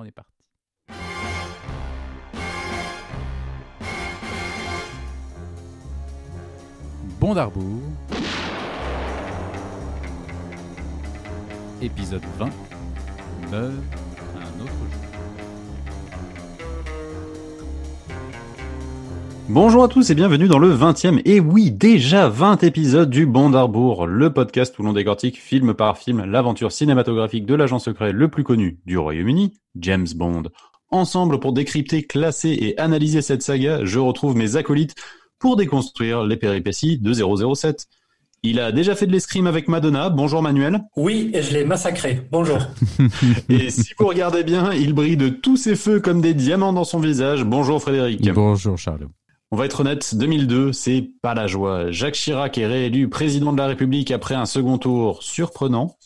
On est parti. Bon d'Arbour. Épisode 20. 9. Bonjour à tous et bienvenue dans le 20e, et oui, déjà 20 épisodes du Bond d'Arbour, le podcast où l'on décortique film par film l'aventure cinématographique de l'agent secret le plus connu du Royaume-Uni, James Bond. Ensemble pour décrypter, classer et analyser cette saga, je retrouve mes acolytes pour déconstruire les péripéties de 007. Il a déjà fait de l'escrime avec Madonna. Bonjour Manuel. Oui, et je l'ai massacré. Bonjour. Et si vous regardez bien, il brille de tous ses feux comme des diamants dans son visage. Bonjour Frédéric. Bonjour Charles. On va être honnête, 2002, c'est pas la joie. Jacques Chirac est réélu président de la République après un second tour surprenant.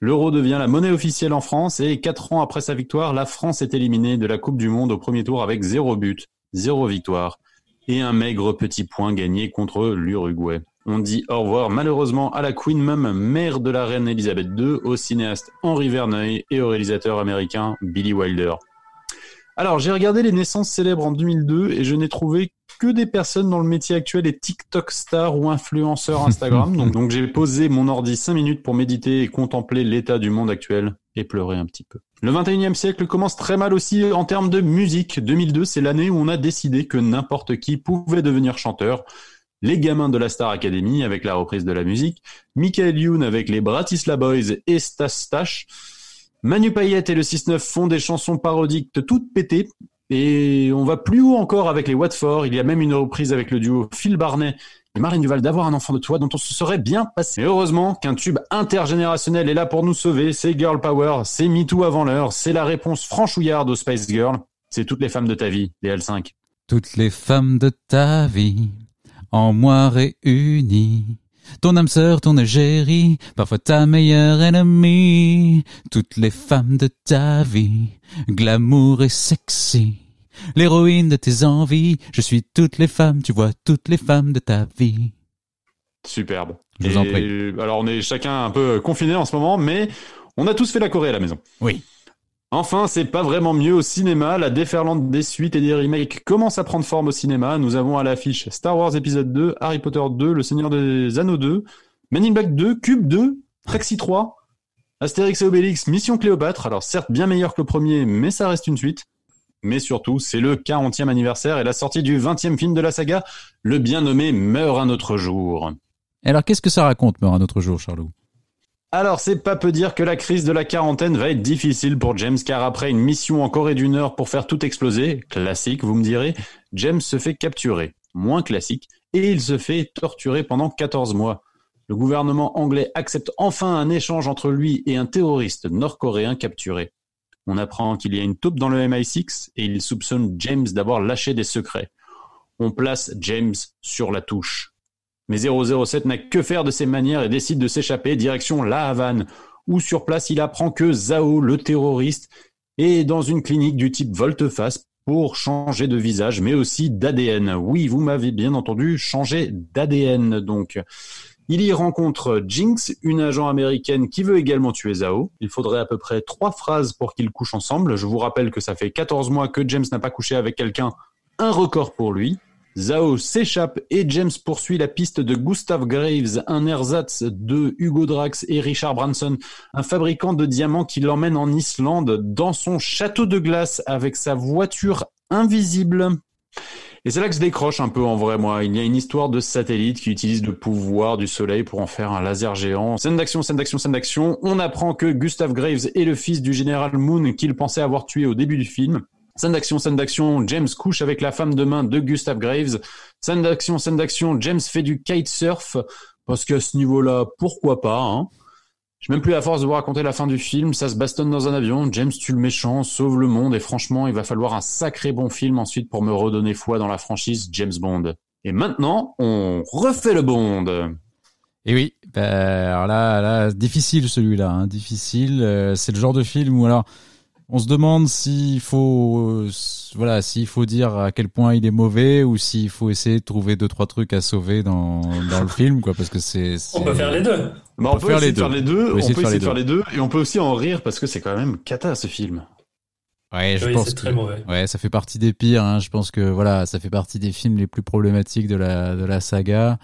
L'euro devient la monnaie officielle en France et quatre ans après sa victoire, la France est éliminée de la Coupe du Monde au premier tour avec zéro but, zéro victoire et un maigre petit point gagné contre l'Uruguay. On dit au revoir malheureusement à la Queen Mum, mère de la reine Elisabeth II, au cinéaste Henri Verneuil et au réalisateur américain Billy Wilder. Alors, j'ai regardé les naissances célèbres en 2002 et je n'ai trouvé que des personnes dans le métier actuel et TikTok stars ou influenceurs Instagram. donc, donc j'ai posé mon ordi 5 minutes pour méditer et contempler l'état du monde actuel et pleurer un petit peu. Le 21e siècle commence très mal aussi en termes de musique. 2002, c'est l'année où on a décidé que n'importe qui pouvait devenir chanteur. Les gamins de la Star Academy avec la reprise de la musique, Michael Youn avec les Bratislava Boys et Stas Stash, Manu Payet et le 6-9 font des chansons parodiques toutes pétées. Et on va plus haut encore avec les Watford. Il y a même une reprise avec le duo Phil Barnet et Marine Duval d'avoir un enfant de toi dont on se serait bien passé. Mais heureusement qu'un tube intergénérationnel est là pour nous sauver. C'est Girl Power, c'est MeToo avant l'heure, c'est la réponse franchouillarde aux Space Girl. C'est toutes les femmes de ta vie, DL5. Toutes les femmes de ta vie, en moi réunies. Ton âme sœur, ton égérie, parfois ta meilleure ennemie. Toutes les femmes de ta vie, glamour et sexy. L'héroïne de tes envies, je suis toutes les femmes, tu vois toutes les femmes de ta vie. Superbe. Je vous en prie. Alors on est chacun un peu confiné en ce moment, mais on a tous fait la Corée à la maison. Oui. Enfin, c'est pas vraiment mieux au cinéma. La déferlante des suites et des remakes commence à prendre forme au cinéma. Nous avons à l'affiche Star Wars épisode 2, Harry Potter 2, Le Seigneur des Anneaux 2, Men in Black 2, Cube 2, Taxi 3, Astérix et Obélix, Mission Cléopâtre. Alors certes bien meilleur que le premier, mais ça reste une suite. Mais surtout, c'est le 40e anniversaire et la sortie du 20e film de la saga, le bien nommé Meurt un autre jour. Alors, qu'est-ce que ça raconte, Meurt un autre jour, Charlot? Alors, c'est pas peu dire que la crise de la quarantaine va être difficile pour James, car après une mission en Corée du Nord pour faire tout exploser, classique, vous me direz, James se fait capturer, moins classique, et il se fait torturer pendant 14 mois. Le gouvernement anglais accepte enfin un échange entre lui et un terroriste nord-coréen capturé. On apprend qu'il y a une taupe dans le MI6 et il soupçonne James d'avoir lâché des secrets. On place James sur la touche. Mais 007 n'a que faire de ses manières et décide de s'échapper direction La Havane, où sur place il apprend que Zhao, le terroriste, est dans une clinique du type volte-face pour changer de visage, mais aussi d'ADN. Oui, vous m'avez bien entendu, changer d'ADN donc. Il y rencontre Jinx, une agent américaine qui veut également tuer Zhao. Il faudrait à peu près trois phrases pour qu'ils couchent ensemble. Je vous rappelle que ça fait 14 mois que James n'a pas couché avec quelqu'un, un record pour lui. Zhao s'échappe et James poursuit la piste de Gustav Graves, un ersatz de Hugo Drax et Richard Branson, un fabricant de diamants qui l'emmène en Islande dans son château de glace avec sa voiture invisible. Et c'est là que je décroche un peu en vrai, moi. Il y a une histoire de satellite qui utilise le pouvoir du soleil pour en faire un laser géant. Scène d'action, scène d'action, scène d'action. On apprend que Gustav Graves est le fils du général Moon qu'il pensait avoir tué au début du film. Scène d'action, scène d'action, James couche avec la femme de main de Gustav Graves. Scène d'action, scène d'action, James fait du kitesurf. Parce qu'à ce niveau-là, pourquoi pas, hein. J'ai même plus la force de vous raconter la fin du film. Ça se bastonne dans un avion. James tue le méchant, sauve le monde. Et franchement, il va falloir un sacré bon film ensuite pour me redonner foi dans la franchise James Bond. Et maintenant, on refait le Bond. Et oui, bah, alors là, là, difficile celui-là, hein, difficile. euh, c'est le genre de film où alors on se demande s'il faut, euh, voilà, s'il faut dire à quel point il est mauvais ou s'il faut essayer de trouver deux trois trucs à sauver dans dans le film, quoi, parce que c'est. On peut faire les deux. Bah, On peut faire essayer les de faire les deux. On peut essayer de faire les deux. Et on peut aussi en rire parce que c'est quand même cata ce film. Ouais, je Oui, pense c'est que très mauvais. ouais, ça fait partie des pires. Hein. Je pense que voilà, ça fait partie des films les plus problématiques de la de la saga.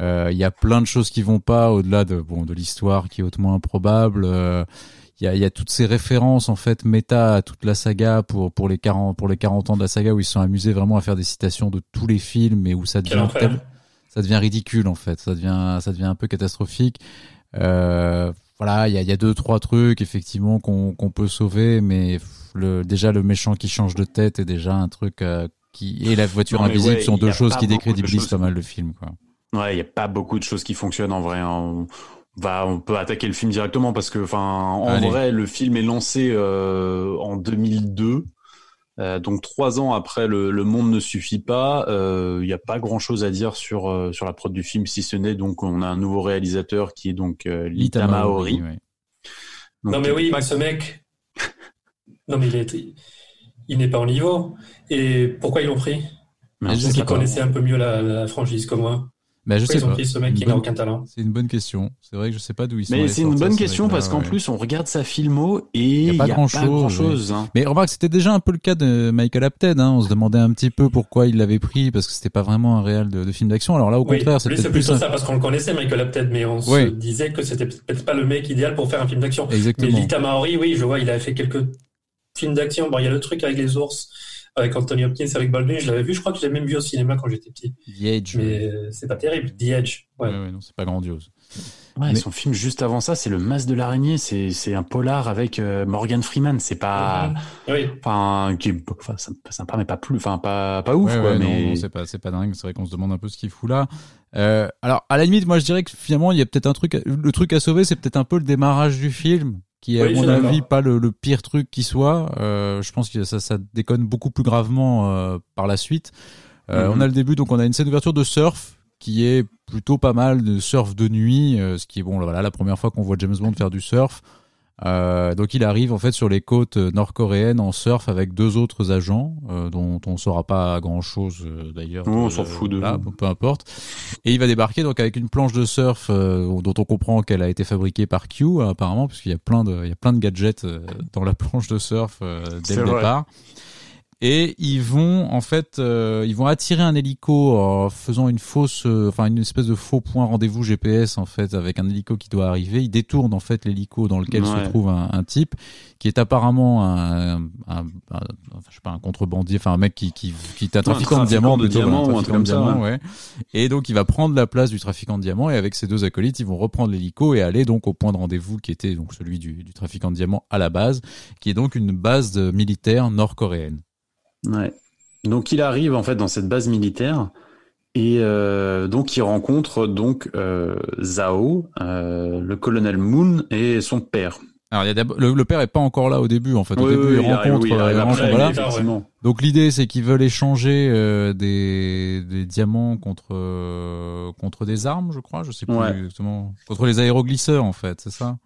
Euh, Il y a plein de choses qui vont pas au-delà de bon de l'histoire qui est hautement improbable. Euh, Il y, a, y a toutes ces références en fait méta à toute la saga pour pour les 40 pour les 40 ans de la saga où ils se sont amusés vraiment à faire des citations de tous les films et où ça devient tel- ça devient ridicule en fait. Ça devient ça devient un peu catastrophique. Euh, voilà, il y a, y a deux trois trucs effectivement qu'on qu'on peut sauver, mais le déjà le méchant qui change de tête est déjà un truc euh, qui et la voiture Non, invisible ouais, sont deux choses qui de décrédibilisent choses. pas mal le film quoi. Ouais, il y a pas beaucoup de choses qui fonctionnent en vrai. hein. On va, on peut attaquer le film directement parce que, enfin, en Allez. vrai, le film est lancé euh, en 2002. Euh, donc trois ans après le, le monde ne suffit pas, euh, il n'y a pas grand chose à dire sur euh, sur la prod du film si ce n'est donc on a un nouveau réalisateur qui est donc euh, Lita Maori. Donc, non mais oui, pas- ce mec. Non mais il est, il n'est pas au niveau. Et pourquoi ils l'ont pris? Parce qu'ils connaissaient un peu mieux la, la franchise que moi. Bah, je sais ils ont pas. pris ce mec Une qui n'a bonne- aucun talent? C'est une bonne question. C'est vrai que je sais pas d'où ils sont. Mais c'est une bonne question parce qu'en ouais. plus on regarde sa filmo et il Y a n'y pas grand-chose, grand chose. hein. Mais remarque, c'était déjà un peu le cas de Michael Apted. Hein. On se demandait un petit peu pourquoi il l'avait pris parce que c'était pas vraiment un réel de, de film d'action. Alors là, au Oui, contraire, c'est lui, peut-être c'est plus plutôt un- ça parce qu'on le connaissait, Michael Apted, mais on Oui. se disait que c'était peut-être pas le mec idéal pour faire un film d'action. Mais Exactement. Lita Maori, oui, je vois, il a fait quelques films d'action. Bon, il y a le truc avec les ours, avec Anthony Hopkins, avec Baldwin, je l'avais vu. Je crois que je l'ai même vu au cinéma quand j'étais petit. The Edge. Mais c'est pas terrible. The Edge. Ouais. Ouais, ouais, non, c'est pas grandiose. Ouais, Mais- Son film juste avant ça, c'est Le Masque de l'araignée. C'est c'est un polar avec euh, Morgan Freeman. C'est pas, Oui. enfin, qui est enfin, sympa, mais pas plus, enfin pas pas ouf Ouais, quoi. ouais, non, mais non, c'est pas, c'est pas dingue. C'est vrai qu'on se demande un peu ce qu'il fout là. Euh, alors, à la limite, moi, je dirais que finalement, il y a peut-être un truc, le truc à sauver, c'est peut-être un peu le démarrage du film, qui est, à Oui, mon avis, pas le, le pire truc qui soit. Euh, je pense que ça, ça déconne beaucoup plus gravement euh, par la suite. Euh, Mhm. On a le début, donc on a une scène d'ouverture de surf qui est plutôt pas mal de surf de nuit, ce qui est bon, voilà, la première fois qu'on voit James Bond faire du surf. Euh, donc il arrive en fait sur les côtes euh, nord-coréennes en surf avec deux autres agents euh, dont on saura pas grand chose d'ailleurs. Oh, on Euh, s'en fout de- voilà, peu importe. Et il va débarquer donc avec une planche de surf euh, dont on comprend qu'elle a été fabriquée par Q euh, apparemment puisqu'il y a plein de il y a plein de gadgets euh, dans la planche de surf euh, dès le vrai. départ. Et ils vont en fait, euh, ils vont attirer un hélico en faisant une fausse, euh, enfin une espèce de faux point rendez-vous GPS en fait avec un hélico qui doit arriver. Ils détournent en fait l'hélico dans lequel Ouais. se trouve un, un type qui est apparemment un, un, je sais pas un contrebandier, enfin un mec qui qui, qui est un trafiquant de diamants, de plutôt, diamants voilà, ou un truc comme ça, diamants, ouais. Et donc il va prendre la place du trafiquant de diamants et avec ses deux acolytes, ils vont reprendre l'hélico et aller donc au point de rendez-vous qui était donc celui du, du trafiquant de diamants à la base, qui est donc une base de- militaire nord-coréenne. Ouais. Donc il arrive en fait dans cette base militaire et euh, donc il rencontre donc euh, Zhao, euh, le colonel Moon et son père. Alors il y a d'abord- le, le père est pas encore là au début en fait. Au Oui, début oui, il il arrive- rencontre, oui, il après, voilà. il. Donc l'idée c'est qu'ils veulent échanger euh, des, des diamants contre contre des armes, je crois, je sais plus Ouais. exactement, contre les aéroglisseurs en fait, c'est ça?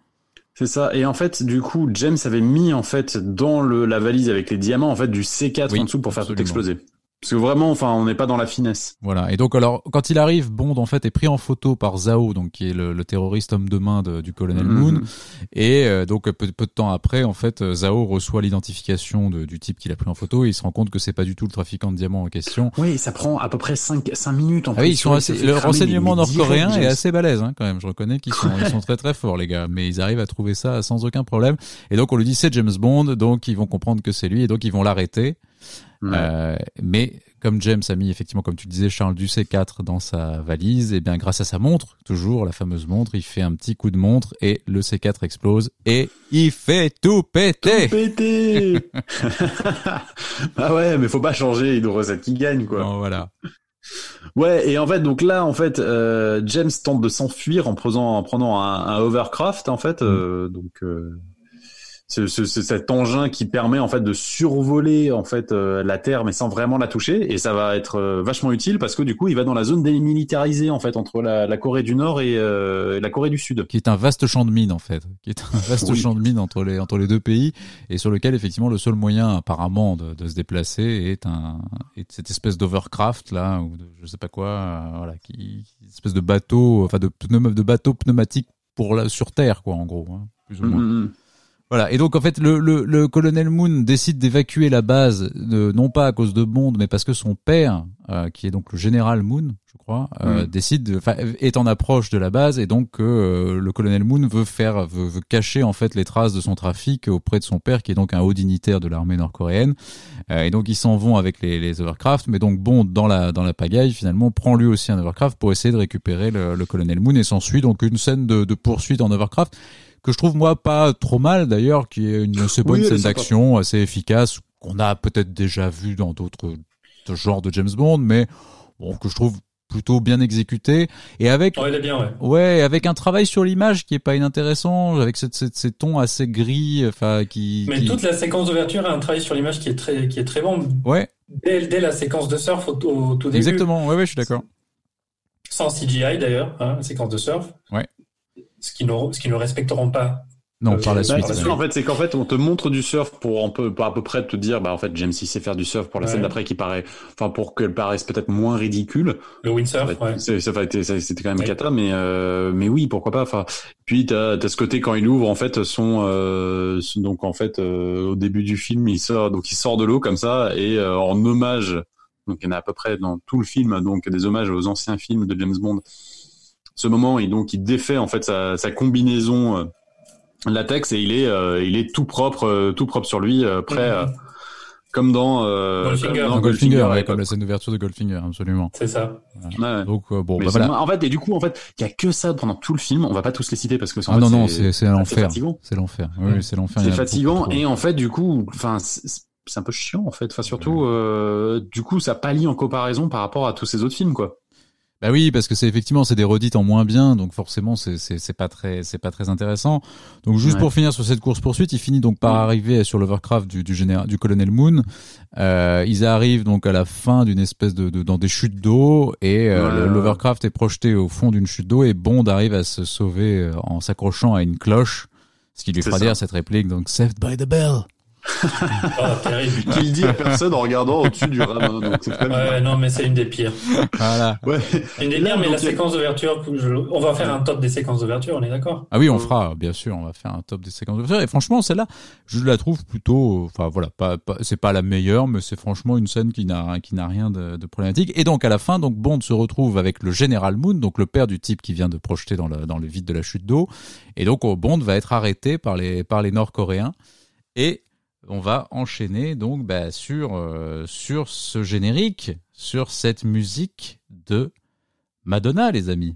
C'est ça. Et en fait, du coup, James avait mis en fait dans le, la valise avec les diamants en fait du C4 Oui, en dessous pour faire absolument. tout exploser. Parce que vraiment, enfin, on n'est pas dans la finesse. Voilà. Et donc alors quand il arrive, Bond en fait est pris en photo par Zhao, donc qui est le, le terroriste homme de main de- du colonel Moon. Mhm. Et euh, donc peu, peu de temps après, en fait, euh, Zhao reçoit l'identification de- du type qu'il a pris en photo et il se rend compte que c'est pas du tout le trafiquant de diamants en question. Oui, ça prend à peu près 5, cinq minutes en Ah oui, ils sont assez, le renseignement nord-coréen est assez balèze hein, quand même. Je reconnais qu'ils sont, ils sont très très forts les gars, mais ils arrivent à trouver ça sans aucun problème. Et donc on lui dit c'est James Bond, donc ils vont comprendre que c'est lui et donc ils vont l'arrêter. Euh, mais comme James a mis effectivement, comme tu le disais, Charles du C4 dans sa valise, et bien grâce à sa montre, toujours la fameuse montre, il fait un petit coup de montre et le C4 explose et il fait tout péter. Pété Ah ouais, mais faut pas changer une recette qui gagne, quoi. Bon, voilà. Ouais, et en fait, donc là, en fait, euh, James tente de s'enfuir en prenant, en prenant un, un hovercraft, en fait, euh, donc euh, c'est c'est- c'est cet engin qui permet en fait de survoler en fait euh, la Terre, mais sans vraiment la toucher, et ça va être euh, vachement utile parce que du coup, il va dans la zone démilitarisée en fait entre la, la Corée du Nord et euh, la Corée du Sud. qui est un vaste champ de mine en fait, qui est un vaste Oui. champ de mine entre les entre les deux pays et sur lequel effectivement le seul moyen apparemment de, de se déplacer est un est cette espèce d'overcraft là ou de je sais pas quoi euh, voilà qui une espèce de bateau enfin de pneum- de bateau pneumatique pour la, sur terre quoi en gros hein, plus ou moins. Mm, mm, mm. Voilà. Et donc en fait, le, le, le colonel Moon décide d'évacuer la base, de, non pas à cause de Bond, mais parce que son père, euh, qui est donc le général Moon, je crois, euh, Mm. décide, est en approche de la base, et donc euh, le colonel Moon veut faire, veut, veut cacher en fait les traces de son trafic auprès de son père, qui est donc un haut dignitaire de l'armée nord-coréenne. Euh, et donc ils s'en vont avec les, les Overcraft, mais donc Bond dans la dans la pagaille finalement prend lui aussi un Overcraft pour essayer de récupérer le, le colonel Moon, et s'ensuit donc une scène de, de poursuite en Overcraft que je trouve moi pas trop mal d'ailleurs, qui est une assez bonne Oui, scène d'action, assez efficace, qu'on a peut-être déjà vu dans d'autres genres de James Bond, mais bon que je trouve plutôt bien exécuté et avec est bien, ouais. ouais avec un travail sur l'image qui est pas inintéressant, avec cette, cette- ces tons assez gris, enfin qui, Mais qui- toute la séquence d'ouverture a un travail sur l'image qui est très, qui est très bon. ouais Dès, dès la séquence de surf au, au tout début. exactement, ouais ouais je suis d'accord. Sans CGI d'ailleurs, hein, la séquence de surf. Ouais. Ce qu'ils ne, ce qu'ils ne respecteront pas. Non Euh, par la bah, suite. c'est ouais. sûr, en fait, c'est qu'en fait, on te montre du surf pour un peu, pour à peu près te dire, bah, en fait, James, il sait faire du surf pour la Ouais. scène d'après qui paraît, enfin, pour qu'elle paraisse peut-être moins ridicule. Le windsurf, Ouais, ouais. c'est- ça, fait- ça- c'était quand même Ouais. cata, mais euh, mais oui, pourquoi pas. Enfin, puis t'as as ce côté quand il ouvre en fait son euh, donc en fait euh, au début du film il sort donc il sort de l'eau comme ça et euh, en hommage donc il y en a à peu près dans tout le film donc des hommages aux anciens films de James Bond. Ce moment et donc il défait en fait sa, sa combinaison euh, latex et il est euh, il est tout propre euh, tout propre sur lui euh, prêt euh, Mhm. comme dans euh, Goldfinger. comme Dans Goldfinger, ouais, ouais, comme la scène d'ouverture de Goldfinger, absolument. C'est ça. Ouais. Donc euh, bon, bah voilà. En fait, et du coup, en fait, il y a que ça pendant tout le film. On va pas tous les citer parce que Ah fait, non non, c'est l'enfer. fatigant. C'est l'enfer. Oui, oui, c'est l'enfer. C'est fatigant beaucoup et en fait, du coup, enfin, c'est c'est un peu chiant en fait. Enfin, surtout, euh, du coup, ça pallie en comparaison par rapport à tous ces autres films, quoi. Bah oui, parce que c'est effectivement c'est des redites en moins bien, donc forcément c'est c'est c'est pas très c'est pas très intéressant. Donc juste Ouais. pour finir sur cette course poursuite, il finit donc par arriver sur l'Overcraft du du général du colonel Moon. Euh, ils arrivent donc à la fin d'une espèce de, de dans des chutes d'eau et euh, Ouais, l'Overcraft est projeté au fond d'une chute d'eau et Bond arrive à se sauver euh, en s'accrochant à une cloche, ce qui lui fera ça. dire cette réplique donc saved by the bell. Oh, terrible. Qu'il dit à personne en regardant au-dessus du. Donc c'est quand même. Ouais, non, mais c'est une des pires. Voilà. Ouais. Une des Là, pires, mais donc, la il séquence d'ouverture, je- on va faire un top des séquences d'ouverture, on est d'accord? Ah oui, on fera, bien sûr, on va faire un top des séquences de Et franchement, celle-là, je la trouve plutôt, enfin voilà, pas, pas c'est pas la meilleure, mais c'est franchement une scène qui n'a qui n'a rien de, de problématique. Et donc à la fin, donc Bond se retrouve avec le général Moon, donc le père du type qui vient de projeter dans le dans le vide de la chute d'eau. Et donc oh, Bond va être arrêté par les par les Nord-Coréens et on va enchaîner donc bah, sur euh, sur ce générique, sur cette musique de Madonna, les amis.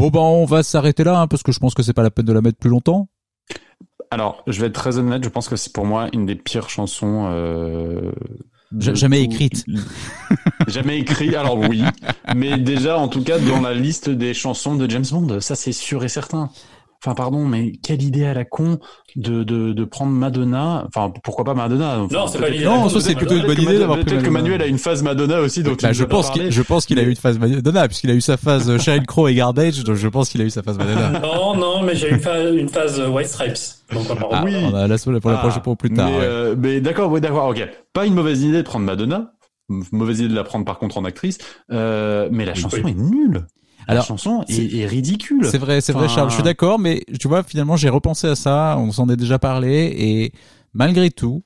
Bon bah on va s'arrêter là hein, parce que je pense que c'est pas la peine de la mettre plus longtemps. Alors, je vais être très honnête. Je pense que c'est pour moi une des pires chansons. Euh, jamais tout- écrite. jamais écrit. Alors oui, mais déjà en tout cas dans la liste des chansons de James Bond, ça c'est sûr et certain. Enfin pardon, mais quelle idée à la con de de, de prendre Madonna. Enfin pourquoi pas Madonna Enfin, Non, c'est pas l'idée. Non, ça, c'est plutôt une bonne idée d'avoir pris Peut-être que. Manuel a une phase Madonna aussi, donc Bah, je pense qu'il je pense qu'il a eu une phase Madonna puisqu'il a eu sa phase euh, Sheryl Crow et Garbage donc je pense qu'il a eu sa phase Madonna. Non, non, mais j'ai eu une phase, une phase White Stripes. Donc on Ah, oui. on a la pour la Ah, prochaine pour plus tard. Mais, ouais. euh, mais d'accord, ouais, d'accord, ok. Pas une mauvaise idée de prendre Madonna. Mauvaise idée de la prendre par contre en actrice. Euh, mais la Oui. chanson est nulle. Alors, la chanson c'est- est, est ridicule. C'est vrai, c'est vrai, Charles. Je suis d'accord, mais tu vois, finalement, j'ai repensé à ça. On s'en est déjà parlé, et malgré tout,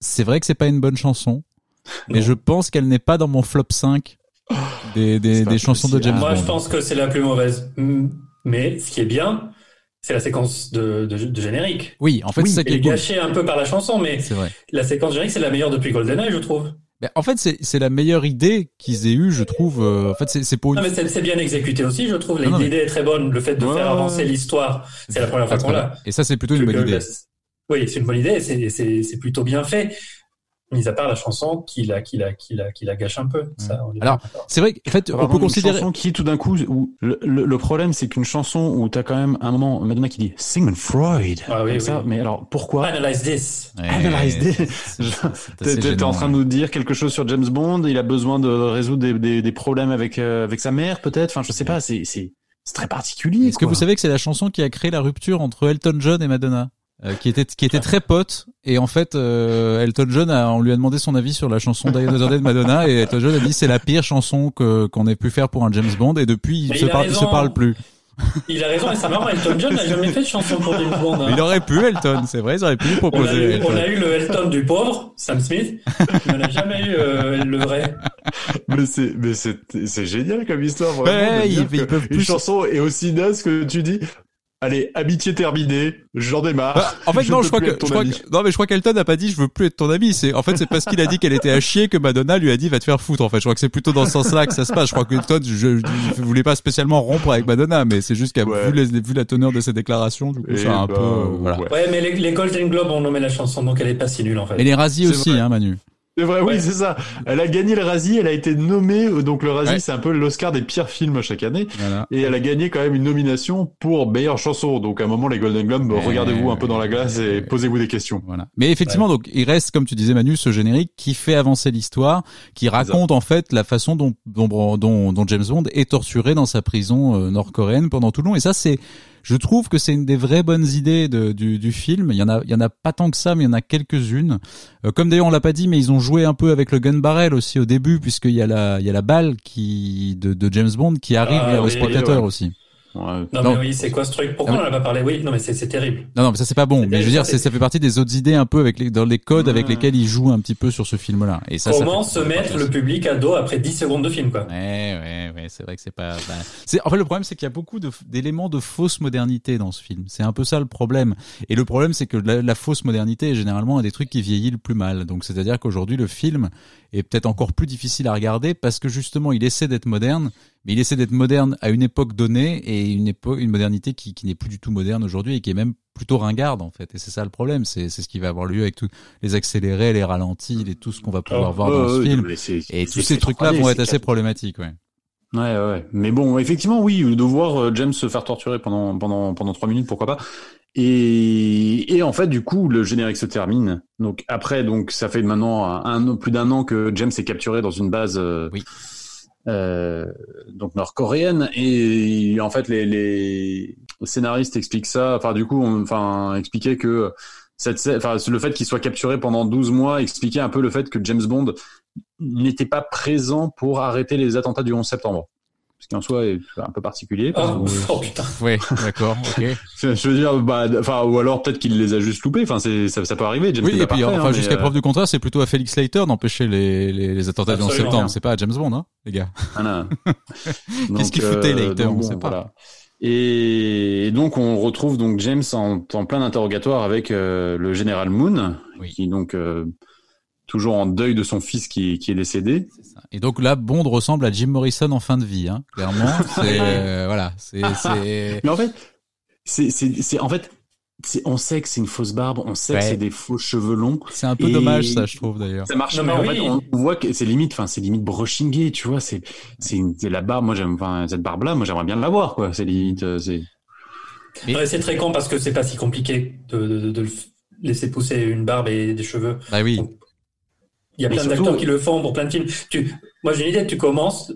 c'est vrai que c'est pas une bonne chanson, mais Non. je pense qu'elle n'est pas dans mon flop 5 des, des, chansons de. James Moi, je Bond. pense que c'est la plus mauvaise. Mais ce qui est bien, c'est la séquence de, de, de générique. Oui, en fait, Oui, c'est ça qui est est cool. gâchée un peu par la chanson, mais C'est vrai. la séquence générique, c'est la meilleure depuis GoldenEye, je trouve. Mais en fait, c'est la meilleure idée qu'ils aient eue, je trouve. euh, en fait, c'est pour une Non, mais c'est bien exécuté aussi, je trouve. Ah non, mais- L'idée est très bonne. Le fait de Ouais, faire avancer l'histoire, c'est la première fois qu'on l'a. Et ça, c'est plutôt une bonne idée. Oui, c'est une bonne idée, c'est plutôt bien fait. Mis à part la chanson qui la, qui la, qui la, qui la gâche un peu. Ça, on Alors. C'est vrai qu'en fait, on peut une considérer. chanson qui tout d'un coup où le, le, le problème c'est qu'une chanson où t'as quand même un moment Madonna qui dit Sigmund Freud Ah oui, oui. ça mais alors pourquoi? Analyze this. C'est- c'est T'es en train de nous dire quelque chose sur James Bond il a besoin de résoudre des, des, des problèmes avec euh, avec sa mère peut-être enfin je sais pas c'est c'est c'est très particulier Est-ce que vous savez que c'est la chanson qui a créé la rupture entre Elton John et Madonna? Euh, qui était qui était très pote et en fait euh, Elton John a, on lui a demandé son avis sur la chanson Die Another Day de Madonna et Elton John a dit c'est la pire chanson que qu'on ait pu faire pour un James Bond et depuis Mais se il ils se parlent plus. Il a raison, et c'est marrant, Elton John n'a jamais fait de chanson pour James Bond. hein. Il aurait pu Elton, c'est vrai, ils auraient pu lui On a, proposer. eu, on a eu le Elton du pauvre, Sam Smith, mais on n'a jamais eu euh, le vrai. mais c'est mais c'est c'est génial comme histoire vraiment, Ouais, ils- ils peuvent une plus- chanson est aussi naze que tu dis allez amitié terminée j'en démarre Bah, en fait, Je non, je crois que, je crois que, non, mais je crois qu'Elton n'a pas dit je veux plus être ton ami. C'est, en fait, c'est parce qu'il a dit qu'elle était à chier que Madonna lui a dit va te faire foutre. En fait, je crois que c'est plutôt dans ce sens-là que ça se passe. Je crois que Elton, je, je, je voulais pas spécialement rompre avec Madonna, mais c'est juste qu'à Ouais. vu, la teneur de ses déclarations, du coup, a un bah, peu, euh, voilà. ouais. Mais les, les Golden Globes ont nommé la chanson, donc elle est pas si nulle en fait. Et les Razzies aussi, vrai. hein, Manu. C'est vrai, oui, Ouais. c'est ça. Elle a gagné le Razzie, elle a été nommée, euh, donc le Razzie, Ouais. c'est un peu l'Oscar des pires films chaque année, Voilà. et elle a gagné quand même une nomination pour meilleure chanson. Donc à un moment, les Golden Globes, regardez-vous un peu dans la glace et posez-vous des questions. Voilà. Mais effectivement, donc il reste, comme tu disais Manu, ce générique qui fait avancer l'histoire, qui raconte en fait la façon dont, dont, dont, dont James Bond est torturé dans sa prison euh, nord-coréenne pendant tout le long. Et ça, c'est, je trouve que c'est une des vraies bonnes idées de, du, du film. Il y en a, il y en a pas tant que ça, mais il y en a quelques-unes. Euh, comme d'ailleurs on l'a pas dit, mais ils ont joué un peu avec le gun barrel aussi au début, puisqu'il y a la, il y a la balle qui de, de James Bond qui arrive Ah, vers le oui, spectateur ouais. aussi. Non, Non. mais oui, c'est quoi ce truc? Pourquoi Ah on oui. en a pas parlé? Oui, non, mais c'est terrible. Non, non, mais ça c'est pas bon. Mais je veux dire, ça fait partie des autres idées un peu avec les, dans les codes avec lesquels ils jouent un petit peu sur ce film-là. Et ça, ça Comment fait- se mettre le public à dos après 10 secondes de film, quoi? Ouais, ouais, ouais, c'est vrai que c'est pas. bah, c'est en fait le problème, c'est qu'il y a beaucoup de- d'éléments de fausse modernité dans ce film. C'est un peu ça le problème. Et le problème, c'est que la, la fausse modernité est généralement un des trucs qui vieillit le plus mal. Donc c'est-à-dire qu'aujourd'hui, le film est peut-être encore plus difficile à regarder parce que justement, il essaie d'être moderne, mais il essaie d'être moderne à une époque donnée et une époque, une modernité qui, qui n'est plus du tout moderne aujourd'hui et qui est même plutôt ringarde en fait. Et c'est ça le problème. C'est c'est ce qui va avoir lieu avec tous les accélérés, les ralentis, les tout ce qu'on va pouvoir Oh, voir dans ce film. Et tous ces trucs-là 3D, vont être assez problématiques, ouais. Ouais, ouais. Mais bon, effectivement, oui, de voir euh, James se faire torturer pendant pendant pendant trois minutes, pourquoi pas. Et, et en fait, du coup, le générique se termine. Donc après, donc ça fait maintenant un, plus d'un an que James est capturé dans une base euh, Oui. euh, donc nord-coréenne. Et en fait, les, les scénaristes expliquent ça. Enfin, du coup, on, enfin, expliquaient que cette, enfin, le fait qu'il soit capturé pendant 12 mois expliquait un peu le fait que James Bond n'était pas présent pour arrêter les attentats du 11 septembre. Ce qui en soi est un peu particulier. parce oh, que- oh, putain. Ouais, d'accord, ok. je veux dire, bah, enfin, ou alors peut-être qu'il les a juste loupés. Enfin, c'est, ça, ça peut arriver. James Oui, et puis parfait, enfin hein, jusqu'à mais, euh, preuve du contraire, c'est plutôt à Felix Leiter d'empêcher les, les, les attentats du 11 Absolument. septembre. C'est pas à James Bond, hein, les gars. Voilà. Qu'est-ce Donc, qu'il foutait, euh, Leiter, donc on bon, sait pas. voilà. Et donc on retrouve donc James en, en plein interrogatoire avec euh, le général Moon, Oui. qui donc euh, toujours en deuil de son fils qui, qui est décédé. C'est ça. Et donc là, Bond ressemble à Jim Morrison en fin de vie, hein, clairement. C'est euh, voilà, c'est c'est Mais en fait, c'est c'est c'est en fait, c'est on sait que c'est une fausse barbe, on sait Ouais. que c'est des faux cheveux longs. c'est un peu Et- dommage ça, je trouve d'ailleurs. Ça marche Non, pas. En mais fait, on voit que c'est limite, enfin, c'est limite brushing gay, tu vois. C'est, c'est, une- c'est la barbe. Moi, j'aime, enfin, cette barbe-là, moi, j'aimerais bien l'avoir, quoi. C'est limite, euh, c'est. Ouais, c'est très con parce que c'est pas si compliqué de, de, de f- laisser pousser une barbe et des cheveux. Bah oui. Il y a Mais plein surtout- d'acteurs qui le font pour plein de films. Tu, moi, j'ai une idée. Tu commences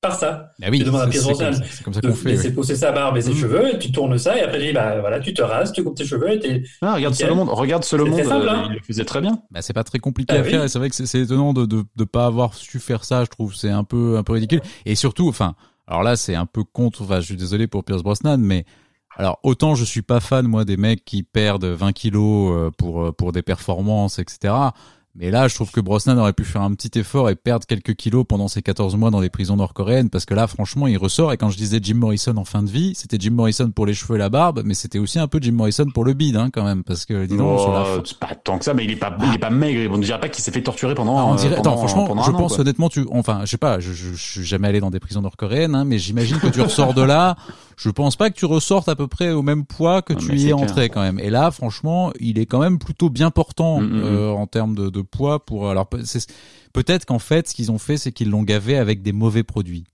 par ça. Bah oui. Tu demandes à comme, Brosnan ça- c'est comme ça de qu'on fait. laisser ouais. pousser sa barbe et ses Mhm. cheveux, et tu tournes ça, et après, tu dis, bah, voilà, tu te rases, tu coupes tes cheveux, et Ah, regarde. Seul Monde. Regarde Seul Monde. simple, euh, hein. il le faisait très bien. Bah c'est pas très compliqué Ah à oui. faire et c'est vrai que c'est- étonnant de, de de pas avoir su faire ça, je trouve. C'est un peu un peu ridicule. Et surtout, enfin, alors là c'est un peu contre. Enfin, je suis désolé pour Pierce Brosnan, mais alors autant je suis pas fan moi des mecs qui perdent 20 kilos euh, pour euh, pour des performances, etc. Mais là, je trouve que Brosnan aurait pu faire un petit effort et perdre quelques kilos pendant ces 14 mois dans les prisons nord-coréennes, parce que là, franchement, il ressort. Et quand je disais Jim Morrison en fin de vie, c'était Jim Morrison pour les cheveux et la barbe, mais c'était aussi un peu Jim Morrison pour le bide, hein, quand même, parce que dis donc, la Oh, c'est pas tant que ça, mais il est pas, il est pas maigre. On ne dirait pas qu'il s'est fait torturer pendant. Ah, on dirait, pendant- attends, franchement, pendant je an, pense quoi. honnêtement, tu, enfin, je sais pas, je, je, je suis jamais allé dans des prisons nord-coréennes, hein, mais j'imagine que tu ressors de là. Je pense pas que tu ressortes à peu près au même poids que tu y es clair. entré quand même. Et là, franchement, il est quand même plutôt bien portant Mm, mm, euh, en termes de, de poids. Pour alors peut-être qu'en fait, ce qu'ils ont fait, c'est qu'ils l'ont gavé avec des mauvais produits.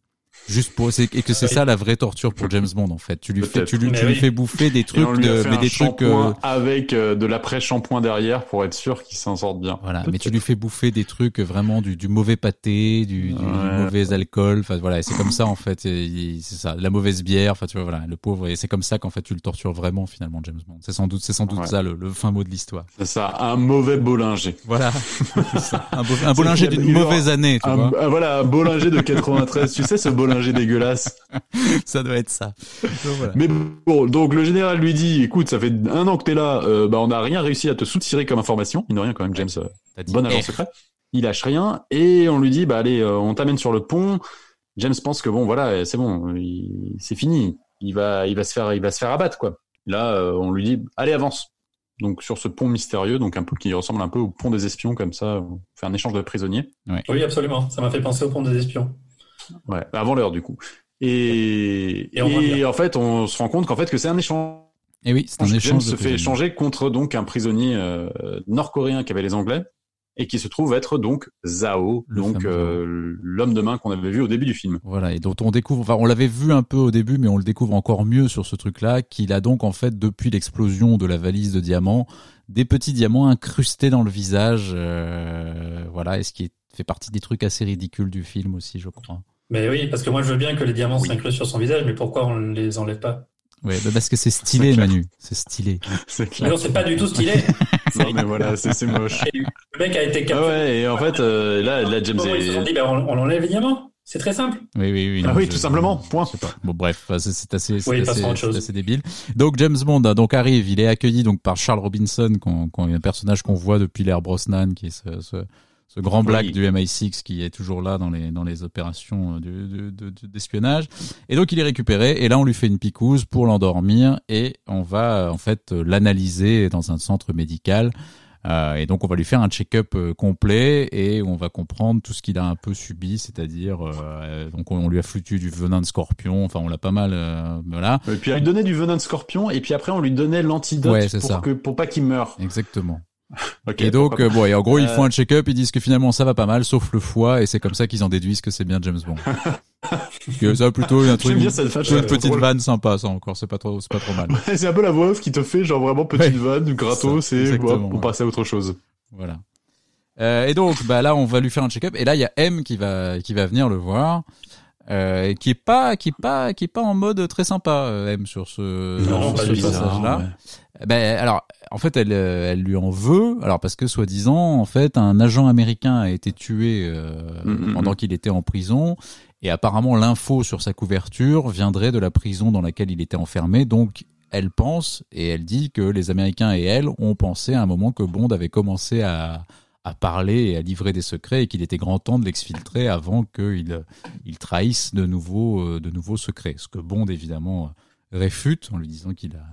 Juste pour c'est- et que c'est Oui. ça la vraie torture pour James Bond en fait. Tu lui fais tu lui, Mais tu lui oui. fais bouffer des Et trucs on lui a de mais un des trucs euh, shampoing avec euh, de l'après-shampoing derrière pour être sûr qu'il s'en sorte bien. Voilà, mais tu lui fais bouffer des trucs vraiment du, du mauvais pâté, du, du, Ouais. mauvais alcool. Enfin voilà, et c'est comme ça en fait. C'est ça, la mauvaise bière. Enfin tu vois voilà, le pauvre. Et c'est comme ça qu'en fait tu le tortures vraiment finalement James Bond. C'est sans doute, c'est sans doute Ouais. ça le, le fin mot de l'histoire. C'est ça, un mauvais bollinger. Voilà, un, beau, un bollinger d'une mauvaise année, tu Un, vois. ah, voilà, un bollinger de 93. tu sais, ce bollinger dégueulasse. Ça doit être ça. Donc, voilà. Mais bon, donc le général lui dit, écoute, ça fait un an que t'es là, euh, bah on n'a rien réussi à te soutirer comme information. Il n'a rien quand même, James, euh, T'as dit bon agent secret. Il lâche rien et on lui dit, bah allez, euh, on t'amène sur le pont. James pense que bon, voilà, c'est bon, c'est fini. Il va, il va se faire, il va se faire abattre quoi. Là, euh, on lui dit, allez avance. Donc sur ce pont mystérieux, donc un peu qui ressemble un peu au pont des espions comme ça, on fait un échange de prisonniers. Oui, absolument. Ça m'a fait penser au pont des espions. Ouais, avant l'heure du coup. Et, Et en fait, on se rend compte qu'en fait que c'est un échange. Et oui, c'est un James échange. se de fait échanger contre donc un prisonnier euh, nord-coréen qui avait les Anglais et qui se trouve être donc Zhao, Le donc euh, l'homme de main qu'on avait vu au début du film. Voilà, et dont on découvre, enfin, on l'avait vu un peu au début, mais on le découvre encore mieux sur ce truc-là, qu'il a donc, en fait, depuis l'explosion de la valise de diamants, des petits diamants incrustés dans le visage, euh, voilà, et ce qui est- fait partie des trucs assez ridicules du film aussi, je crois. Mais oui, parce que moi je veux bien que les diamants Oui. s'inclusent sur son visage, mais pourquoi on les enlève pas? Ouais, bah parce que c'est stylé. Manu, c'est stylé. Mais clair. non, c'est pas du tout stylé. Non mais voilà, c'est c'est moche. Et le mec a été Ah capturé. ouais, et en fait, euh, là, là, James Comment ils se sont est... dit, ben, on, on enlève les diamants. C'est très simple. Oui, oui, oui. Ah non, oui, je- tout simplement, point. Bon, bref, c'est assez, Oui, assez, assez débile. Donc, James Bond, hein, donc, arrive, il est accueilli, donc, par Charles Robinson, qu'on, qu'on, un personnage qu'on voit depuis l'ère Brosnan, qui est ce, ce, ce grand black Oui. du MI6 qui est toujours là dans les, dans les opérations euh, de- de- de- de- d'espionnage. Et donc, il est récupéré, et là, on lui fait une picouse pour l'endormir, et on va, euh, en fait, euh, l'analyser dans un centre médical. Euh, et donc on va lui faire un check-up complet et on va comprendre tout ce qu'il a un peu subi, c'est-à-dire euh, donc on, lui a foutu du venin de scorpion, enfin on l'a pas mal, euh, voilà, Et puis on lui donnait du venin de scorpion et puis après on lui donnait l'antidote Ouais, pour ça. que pour pas qu'il meure. exactement. Et donc euh, bon, et en gros ils Euh, font un check-up, ils disent que finalement ça va pas mal, sauf le foie, et c'est comme ça qu'ils en déduisent que c'est bien James Bond. que ça plutôt un truc, J'aime bien cette une petite vanne sympa, ça encore, c'est pas trop, c'est pas trop mal. C'est un peu la voix off qui te fait genre vraiment petite Ouais. vanne, gratos, et hop, on ouais. passe à autre chose. Voilà. Euh, et donc, bah là, on va lui faire un check-up. Et là, il y a M qui va qui va venir le voir, euh, qui est pas qui est pas qui est pas en mode très sympa euh, M sur ce Non, sur pas ce du tout. passage-là. Ben alors, en fait, elle euh, elle lui en veut. Alors parce que soi-disant, en fait, un agent américain a été tué euh, Mm, mm, pendant mm. qu'il était en prison. Et apparemment, l'info sur sa couverture viendrait de la prison dans laquelle il était enfermé. Donc, elle pense et elle dit que les Américains et elle ont pensé à un moment que Bond avait commencé à, à parler et à livrer des secrets et qu'il était grand temps de l'exfiltrer avant qu'il il trahisse de nouveaux, euh, de nouveaux secrets. Ce que Bond, évidemment, réfute en lui disant qu'il a,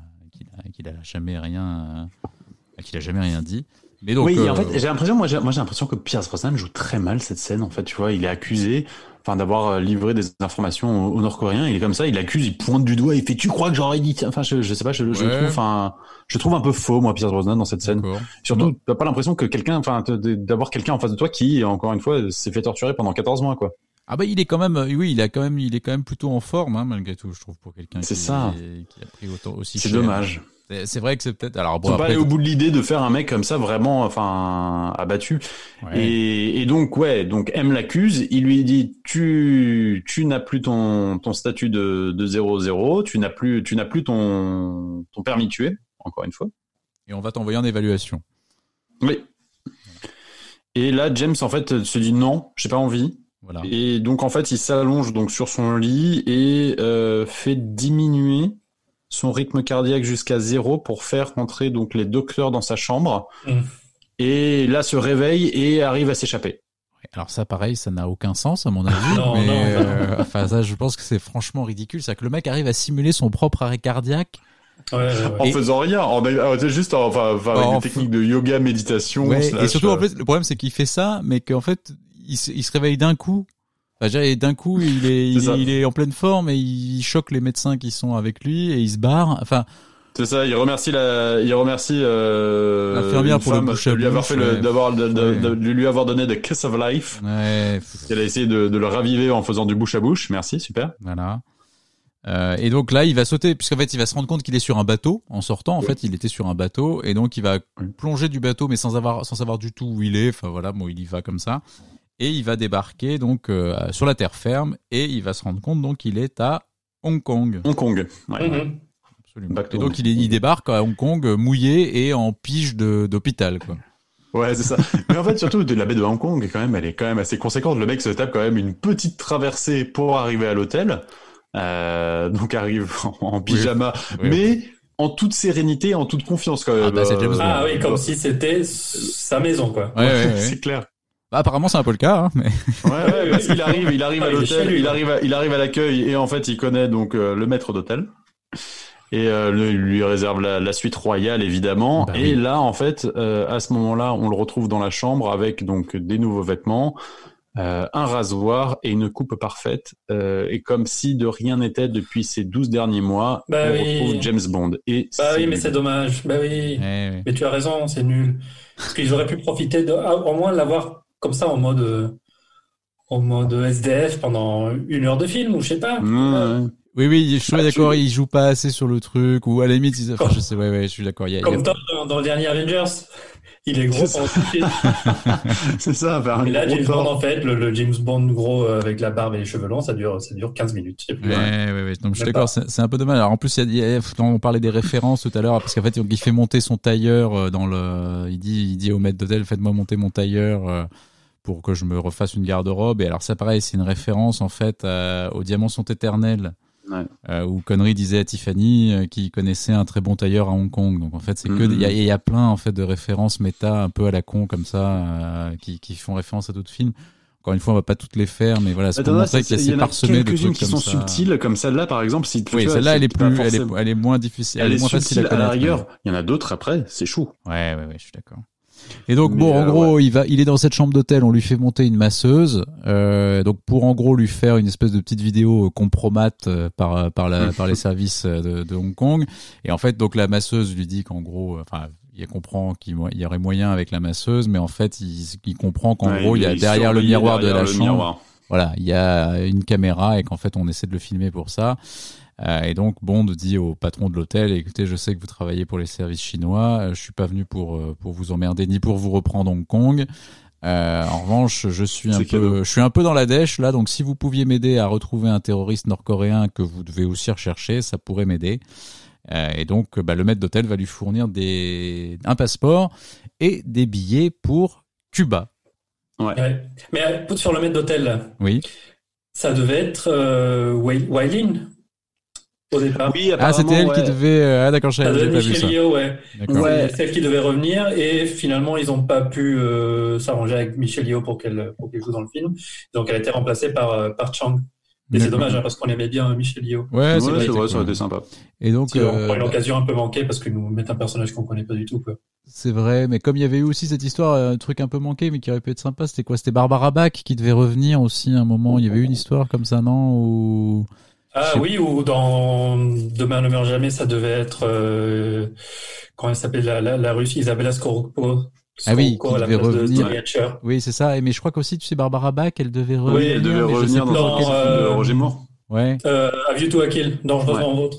qu'il a, qu'il a jamais rien, euh, qu'il a jamais rien dit. Mais donc, oui, en euh, fait, j'ai l'impression, moi, j'ai, moi, j'ai l'impression que Pierce Brosnan joue très mal cette scène. En fait, tu vois, il est accusé, enfin, d'avoir euh, livré des informations aux, aux Nord-Coréens. Il est comme ça, il accuse, il pointe du doigt, il fait, tu crois que j'aurais dit, enfin, je, je sais pas, je, trouve, enfin, je trouve un peu faux, moi, Pierce Brosnan dans cette scène. d'accord. Surtout, t'as pas l'impression que quelqu'un, enfin, d'avoir quelqu'un en face de toi qui, encore une fois, s'est fait torturer pendant 14 mois, quoi. Ah bah il est quand même, euh, oui, il a quand même, il est quand même plutôt en forme hein, malgré tout, je trouve pour quelqu'un qui, qui a pris autant aussi C'est dommage. C'est- vrai que c'est peut-être. Alors Ils bon pas allés au bout de l'idée de faire un mec comme ça vraiment, enfin, abattu. ouais. Et, et donc ouais, donc M l'accuse, il lui dit tu tu n'as plus ton ton statut de de 0-0, tu n'as plus tu n'as plus ton ton permis de tuer encore une fois. Et on va t'envoyer en évaluation. Oui. Et là James en fait se dit non, j'ai pas envie. Voilà. Et donc en fait il s'allonge donc sur son lit et euh, fait diminuer son rythme cardiaque jusqu'à zéro pour faire rentrer donc les docteurs dans sa chambre. Mm. Et là se réveille et arrive à s'échapper. Alors ça, pareil, ça n'a aucun sens à mon avis. Non, mais non. euh, enfin ça, je pense que c'est franchement ridicule. C'est que le mec arrive à simuler son propre arrêt cardiaque. Ouais, ouais, ouais. En Et- faisant rien, en, juste en- enfin, avec En des techniques de yoga, méditation. Ouais, slash, et surtout en euh, fait, le problème c'est qu'il fait ça, mais qu'en fait, il se, il se réveille d'un coup. D'un coup, il est, il, C'est ça. est- il est en pleine forme et il choque les médecins qui sont avec lui et il se barre. Enfin, C'est ça, il remercie la, il remercie euh, L'infirmière pour le femme bouche à de lui avoir bouche, fait le, ouais. d'avoir, de, de- Ouais. de lui avoir donné the kiss of life. ouais, Elle a essayé de, de le raviver en faisant du bouche à bouche. Merci, super. voilà. Euh, et donc là, il va sauter, puisqu'en fait, il va se rendre compte qu'il est sur un bateau en sortant. En Ouais. fait, il était sur un bateau et donc il va plonger du bateau, mais sans avoir, sans savoir du tout où il est. Enfin voilà, bon, il y va comme ça. Et il va débarquer donc euh, sur la terre ferme et il va se rendre compte donc qu'il est à Hong Kong. Hong Kong. Ouais. Mhm. Absolument. Et donc Hong il, débarque à Hong Kong euh, mouillé et en pige d'hôpital quoi. Ouais, c'est ça. Mais en fait, surtout, de la baie de Hong Kong, quand même, elle est quand même assez conséquente. Le mec se tape quand même une petite traversée pour arriver à l'hôtel. Euh, donc arrive en, en pyjama, Oui. mais en toute sérénité, en toute confiance quand même. Ah, bah, Bond. Ah oui, comme si c'était sa maison, quoi. Ouais, ouais, ouais. c'est clair. Bah, apparemment c'est un peu le cas. Hein, mais... Ouais, ouais, parce qu'il arrive, il arrive à l'hôtel, lui, il arrive, à, il arrive à l'accueil et en fait, il connaît donc euh, le maître d'hôtel et euh, le- lui réserve la, la suite royale évidemment. Bah et oui. là, en fait, euh, à ce moment-là, on le retrouve dans la chambre avec donc des nouveaux vêtements, euh, un rasoir et une coupe parfaite, euh, et comme si de rien n'était depuis ces 12 derniers mois, Bah on oui. retrouve James Bond. Et Bah oui, mais c'est dommage. Bah oui. Ouais, ouais. Mais tu as raison, c'est nul. Parce qu'ils auraient pu profiter de, ah, au moins l'avoir comme ça en mode, euh, en mode SDF pendant une heure de film ou je sais pas. Oui, oui, je suis Ah, tu- d'accord, il joue pas assez sur le truc, ou à la limite, ils- enfin, je sais, ouais, ouais, je suis d'accord. il y a- il y a- Comme Thor dans, dans le dernier Avengers. Il est gros C'est ça. un Et là, James. Bond, en fait, le, le James Bond gros euh, avec la barbe et les cheveux longs, ça dure, ça dure 15 minutes. Ouais, ouais, ouais. Donc, je suis d'accord, c'est un peu dommage. Alors, en plus, il y a, a- on parlait des références tout à l'heure, parce qu'en fait, il fait monter son tailleur euh, dans le, il dit, il dit au maître d'hôtel, faites-moi monter mon tailleur, euh, pour que je me refasse une garde-robe. Et alors, ça, pareil, c'est une référence, en fait, euh, aux diamants sont éternels. Ouais. Euh, où Connery disait à Tiffany euh, qu'il connaissait un très bon tailleur à Hong Kong. Donc en fait, c'est que Mhm. il y, a- il y a plein en fait de références méta un peu à la con comme ça euh, qui, qui font référence à d'autres films. Encore une fois, on va pas toutes les faire, mais voilà, c'est pour montrer qu'il y a il y assez en a parsemé de quelques-unes trucs qui comme sont ça. subtiles, comme celle-là, par exemple. Si, Oui, celle-là, elle est plus, elle est, elle est moins difficile, elle est moins facile subtile à à, la rigueur. Il y en a d'autres après, c'est chou. Ouais, ouais, ouais, je suis d'accord. Et donc Mais, bon, en euh, gros, il va, il est dans cette chambre d'hôtel, on lui fait monter une masseuse, euh, donc pour en gros lui faire une espèce de petite vidéo euh, compromate euh, par par la par les services de, de Hong Kong. Et en fait, donc la masseuse lui dit qu'en gros, enfin, il comprend qu'il y aurait moyen avec la masseuse, mais en fait, il, il comprend qu'en Ouais, gros, il y a derrière le miroir de la chambre, miroir. voilà, il y a une caméra et qu'en fait, on essaie de le filmer pour ça. Euh, et donc Bond dit au patron de l'hôtel écoutez je sais que vous travaillez pour les services chinois euh, je suis pas venu pour euh, pour vous emmerder ni pour vous reprendre Hong Kong. Euh, en revanche je suis un peu cadeau. je suis un peu dans la dèche là donc si vous pouviez m'aider à retrouver un terroriste nord-coréen que vous devez aussi rechercher ça pourrait m'aider. Euh, et donc bah, le maître d'hôtel va lui fournir des un passeport et des billets pour Cuba. Ouais. Mais euh, sur le maître d'hôtel, là, oui. ça devait être euh, Wai- Wailin au départ. Oui, ah c'était elle qui devait euh, ah d'accord devait j'ai être pas vu ça Yeoh, ouais. Ouais. C'est celle qui devait revenir et finalement ils n'ont pas pu euh, s'arranger avec Michel Yeoh pour qu'elle pour qu'elle joue dans le film. Donc elle a été remplacée par euh, par Chang. Et c'est dommage hein, parce qu'on aimait bien Michel Yeoh. ouais Ouais, c'est vrai, ça aurait été sympa. et donc euh, une occasion un peu manquée parce qu'ils nous mettent un personnage qu'on connaît pas du tout quoi. C'est vrai, mais comme il y avait eu aussi cette histoire, un truc un peu manqué, mais qui aurait pu être sympa, c'était quoi? C'était Barbara Bach qui devait revenir aussi à un moment. Il y avait eu une histoire comme ça, non? Ou Ah oui, ou dans Demain ne meurt jamais, ça devait être euh, comment elle s'appelle la, la, la russe Isabella Skorupko. Ah oui, qui à la devait place de revenir. Hatcher. oui, c'est ça. Et mais je crois qu'aussi, tu sais, Barbara Bach, elle devait revenir. Oui, elle devait revenir dans dans, quel film de euh, Roger Moore. Ouais. Euh, A View to a Kill, dangereusement vôtre.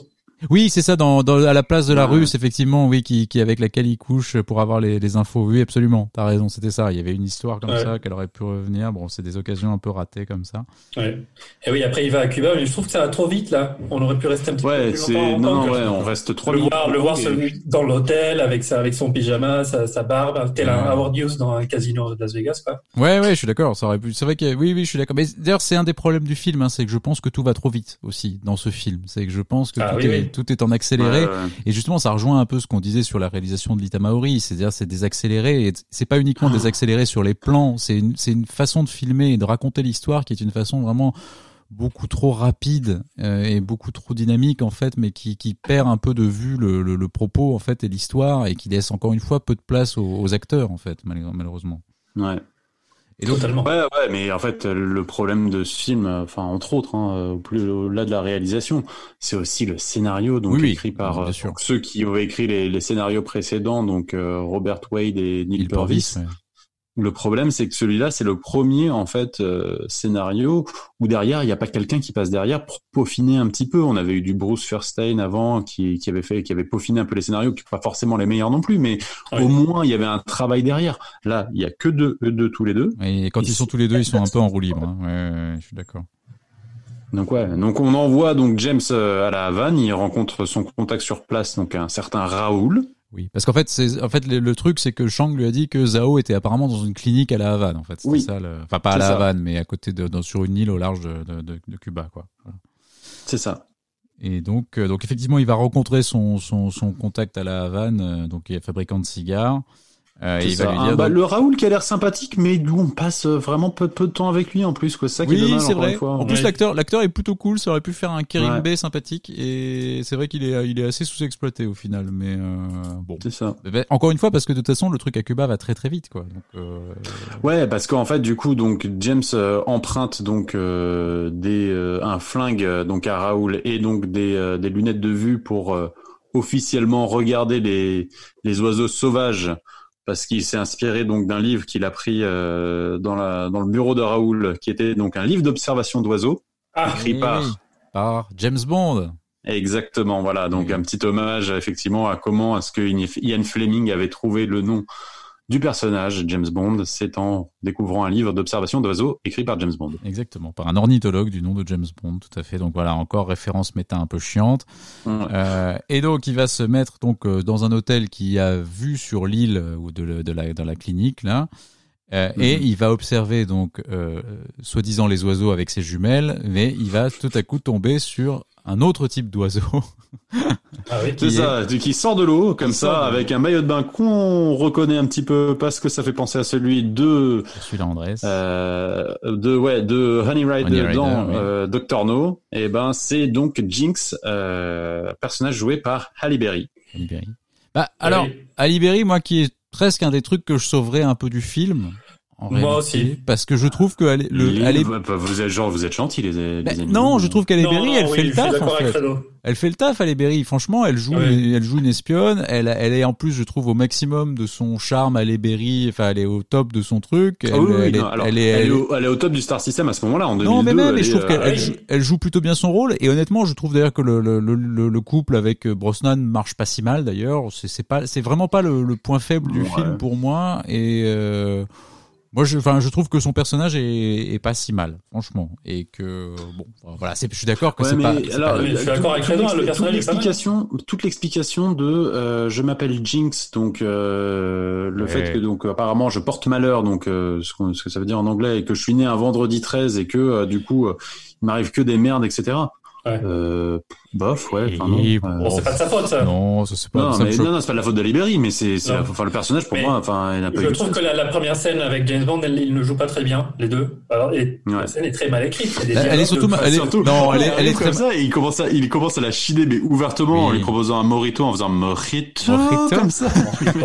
Oui, c'est ça. Dans, dans à la place de la Ouais. Russe, effectivement, oui, qui, qui avec laquelle il couche pour avoir les, les infos. Oui, absolument. T'as raison, c'était ça. Il y avait une histoire comme Ouais. ça qu'elle aurait pu revenir. Bon, c'est des occasions un peu ratées comme ça. Ouais. Et oui, après il va à Cuba, mais je trouve que ça va trop vite là. On aurait pu rester un petit peu Ouais, plus c'est longtemps. non, non, ouais, on reste trois le minutes. voir, le voir Et- se- dans l'hôtel avec sa, avec son pyjama, sa, sa barbe, tel un. Howard Hughes dans un casino de Las Vegas, quoi. Ouais, ouais, je suis d'accord. Ça aurait pu. C'est vrai que oui, oui, je suis d'accord. Mais d'ailleurs, c'est un des problèmes du film, hein, c'est que je pense que tout va trop vite aussi dans ce film. C'est que je pense que Ah tout, oui, est, oui. Tout est en accéléré. Et justement, ça rejoint un peu ce qu'on disait sur la réalisation de l'Ita Maori, c'est-à-dire c'est des accélérés. Et c'est pas uniquement des accélérés sur les plans, c'est une, c'est une façon de filmer et de raconter l'histoire qui est une façon vraiment beaucoup trop rapide euh, et beaucoup trop dynamique en fait, mais qui, qui perd un peu de vue le, le, le propos en fait et l'histoire et qui laisse encore une fois peu de place aux, aux acteurs en fait, mal- malheureusement. Ouais. Et donc, Totalement. Ouais, ouais, mais en fait, le problème de ce film, enfin, entre autres, hein, au plus au-delà de la réalisation, c'est aussi le scénario, donc Oui, écrit par euh, sûr. donc, ceux qui ont écrit les, les scénarios précédents, donc euh, Robert Wade et Neil Neil Purvis. Purvis, ouais. Le problème, c'est que celui-là, c'est le premier en fait euh, scénario où derrière, il n'y a pas quelqu'un qui passe derrière pour peaufiner un petit peu. On avait eu du Bruce Furstein avant qui, qui avait fait, qui avait peaufiné un peu les scénarios, qui pas forcément les meilleurs non plus, mais Oui. au moins il y avait un travail derrière. Là, il y a que deux, eux deux tous les deux. Et quand Ils ils sont tous les deux, ils sont un peu en roue libre. hein. Ouais, ouais, ouais, je suis d'accord. Donc ouais, donc on envoie donc James euh, à la Havane, il rencontre son contact sur place, donc un certain Raoul. Oui, parce qu'en fait, c'est en fait le, le truc, c'est que Shang lui a dit que Zhao était apparemment dans une clinique à la Havane, en fait. Oui. ça, le... enfin pas à la ça. Havane, mais à côté de, dans- sur une île au large de, de, de- de Cuba, quoi. Voilà. C'est ça. Et donc, euh, donc effectivement, il va rencontrer son son, son contact à la Havane, euh, donc il est fabricant de cigares. Euh, il va Ah, bah, donc- le Raoul qui a l'air sympathique, mais d'où on passe euh, vraiment peu, peu de temps avec lui en plus, quoi. C'est ça qui est Oui, dommage, c'est encore vrai. une fois. En plus, Ouais. l'acteur, l'acteur est plutôt cool. Ça aurait pu faire un Ouais. Kerim sympathique. Et c'est vrai qu'il est, il est assez sous-exploité au final. Mais euh, bon. C'est ça. Mais Encore une fois, parce que de toute façon, le truc à Cuba va très très vite, quoi. Donc, euh, Ouais, parce qu'en fait, du coup, donc James euh, emprunte donc euh, des euh, un flingue donc à Raoul et donc des euh, des lunettes de vue pour euh, officiellement regarder les les oiseaux sauvages parce qu'il s'est inspiré donc d'un livre qu'il a pris euh, dans la dans le bureau de Raoul qui était donc un livre d'observation d'oiseaux Ah, écrit oui, par James Bond. Exactement, voilà. Donc Oui. un petit hommage effectivement à comment est-ce que Ian Fleming avait trouvé le nom du personnage James Bond, c'est en découvrant un livre d'observation d'oiseaux écrit par James Bond. Exactement, par un ornithologue du nom de James Bond, tout à fait. Donc voilà, encore référence méta un peu chiante. Euh, et donc il va se mettre donc euh, dans un hôtel qui a vue sur l'île euh, ou de, la dans la clinique là. Euh, Et Mhm. il va observer donc euh, soi-disant les oiseaux avec ses jumelles, mais il va tout à coup tomber sur un autre type d'oiseau. ah oui. C'est qui ça, qui sort de l'eau comme ça de avec un maillot de bain qu'on reconnaît un petit peu parce que ça fait penser à celui de Celui-là, Andrés. euh, de ouais de Honey Rider, Honey Rider, dans oui. euh, Doctor No. Et ben c'est donc Jinx, euh, personnage joué par Halle Berry. Ali Berry. Bah alors, Oui. Ali Berry, moi qui est presque un des trucs que je sauverais un peu du film. En Moi réalité, aussi. Parce que je trouve que Ali- le, Ali- bah, vous êtes genre vous êtes gentil les, les Bah, amis. non, je trouve qu'Halle Non, Berry, elle oui, fait le taf en fait. Elle fait le taf, Halle Berry. Franchement, elle joue, Oui. elle joue une espionne. Elle, elle est en plus, je trouve, au maximum de son charme, Halle Berry. Enfin, elle est au top de son truc. Elle, Ah oui, elle est, alors, elle est- elle, est elle est- au, elle est au top du Star System à ce moment-là en 2002. non, mais même, elle je est, trouve qu'elle euh, elle oui. joue, elle joue plutôt bien son rôle. Et honnêtement, je trouve d'ailleurs que le, le, le, le- le couple avec Brosnan marche pas si mal. D'ailleurs, c'est c'est pas, c'est vraiment pas le, le point faible du Ouais. film pour moi. Et euh, moi, je, enfin, je trouve que son personnage est, est pas si mal, franchement. Et que bon, voilà, c'est, je suis d'accord que Ouais, c'est pas. c'est alors, pas- je suis euh, d'accord avec hein, le personnage l'explication, toute l'explication de euh, je m'appelle Jinx, donc euh, le Ouais. fait que donc apparemment je porte malheur, donc euh, ce, ce que ça veut dire en anglais, et que je suis né un vendredi 13 et que euh, du coup euh, il m'arrive que des merdes, etc. Ouais. Euh, bof, ouais. enfin, non, euh, Bon, c'est pas de sa faute, ça. Non, ça c'est pas. non, mais non, non, c'est pas de la faute de Libéry, mais c'est, c'est Non. la- enfin le personnage pour Mais moi, enfin il n'a pas Je eu trouve que la, la première scène avec James Bond, elle, ils ne jouent pas très bien, les deux. Alors, et Ouais. la scène est très mal écrite. Il Elle- elle est surtout de- ma- elle est- Surtout, non, elle est- il elle est très comme ça et il commence à, il commence à la chiner, mais ouvertement, en lui proposant un morito, en faisant morito, Morito. comme ça.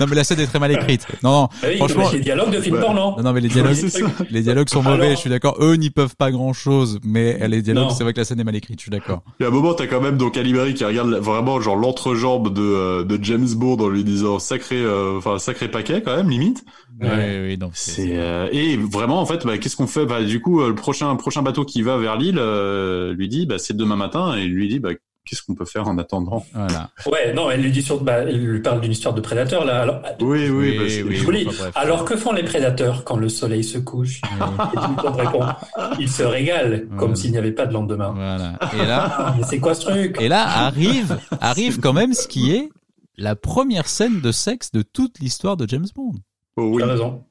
Non, mais la scène est très mal écrite. Non, non. Ah oui, Franchement- des dialogues de Ouais. porno. Non, non, mais les dialogues, Ouais, c'est ça. les dialogues sont mauvais. Je suis d'accord. Eux n'y peuvent pas grand chose, mais les dialogues, c'est vrai que la scène est mal écrite. Je suis d'accord. Il y a un moment, t'as quand même donc Ali Berry qui regarde vraiment genre l'entrejambe de, euh, de James Bond en lui disant sacré, euh, enfin sacré paquet quand même limite. Ouais. oui, non. C'est euh, et vraiment en fait, bah, qu'est-ce qu'on fait? Bah du coup, euh, le prochain prochain bateau qui va vers l'île euh, lui dit bah c'est demain matin et lui dit bah qu'est-ce qu'on peut faire en attendant Voilà. Ouais, non, elle lui dit sur, bah, elle lui parle d'une histoire de prédateur, là. Alors, Oui, oui, bah, c'est- oui, enfin, bref. alors que font les prédateurs quand le soleil se couche? Ils se régalent, comme s'il n'y avait pas de lendemain. Voilà. Et là, Ah, c'est quoi ce truc? et là arrive, arrive quand même ce qui est la première scène de sexe de toute l'histoire de James Bond. Oh, oui.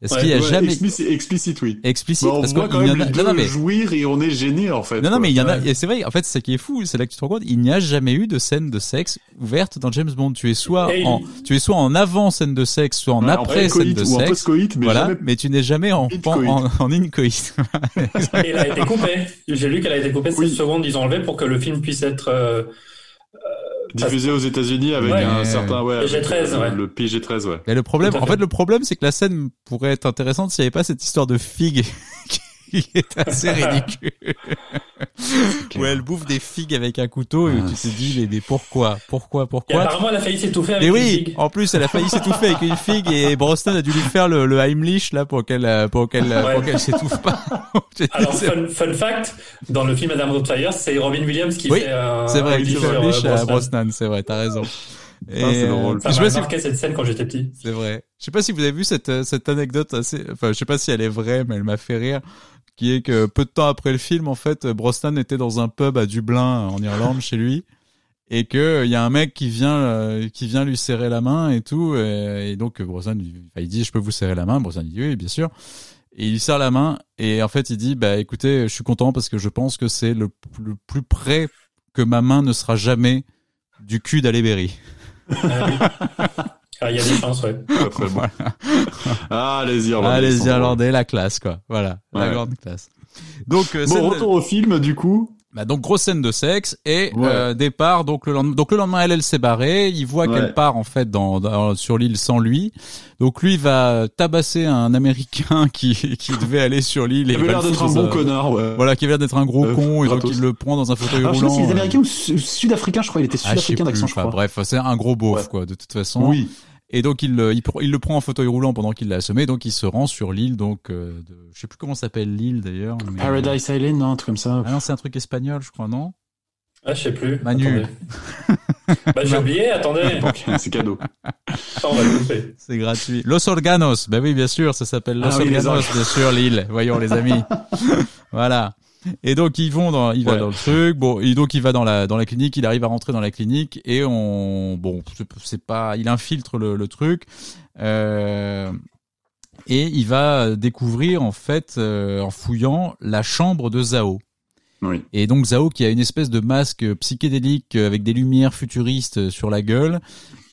Est-ce Ouais. qu'il y a Ouais, jamais explicite, explicite, oui. explicite Bah, on parce qu'il quand y même en a. les Non, non, deux mais jouir et on est gêné en fait. Non, non, mais il y en a, Ouais. et c'est vrai, en fait, c'est ce qui est fou, c'est là que tu te rends compte, il n'y a jamais eu de scène de sexe ouverte dans James Bond. Tu es soit en, tu es soit en avant scène de sexe, soit en Ouais, après scène de ou en sexe. post-coït, mais voilà, jamais mais tu n'es jamais en, In-coït. en, en in-coït. Et elle a été coupée. J'ai lu qu'elle a été coupée de Oui. 7 secondes, ils ont enlevé pour que le film puisse être euh, diffusé aux États-Unis avec Ouais. un certain ouais, avec PG-13, le, ouais. le PG-13 ouais. Mais le problème, en fait. fait, le problème, c'est que la scène pourrait être intéressante s'il n'y avait pas cette histoire de figue qui est assez ridicule. Où elle bouffe des figues avec un couteau et Ah, tu te dis, mais, mais pourquoi, pourquoi, Et pourquoi apparemment, elle a failli s'étouffer avec Mais une oui, figue. en plus, elle a failli s'étouffer avec une figue et Brosnan a dû lui faire le, le Heimlich là pour qu'elle, euh, pour qu'elle, Ouais. pour qu'elle s'étouffe pas. Alors, c'est- fun, fun fact, dans le film Madame Doubtfire, c'est Robin Williams qui Oui, fait un c'est vrai, il Heimlich le euh, Heimlich à Brosnan. C'est vrai, t'as raison. Et, c'est drôle. euh, Ça je sais m'a pas si cette scène quand j'étais petit. C'est vrai. Je sais pas si vous avez vu cette euh, cette anecdote assez enfin je sais pas si elle est vraie mais elle m'a fait rire qui est que peu de temps après le film en fait Brosnan était dans un pub à Dublin en Irlande chez lui et que il y a un mec qui vient euh, qui vient lui serrer la main et tout et, donc Brosnan il, dit je peux vous serrer la main. Brosnan dit oui bien sûr. Et il lui serre la main et en fait il dit bah écoutez je suis content parce que je pense que c'est le, plus près que ma main ne sera jamais du cul d'Aléberry. Ah, il y a des chances, ouais. Pas très bon. Ah, les Irlandais. Ah, les Irlandais, la classe, quoi. Voilà, la Ouais. grande classe. Donc, euh, Bon, de- retour au film, du coup. bah, donc grosse scène de sexe et Ouais. euh, départ. Donc le lendemain, donc le lendemain, elle, elle s'est barrée. Il voit Ouais. qu'elle part en fait dans, dans- sur l'île sans lui. Donc lui va tabasser un Américain qui qui devait aller sur l'île. Il avait va l'air d'être un bon un- connard, ouais. Voilà, qui avait l'air d'être un gros Euh, con et donc il le prend dans un fauteuil Alors, je sais pas roulant. s'il est euh, américain ou su- sud-africain, je crois. Il était ah, sud-africain d'accent, je crois. bref, c'est un gros beauf Ouais. quoi, de toute façon. Oui. Et donc il, le- il, il le prend en fauteuil roulant pendant qu'il l'a assommé. Donc il se rend sur l'île. Donc euh, de, je sais plus comment s'appelle l'île d'ailleurs. mais- Paradise Island, non, un truc comme ça. Ah non, c'est un truc espagnol, je crois, non? Ah, je sais plus. Manu. Bah, j'ai oublié, attendez. C'est cadeau. Ça, on va le couper. C'est gratuit. Los Organos. Ben oui, bien sûr, ça s'appelle Los Ah oui, les Organos, bien sûr, l'île. Voyons, les amis. voilà. Et donc ils vont dans, il va Ouais. dans le truc. Bon, et donc il va dans la dans la clinique. Il arrive à rentrer dans la clinique et on, bon, c'est- c'est pas, il infiltre le, le truc. Euh, et il va découvrir en fait, euh, en fouillant, la chambre de Zao. Oui. Et donc Zao qui a une espèce de masque psychédélique avec des lumières futuristes sur la gueule.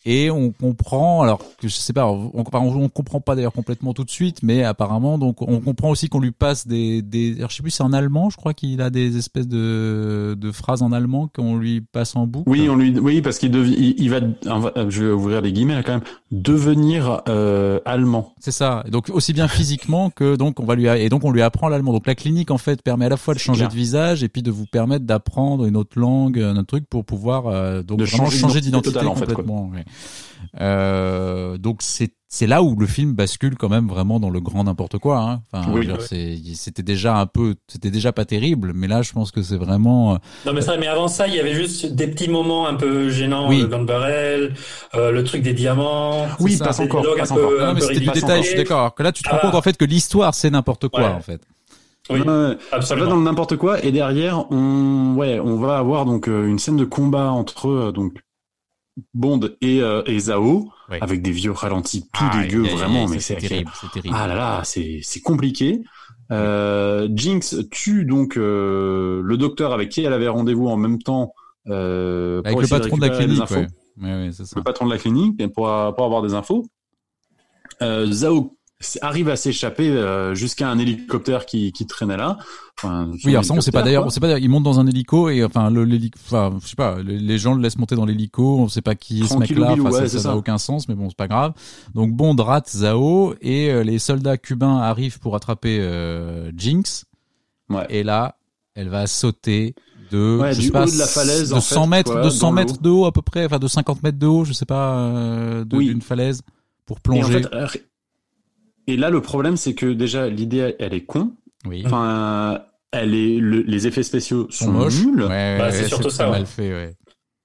Et on comprend, alors que je sais pas, on, on, comprend pas d'ailleurs complètement tout de suite, mais apparemment, donc on comprend aussi qu'on lui passe des, des, alors, je sais plus, c'est en allemand, je crois qu'il a des espèces de, de phrases en allemand qu'on lui passe en boucle. Oui, on lui, oui, parce qu'il devient, il, il va, je vais ouvrir les guillemets là quand même, devenir euh, allemand. C'est ça. Donc aussi bien physiquement que donc on va lui et donc on lui apprend l'allemand. Donc la clinique en fait permet à la fois de changer clair. de visage et puis de vous permettre d'apprendre une autre langue, un autre truc pour pouvoir euh, donc De changer changer d'identité en fait, complètement. Euh, donc c'est c'est là où le film bascule quand même vraiment dans le grand n'importe quoi. Hein. Enfin, Oui. c'était déjà un peu c'était déjà pas terrible, mais là je pense que c'est vraiment euh, Non, mais ça, mais avant ça, il y avait juste des petits moments un peu gênants, Oui. le gun barrel, euh, le truc des diamants. Oui, ça, passe encore, dialogues passe un peu- encore. non, un mais peu c'était du détail. Je suis d'accord. Alors que là tu te rends Ah. compte en fait que l'histoire c'est n'importe quoi Ouais. en fait. Oui, ça va absolument. dans le n'importe quoi et derrière on, ouais, on va avoir donc euh, une scène de combat entre euh, donc Bond et, euh, et Zao Oui. avec des vieux ralentis tout Ah, aïe, vraiment, mais c'est terrible, c'est terrible. Ah là là, c'est c'est compliqué. Euh, Jinx tue donc euh, le docteur avec qui elle avait rendez-vous en même temps euh, Avec pour le patron de la clinique, infos. ouais. Ouais, ouais, c'est ça. le patron de la clinique pour, pour avoir des infos. Zao arrive à s'échapper euh, jusqu'à un hélicoptère qui, qui traînait là. Enfin, Oui, alors ça, on sait pas d'ailleurs, on sait pas d'ailleurs, il monte dans un hélico et enfin le l'hélico, enfin je sais pas, les, les gens le laissent monter dans l'hélico, on sait pas qui est ce mec-là, enfin, ouais, ça- n'a aucun sens, mais bon c'est pas grave. Donc Bond rate Zao et euh, les soldats cubains arrivent pour attraper euh, Jinx Ouais. et là elle va sauter de, Ouais, je du sais pas, haut de la falaise, de en 100 fait, mètres, quoi, de 100 dans l'eau. mètres de haut à peu près, enfin de 50 mètres de haut, je sais pas, euh, Oui. d'une falaise pour Et, en plonger. fait, et là, le problème, c'est que déjà, l'idée, elle est con. oui. Enfin, elle est, le- les effets spéciaux sont sont, moches. nuls. Ouais, Bah, ouais, c'est surtout ça, mal ouais. fait, ouais.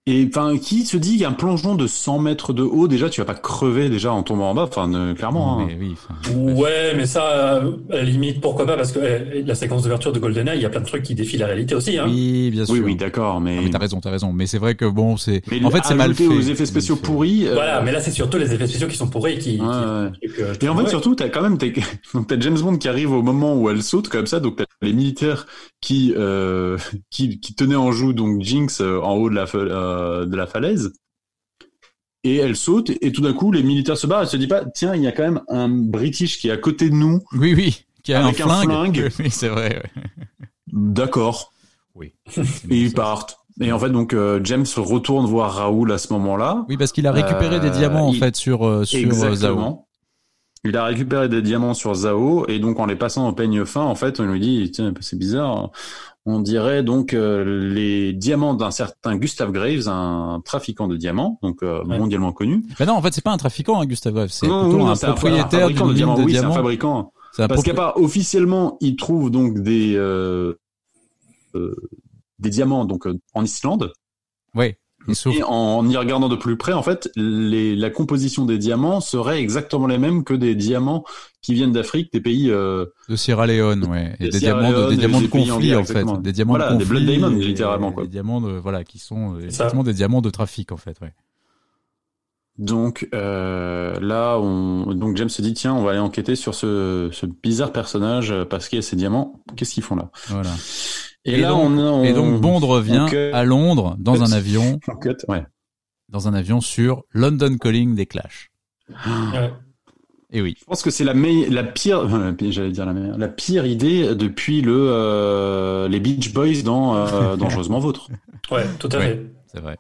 Et enfin, qui se dit qu'un plongeon de 100 mètres de haut, déjà, tu vas pas crever déjà en tombant en bas. Enfin, euh, clairement. hein. Mais oui, enfin, Ouais, mais ça, euh, à la limite, pourquoi pas, parce que euh, la séquence d'ouverture de GoldenEye, il y a plein de trucs qui défient la réalité aussi. Hein. Oui, bien sûr. Oui, oui, d'accord, mais. Non, mais t'as raison, t'as raison. Mais c'est vrai que bon, c'est. Mais En fait, c'est mal fait. aux effets spéciaux C'est mal fait. pourris. euh, Voilà, mais là, c'est surtout les effets spéciaux qui sont pourris qui. Ouais. Et en fait, ouais. surtout, t'as quand même, t'as, donc t'as James Bond qui arrive au moment où elle saute comme ça, donc t'as les militaires qui, euh, qui, qui tenaient en joue donc Jinx euh, en haut de la, euh, de la falaise. Et elle saute, et tout d'un coup, les militaires se barrent, elle se dit pas, tiens, il y a quand même un British qui est à côté de nous. Oui, oui. Qui a Avec un un flingue. Oui, c'est vrai. ouais. D'accord. Oui. Et ils partent. Et en fait, donc euh, James retourne voir Raoul à ce moment-là. Oui, parce qu'il a récupéré Euh, des diamants en il- fait sur euh, sur euh, Zao. Il a récupéré des diamants sur Zao et donc en les passant au peigne fin, en fait, on lui dit tiens c'est bizarre. On dirait donc euh, les diamants d'un certain Gustav Graves, un trafiquant de diamants, donc euh, Ouais. mondialement connu. Mais non, en fait, c'est pas un trafiquant, hein, Gustave Graves. C'est Non, plutôt non, un c'est un propriétaire fabricant de diamants. de Oui, c'est un fabricant. Un Parce propri- qu'à part officiellement, il trouve donc des euh, euh, des diamants donc euh, en Islande. Ouais. Et sauf Et en y regardant de plus près, en fait, les, la composition des diamants serait exactement les mêmes que des diamants qui viennent d'Afrique, des pays euh, de Sierra Leone, ouais. Et Des diamants de, des diamants de en conflit, en fait. exactement. Des diamants Voilà, de des. Blood Diamonds, littéralement, quoi. Des diamants de, voilà, qui sont euh, ça. effectivement des diamants de trafic, en fait, ouais. Donc euh, là, on, donc James se dit tiens, on va aller enquêter sur ce, ce bizarre personnage euh, parce qu'il y a ces diamants. Qu'est-ce qu'ils font là? Voilà. Et, Et là, donc- on, on Et donc, Bond revient à Londres dans un avion, on cut, ouais. dans un avion sur London Calling des Clash. Ouais. Et oui. Je pense que c'est la pire, euh, j'allais dire la meilleure, la pire idée depuis le euh, les Beach Boys dans euh, Dangereusement Vôtre. Ouais, tout à Ouais. fait. C'est vrai.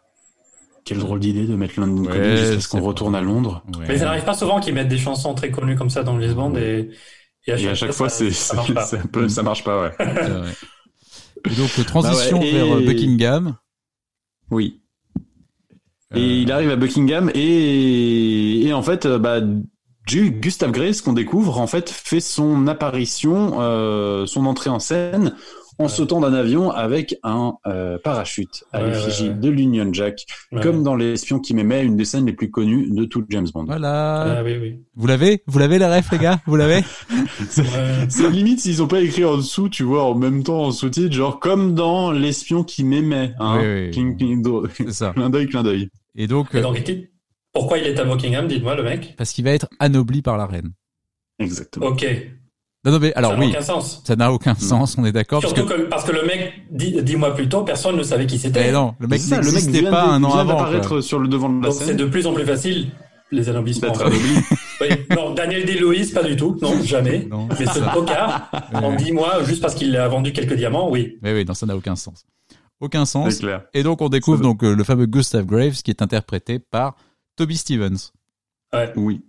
Quelle drôle d'idée de mettre London Ouais, Calling juste parce c'est qu'on retourne à Londres. Ouais. Mais ça n'arrive pas souvent qu'ils mettent des chansons très connues comme ça dans les bandes et, Et à chaque fois, c'est ça marche pas. peu- ça marche pas, ouais. Et donc, euh, transition Bah ouais, et- vers euh, Buckingham. Oui. Euh, Et il arrive à Buckingham et, et en fait, bah, Gustave Grace, qu'on découvre, en fait, fait son apparition, euh, son entrée en scène en Ouais. sautant d'un avion avec un euh, parachute à Ouais, l'effigie ouais, ouais. de l'Union Jack, Ouais. comme dans l'espion qui m'aimait, une des scènes les plus connues de tout James Bond. Voilà. Ah oui, oui. Vous l'avez? Vous l'avez la ref, les gars? Vous l'avez? C'est limite s'ils ont pas écrit en dessous, tu vois, en même temps en sous-titre, genre comme dans l'espion qui m'aimait, hein. Oui, oui. Clin- clin- do- C'est ça. clin d'œil, clin d'œil. Et donc, Et euh, pourquoi il est à Buckingham, dites-moi, le mec? parce qu'il va être anobli par la reine. Exactement. Ok. Non, non, mais alors ça n'a oui, aucun sens. ça n'a aucun sens, on est d'accord. Parce Surtout que, que... parce que le mec, dix, dix mois plus tôt, personne ne savait qui c'était. non, le mec C'est ça, le mec n'existait pas de- un an avant. d'apparaître quoi. sur le devant de la Donc c'est de plus en plus facile, les anoblissements. Oui. Non, Daniel Day-Lewis, pas du tout. Non, jamais. Non, Mais ce tocard, en Ouais. 10 mois, juste parce qu'il a vendu quelques diamants, oui. Mais oui, non, ça n'a aucun sens. Aucun sens. C'est clair. Et donc on découvre donc euh, le fameux Gustav Graves qui est interprété par Toby Stevens. Oui.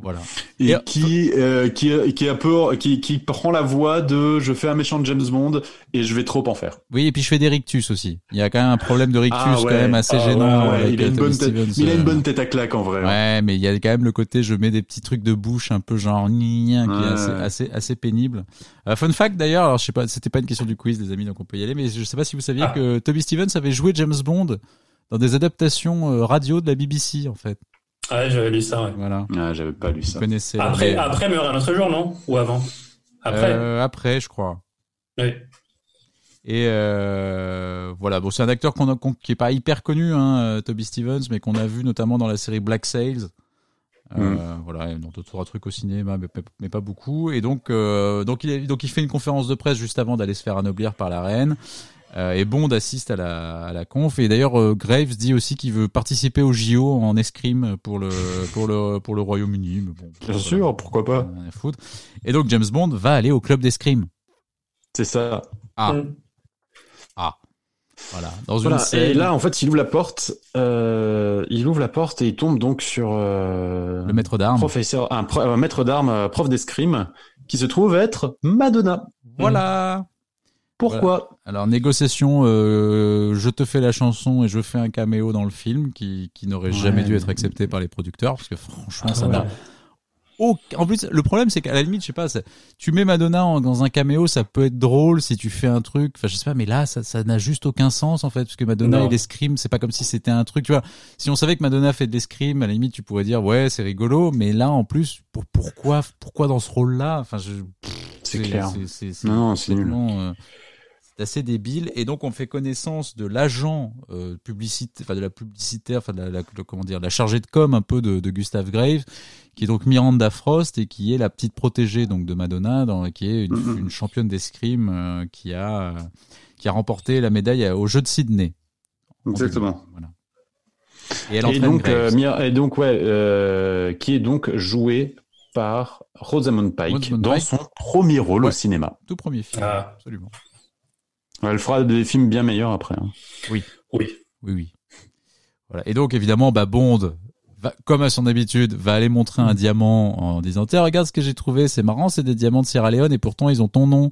Voilà. Et, Et- qui, euh, qui, qui, est un peu, qui, qui prend la voix de je fais un méchant James Bond et je vais trop en faire. Oui, et puis je fais des rictus aussi. Il y a quand même un problème de rictus Ah quand ouais. même assez Ah gênant. ouais, ouais, avec, il, a une Toby bonne tête, Stevens, il a une euh, bonne tête à claque en vrai. hein. Ouais, mais il y a quand même le côté je mets des petits trucs de bouche un peu genre gna, qui est assez, assez, assez pénible. Euh, fun fact d'ailleurs, alors je sais pas, c'était pas une question du quiz les amis, donc on peut y aller, mais je sais pas si vous saviez Ah. que Toby Stevens avait joué James Bond dans des adaptations euh, radio de la BBC en fait. Ouais, j'avais lu ça, ouais. Voilà. Ah, j'avais pas lu Vous ça. connaissez. Après, mais- après meurt un autre jour, non? Ou avant? Après? Euh, après, je crois. Oui. Et euh, voilà, bon, c'est un acteur qu'on qu'on- qui est pas hyper connu, hein, euh, Toby Stevens, mais qu'on a vu notamment dans la série Black Sails. Euh, Voilà, et dans d'autres trois trucs au cinéma, mais, pas- mais pas beaucoup. Et donc, euh, donc, il est- donc, il fait une conférence de presse juste avant d'aller se faire anoblir par la reine. Euh, et Bond assiste à la, à la conf. Et d'ailleurs, euh, Graves dit aussi qu'il veut participer au JO en escrime pour le, pour le, pour le Royaume-Uni. Bon, Bien sûr, pourquoi pas. Et donc, James Bond va aller au club d'escrime. C'est ça. Ah. Mm. Voilà, dans Voilà. une scène. Et là, en fait, il ouvre la porte. Euh, il ouvre la porte et il tombe donc sur euh, le maître d'armes. professeur, un, pro- un maître d'armes, prof d'escrime, qui se trouve être Madonna. Voilà. Pourquoi Alors négociation, euh, je te fais la chanson et je fais un caméo dans le film qui, qui n'aurait Ouais. jamais dû être accepté par les producteurs parce que franchement ça Ouais. n'a aucun- En plus, le problème c'est qu'à la limite, je sais pas, ça- tu mets Madonna en- dans un caméo, ça peut être drôle si tu fais un truc. Enfin, je sais pas, mais là, ça, ça n'a juste aucun sens en fait, parce que Madonna Non. et l'escrime, c'est pas comme si c'était un truc. Tu vois, si on savait que Madonna fait de l'escrime, à la limite, tu pourrais dire ouais, c'est rigolo, mais là, en plus, pour pourquoi, pourquoi dans ce rôle-là? Enfin, je, C'est clair. c'est Non, non, c'est nul. euh, c'est assez débile. Et donc, on fait connaissance de l'agent euh, publicité, enfin de la publicitaire, enfin de la, comment dire, la chargée de com un peu de, de Gustave Graves, qui est donc Miranda Frost et qui est la petite protégée donc de Madonna, dans, qui est une, une championne d'escrime euh, qui a euh, qui a remporté la médaille au Jeu de Sydney. en Exactement. 2000. Voilà. Et elle Et entraîne donc, Graves. euh, et donc, ouais, euh, qui est donc joué par Rosamund Pike Rosamund dans Pike. son premier rôle au cinéma. tout premier film, Ah. absolument. Elle fera des films bien meilleurs après. hein. Oui. Oui, oui. Voilà. Et donc, évidemment, bah, Bond, va, comme à son habitude, va aller montrer un diamant en disant, tiens, regarde ce que j'ai trouvé, c'est marrant, c'est des diamants de Sierra Leone et pourtant ils ont ton nom.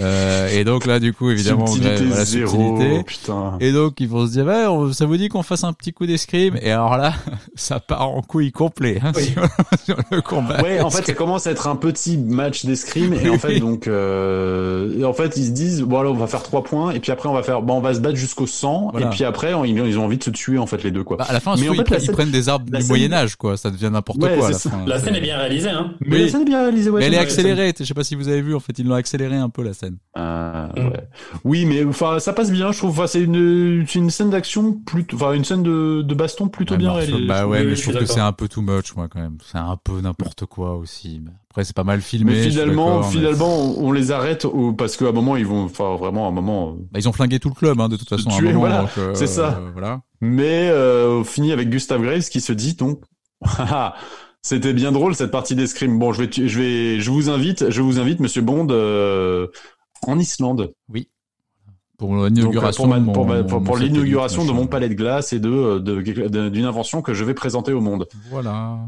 Euh, et donc là, du coup, évidemment, Subtilité voilà, zéro, subtilité. putain. Et donc, ils vont se dire, ouais, on- ça vous dit qu'on fasse un petit coup d'escrime Et alors là, ça part en couille complet hein, Oui. sur, sur le combat. Ouais, en fait, ça commence à être un petit match d'escrime et en fait, donc, euh, et en fait, ils se disent, bon, alors, on va faire trois points et puis après, on va faire, bon, on va se battre jusqu'au 100 Voilà. et puis après, on- ils, ont envie de se tuer, en fait, les deux, quoi. Bah, à la fin, Mais en fait, ils, la ils scène- prennent des arbres la du scène- Moyen Âge, quoi. Ça devient n'importe Ouais, quoi à la fin. La scène est bien réalisée, hein. Mais oui. la scène est bien réalisée, ouais. Mais elle est accélérée. Je sais pas si vous avez vu. En fait, ils l'ont accéléré un peu la scène. Euh, Mm. ouais. Oui, mais enfin, ça passe bien, je trouve. Enfin, c'est une, c'est une scène d'action plutôt, enfin, une scène de, de baston plutôt Ouais, bien réalisée. Bah je ouais, mais je trouve que c'est un peu too much, moi, quand même. C'est un peu n'importe quoi aussi. Mais après, c'est pas mal filmé. Mais finalement, mais- finalement, on, les arrête au- parce qu'à un moment, ils vont, enfin, vraiment, à un moment. euh, Bah, ils ont flingué tout le club, hein, de toute façon. à un tuer, moment, voilà, euh, c'est ça. euh, voilà. Mais euh, on finit avec Gustav Graves qui se dit donc, Ah, c'était bien drôle cette partie d'escrime. Bon, je vais, je vais, je vous invite, je vous invite, Monsieur Bond, euh, en Islande. Pour Donc, l'inauguration. pour, ma- de mon- pour, pour- pour l'inauguration de palais de glace et de de- de- d'une invention que je vais présenter au monde. Voilà.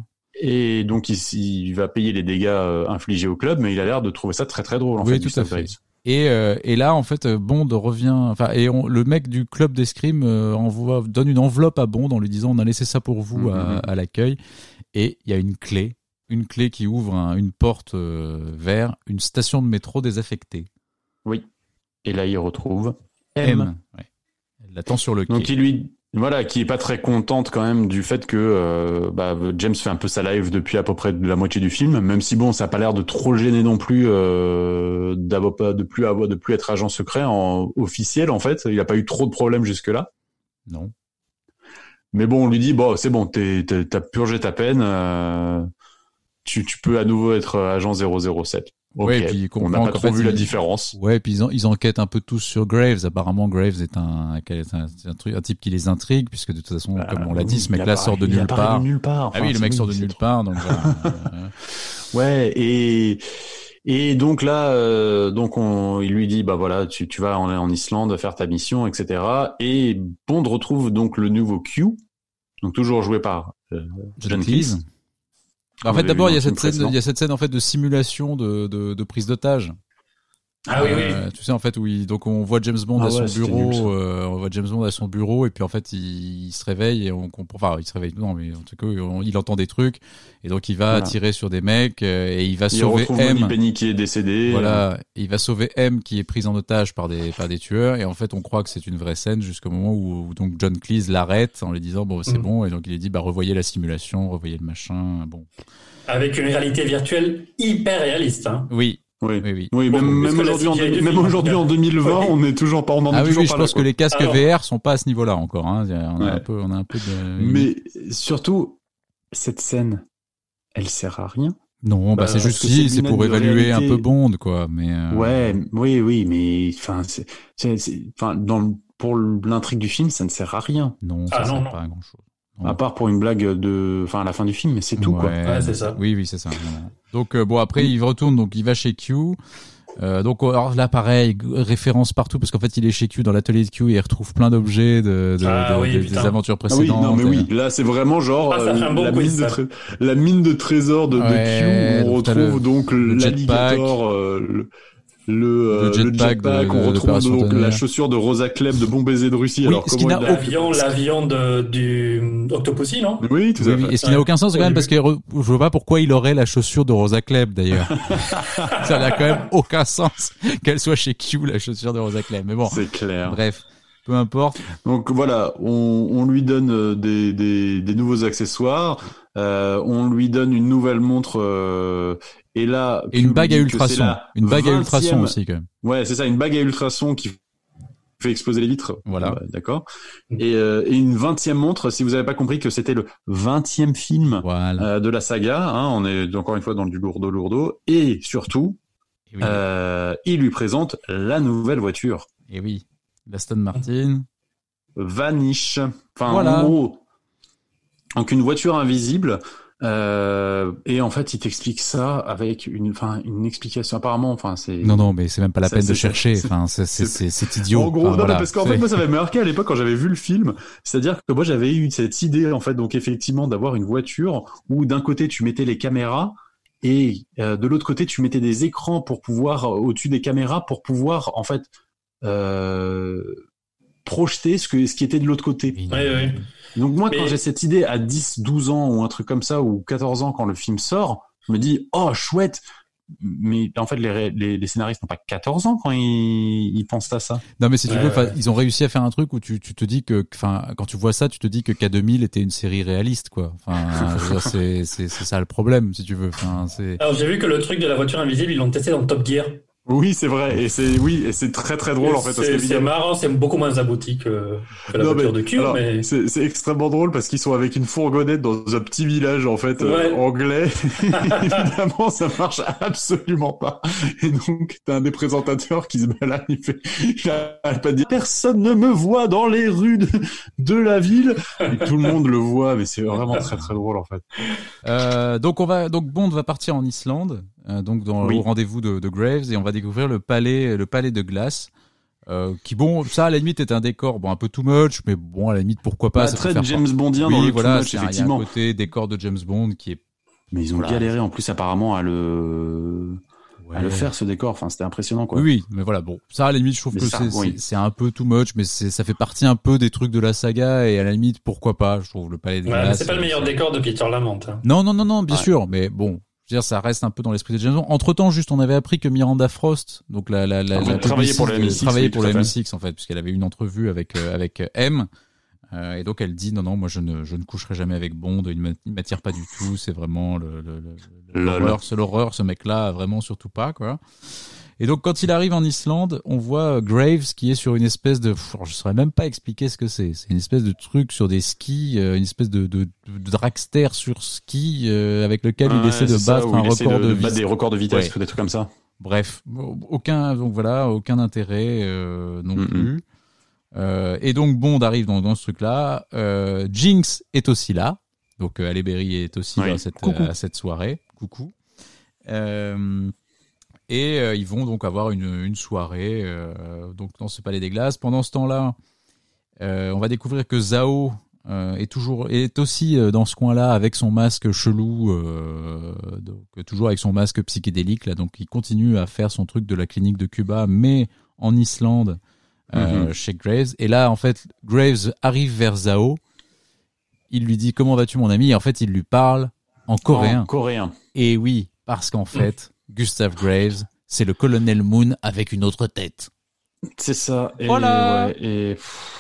Et donc il, il va payer les dégâts euh, infligés au club, mais il a l'air de trouver ça très très drôle en Oui, fait. tout à fait. Et, euh, et là, en fait, euh, Bond revient. Enfin, et on- le mec du club d'escrime euh, envoie, donne une enveloppe à Bond en lui disant on a laissé ça pour vous à, Mhm. à l'accueil. Et il y a une clé, une clé qui ouvre un- une porte euh, vers une station de métro désaffectée. Et là il retrouve M. M. Ouais. Elle l'attend sur le quai. Donc il lui voilà, qui est pas très contente quand même du fait que euh, bah, James fait un peu sa live depuis à peu près la moitié du film, même si bon, ça a pas l'air de trop gêner non plus euh, d'avoir pas de plus avoir de plus être agent secret en officiel en fait. Il a pas eu trop de problèmes jusque là. Non. Mais bon, on lui dit bon, c'est bon, t'as purgé ta peine, euh, tu, tu peux à nouveau être agent 007. Ok, Ouais, et puis on n'a pas trop fait, vu la différence. Ouais, et puis ils, en- ils enquêtent un peu tous sur Graves. Apparemment, Graves est un, est un, truc, un type qui les intrigue, puisque de toute façon, comme on l'a dit, ce mec-là sort de nulle part. de nulle part. ah oui, le mec sort de nulle trop- part, donc. Euh, Ouais, et et donc là, euh, donc on, il lui dit bah voilà, tu, tu vas en, en Islande faire ta mission, etc. Et Bond retrouve donc le nouveau Q, donc toujours joué par euh, John John Cleese. En fait, d'abord, il y a cette scène, il y a cette scène en fait de simulation de, de, de prise d'otage. Ah oui, oui. Euh, tu sais en fait où il, donc on voit James Bond Ah à ouais, son bureau, euh, on voit James Bond à son bureau et puis en fait il, il se réveille et on comprend, enfin il se réveille non mais en tout cas on- il entend des trucs et donc il va Voilà. tirer sur des mecs euh, et il va Il sauver M. Penny qui est décédé. Voilà, il va sauver M qui est prise en otage par des par des tueurs et en fait on croit que c'est une vraie scène jusqu'au moment où, où donc John Cleese l'arrête en lui disant bon c'est Mm. bon et donc il lui dit bah revoyez la simulation, revoyez le machin, bon Avec une réalité virtuelle hyper réaliste. Hein. oui Oui. oui oui. Oui, même, aujourd'hui, en, même aujourd'hui en en tout cas. 2020, Oui. on est toujours pas, on en est Ah oui, toujours oui, pas je là, pense que les casques Alors- VR sont pas à ce niveau-là encore. Hein. On a Ouais. un peu, on a un peu de. Mais surtout, cette scène, elle sert à rien. non, bah, bah, c'est juste si, c'est pour évaluer un peu Bond, quoi. Mais euh, Ouais, oui, oui, mais enfin, c'est, enfin, dans pour l'intrigue du film, ça ne sert à rien. non, ça Ah, sert non, non. pas à grand chose. À part pour une blague de, enfin, à la fin du film, mais c'est tout, quoi. Ouais, c'est ça. Oui, oui, c'est ça. voilà. Donc euh, bon, après il retourne, donc il va chez Q. Euh, donc alors là pareil référence partout parce qu'en fait il est chez Q dans l'atelier de Q et il retrouve plein d'objets de, de- Ah de- oui, de- des aventures Ah oui, précédentes. non, mais oui, là, c'est vraiment genre, Ah, euh, bon la, quiz, mine de ça. tré- la mine de trésors de, Ouais, Q, on donc t'as retrouve le- donc l'alligator, euh, le, le, euh, Le le jetpack on retrouve donc la chaussure de Rosa Klebb de Bon Baiser de Russie. Oui, Alors, ce qui comment n'a il a- L'avion, l'avion de, du Octopussy, non Oui, tout à oui. fait. Et ce qui n'a aucun sens quand même parce que je vois pas pourquoi il aurait la chaussure de Rosa Klebb d'ailleurs. ça n'a quand même aucun sens qu'elle soit chez Q la chaussure de Rosa Klebb. Mais bon, C'est clair. bref, peu importe. Donc voilà, on, on lui donne euh, des, des, des nouveaux accessoires, euh, on lui donne une nouvelle montre, euh, et là... Et une bague à ultrasons. Une bague à ultrasons 20e aussi quand même. Ouais, c'est ça, une bague à ultrasons qui fait exploser les vitres. Voilà. Ouais, D'accord. Et, euh, et une vingtième montre, si vous n'avez pas compris que c'était le vingtième film Voilà. euh, de la saga, hein, on est encore une fois dans du lourdo lourdo, et surtout, Et oui. euh, il lui présente la nouvelle voiture, Et oui. L'Aston Martin. Vanish. Enfin, Voilà. en gros, donc une voiture invisible Euh, et en fait, il t'explique ça avec une, enfin, une explication. Apparemment, enfin, c'est. Non, non, mais c'est même pas la peine de chercher. c'est- Enfin, c'est c'est c'est c'est idiot. En gros, Enfin, non, voilà. parce qu'en fait, moi, ça m'avait marqué à l'époque quand j'avais vu le film. C'est-à-dire que moi, j'avais eu cette idée, en fait, donc effectivement, d'avoir une voiture où d'un côté, tu mettais les caméras et euh, de l'autre côté, tu mettais des écrans pour pouvoir, euh, au-dessus des caméras, pour pouvoir, en fait, euh, projeter ce, que, ce qui était de l'autre côté. Oui, oui. Donc moi, quand j'ai cette idée à 10, 12 ans ou un truc comme ça, ou 14 ans quand le film sort, je me dis, oh, chouette mais en fait, les, ré- les, les scénaristes n'ont pas 14 ans quand ils, ils pensent à ça. Non, mais si tu veux, ouais. ils ont réussi à faire un truc où tu, tu te dis que, enfin, quand tu vois ça, tu te dis que K2000 était une série réaliste, quoi. Enfin, c'est, ça le problème, si tu veux. Enfin, c'est. Alors j'ai vu que le truc de la voiture invisible, ils l'ont testé dans Top Gear. Oui, c'est vrai, et c'est oui, et c'est très très drôle en fait. C'est marrant, c'est beaucoup moins abouti que, que la Non, voiture mais- de cul, alors, mais c'est extrêmement drôle parce qu'ils sont avec une fourgonnette dans un petit village en fait euh, anglais. Évidemment, ça marche absolument pas. Et donc, t'as un des présentateurs qui se balade, il fait, il pas de dire, personne ne me voit dans les rues de, de la ville. Et tout le monde le voit, mais c'est vraiment très très drôle en fait. Euh, donc on va, donc Bond va partir en Islande, donc dans Oui. au rendez-vous de, de Graves, et on va découvrir le palais, le palais de glace. Euh, qui bon, ça à la limite est un décor, bon un peu too much, mais bon à la limite pourquoi pas. Ça peut très faire James Bondien oui, dans le voilà, too much, c'est un- il y a un effectivement. côté décor de James Bond qui est Mais ils ont Voilà. galéré en plus apparemment à le à le faire ce décor. Enfin, c'était impressionnant quoi. Oui, oui, mais voilà, bon, ça à la limite, je trouve Mais que ça, c'est oui. un peu too much, mais ça fait partie un peu des trucs de la saga et à la limite, pourquoi pas Je trouve le palais glace. c'est pas le euh, meilleur décor de Peter Lamont. hein. Non, non, non, non, bien Ouais. sûr, mais bon. Je veux dire, ça reste un peu dans l'esprit de James Bond. Entre temps, juste, on avait appris que Miranda Frost, donc la, la, la, Ah, la travaillait pour la publiciste, MI6, travaillait oui, pour la à fait. MI6, en fait, puisqu'elle avait une entrevue avec, euh, avec euh, M. Euh, et donc, elle dit, non, non, moi, je ne, je ne coucherai jamais avec Bond, il m'attire pas du tout, c'est vraiment le, le, le- l'horreur, l'horreur, ce mec-là, vraiment surtout pas, quoi. Et donc, quand il arrive en Islande, on voit euh, Graves qui est sur une espèce de, pff, je saurais même pas expliquer ce que c'est. C'est une espèce de truc sur des skis, euh, une espèce de, de, de dragster sur ski euh, avec lequel il essaie de ça, battre un record de, de battre des records de vitesse Ouais. ou des trucs comme ça. Bref, aucun donc voilà, aucun intérêt euh, non plus. Euh, et donc Bond arrive dans, dans ce truc-là. Euh, Jinx est aussi là, donc euh, Halle Berry est aussi Oui. là à cette, Coucou. à cette soirée. Coucou. Euh, et euh, ils vont donc avoir une, une soirée euh, donc dans ce palais des glaces. Pendant ce temps-là, euh, on va découvrir que Zao est toujours est aussi dans ce coin-là avec son masque chelou, donc toujours avec son masque psychédélique là. Donc il continue à faire son truc de la clinique de Cuba, mais en Islande Mhm. chez Graves. Et là, en fait, Graves arrive vers Zao. Il lui dit comment vas-tu mon ami? Et en fait, il lui parle en coréen. En coréen. Et oui, parce qu'en fait, Gustav Graves, c'est le colonel Moon avec une autre tête. C'est ça. Et, Voilà. ouais, et...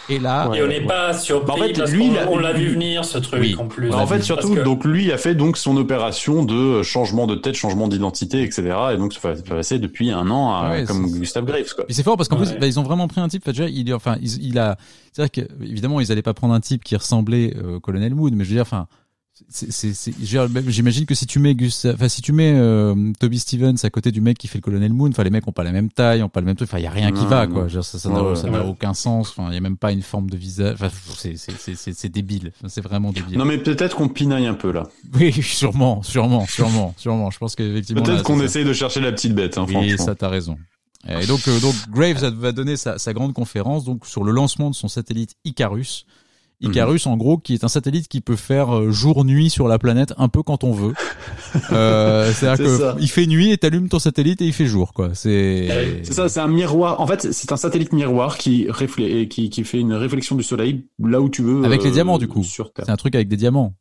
Et là, Ouais. Et on n'est pas surpris Bah, en fait, parce lui, on l'a vu venir ce truc Oui. en plus. Bah, en fait, surtout, que- donc lui a fait donc son opération de changement de tête, changement d'identité, etc. Et donc ça fait passer depuis un an à, Ouais, comme Gustave Graves, quoi. Puis c'est fort parce qu'en Ouais. plus, bah, ils ont vraiment pris un type. enfin, déjà, il, enfin, il, il a. C'est vrai que évidemment, ils allaient pas prendre un type qui ressemblait euh, au colonel Moon, mais je veux dire, enfin, j'imagine que si tu mets Gustav, enfin, si tu mets euh, Toby Stevens à côté du mec qui fait le colonel Moon, enfin, les mecs ont pas la même taille, ont pas le même truc. Enfin, il y a rien qui va, non. quoi. Dire, ça, n'a, ouais. Ouais. aucun sens. Enfin, il y a même pas une forme de visage. Enfin, c'est, c'est, c'est, c'est, c'est débile. Enfin, C'est vraiment débile. Non mais peut-être qu'on pinaille un peu là. Oui, sûrement, sûrement, sûrement, sûrement. Je pense qu'effectivement. Peut-être qu'on essaye de chercher la petite bête, hein, Oui, franchement. ça t'as raison. Et donc, euh, donc Graves va donner sa, sa grande conférence donc sur le lancement de son satellite Icarus. Icarus, en gros, qui est un satellite qui peut faire euh, jour-nuit sur la planète un peu quand on veut. Euh, C'est-à-dire C'est ça. que il fait nuit et t'allumes ton satellite et il fait jour, quoi. C'est C'est ça, c'est un miroir. En fait, c'est un satellite miroir qui reflète, qui, qui fait une réflexion du soleil là où tu veux. Avec les euh, diamants, du coup. Sur Terre. C'est un truc avec des diamants.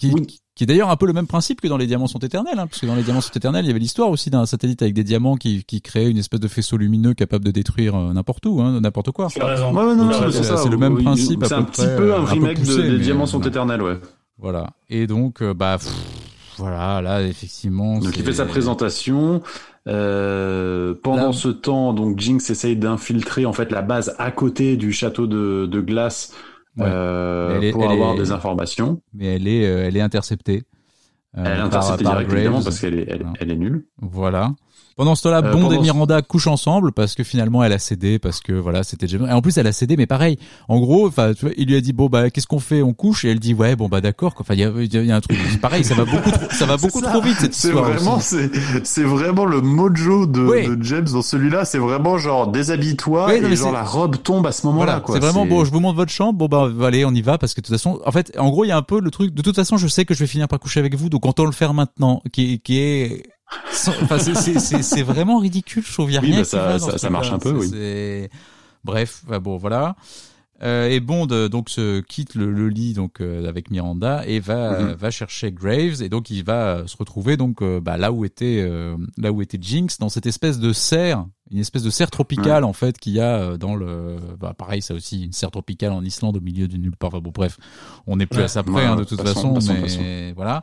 Qui, Oui. qui est d'ailleurs un peu le même principe que dans les diamants sont éternels, hein, parce que dans les diamants sont éternels, il y avait l'histoire aussi d'un satellite avec des diamants qui, qui créait une espèce de faisceau lumineux capable de détruire euh, n'importe où, hein, n'importe quoi. Tu as raison. Ouais, ouais, non, non, c'est- c'est ça. c'est le même Oui, principe C'est peu un petit près, peu euh, un un peu remake poussé, de, des mais, diamants euh, sont voilà. éternels, ouais. Voilà. Et donc, euh, bah, pff, voilà, là, effectivement. Donc il fait sa présentation. Euh, pendant Là- ce temps, donc Jinx essaye d'infiltrer en fait la base à côté du château de, de glace Ouais. euh, Elle est- pour avoir est- des informations. Mais elle est, euh, elle est interceptée. euh, Elle est par- interceptée par direct évidemment Graves. parce qu'elle est, elle est nulle. Voilà. Pendant ce temps-là, Euh, Bond et Miranda couchent ensemble parce que finalement elle a cédé parce que voilà c'était James. Et en plus elle a cédé mais pareil. En gros, enfin il lui a dit bon bah qu'est-ce qu'on fait? On couche? Et elle dit ouais bon bah d'accord. Enfin il y a, y un truc. Pareil, ça va beaucoup trop, ça va beaucoup ça. trop vite cette C'est vraiment, c'est, c'est vraiment le mojo de, James dans celui-là. C'est vraiment genre déshabille-toi et genre la robe tombe à ce moment-là. Voilà, c'est vraiment bon. Je vous montre votre chambre. Bon bah allez, on y va parce que de toute façon, en fait, en gros, il y a un peu le truc. De toute façon, je sais que je vais finir par coucher avec vous, donc autant le faire maintenant. Qui, est- qui est, enfin, c'est- vraiment ridicule. Je trouve il y a Oui, rien bah, ça- va dans ça- ce ça marche un peu, oui. Bref, bah, bon voilà. Euh, et Bond euh, donc se quitte le, le lit donc euh, avec Miranda et va Mhm. va chercher Graves et donc il va se retrouver donc euh, bah, là où était là où était Jinx dans cette espèce de serre une espèce de serre tropicale en fait qu'il y a euh, dans le bah pareil ça aussi une serre tropicale en Islande au milieu du nulle part enfin bon bref on n'est plus Ouais. à ça près Ouais, hein, de toute façon mais voilà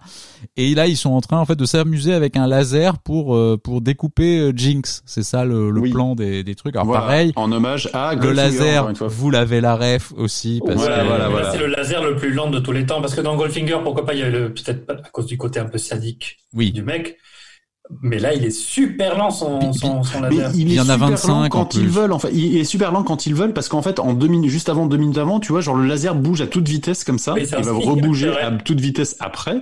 et là ils sont en train en fait de s'amuser avec un laser pour euh, pour découper euh, Jinx c'est ça le, le Oui. plan des, des trucs alors Voilà, pareil En hommage à le laser, encore une fois. vous l'avez la ref aussi, parce Voilà, que voilà, voilà. c'est le laser le plus lent de tous les temps, parce que dans Goldfinger, pourquoi pas, il y le- peut-être pas à cause du côté un peu sadique oui, du mec, mais là, il est super lent son, son, Mais laser. il, Il y est en a super 25 lent en quand ils veulent. Enfin, il est super lent quand ils veulent parce qu'en fait, en deux minutes, juste avant, deux minutes avant, tu vois, genre le laser bouge à toute vitesse comme ça. Il va rebouger à toute vitesse après.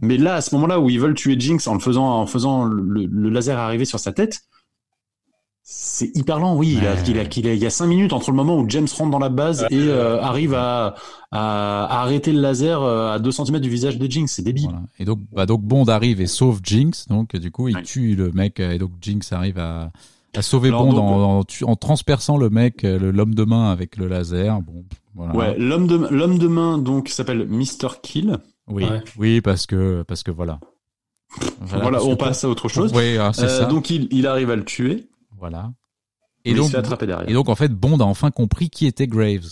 Mais là, à ce moment-là où ils veulent tuer Jinx en le faisant, en faisant le, le laser arriver sur sa tête, c'est hyper lent. Oui, il, a, Ouais. il, a, il, a- il y a cinq minutes entre le moment où James rentre dans la base et euh, arrive à, à, à arrêter le laser euh, à 2 cm du visage de Jinx. C'est débile. voilà. Et donc, bah, donc Bond arrive et sauve Jinx, donc du coup il Ouais. tue le mec, euh, et donc Jinx arrive à, à sauver Alors, Bond donc, en, en, tu- en transperçant le mec, le- l'homme de main avec le laser. Bon, voilà. Ouais, l'homme de, l'homme de main, donc, s'appelle Mr. Kill. Oui, Ouais. oui, parce que parce que voilà. Voilà, on passe à autre chose. Oui, ah, c'est Euh, ça. donc il, il arrive à le tuer. Voilà. Et il donc, se fait attraper derrière. et donc en fait, Bond a enfin compris qui était Graves.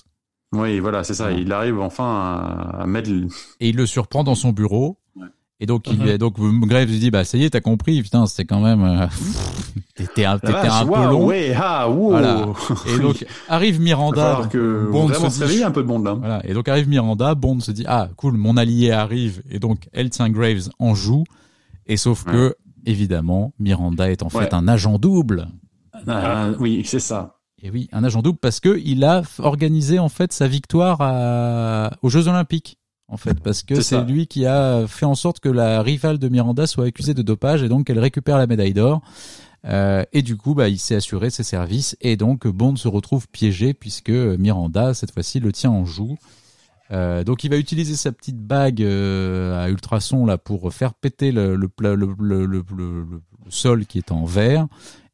Oui, voilà, c'est ça. Il arrive enfin à, à mettre. le- et il le surprend dans son bureau. Ouais. Et donc, il Mhm. donc Graves lui dit, bah, ça y est, t'as compris, putain, c'était quand même, euh, t'étais un, t'étais vache, un peu long. Ouais, ah, wow. Voilà. Et donc, arrive Miranda. que Bond vraiment se dit- réveiller un peu de monde là. Voilà. Et donc, arrive Miranda, Bond se dit, ah, cool, mon allié arrive. Et donc, elle tient Graves en joue. Et sauf Ouais. que, évidemment, Miranda est en fait un agent double. Ah, oui, c'est ça. Et oui, un agent double parce que il a organisé en fait sa victoire à... aux Jeux Olympiques. En fait, parce que C'est lui qui a fait en sorte que la rivale de Miranda soit accusée de dopage et donc qu'elle récupère la médaille d'or. Euh, et du coup, bah, il s'est assuré ses services et donc Bond se retrouve piégé puisque Miranda cette fois-ci le tient en joue. Euh, donc il va utiliser sa petite bague euh, à ultrasons là pour faire péter le- le sol qui est en verre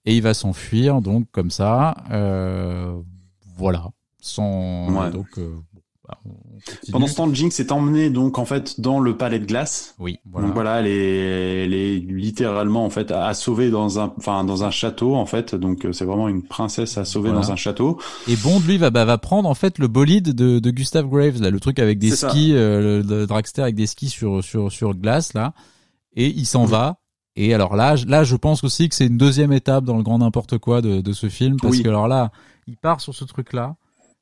et il va s'enfuir donc comme ça euh, voilà sans Ouais. donc euh, bah. Pendant ce temps, Jinx est emmenée donc en fait dans le palais de glace. oui voilà, Donc voilà, elle est, elle est littéralement en fait à sauver dans un, enfin dans un château en fait. Donc euh, c'est vraiment une princesse à sauver Voilà. dans un château. et Bond lui va bah, va prendre en fait le bolide de, de Gustave Graves là le truc avec des skis euh, le, le dragster avec des skis sur sur sur glace là et il s'en va et alors là je- là je pense aussi que c'est une deuxième étape dans le grand n'importe quoi de, de ce film parce Oui. que alors là il part sur ce truc là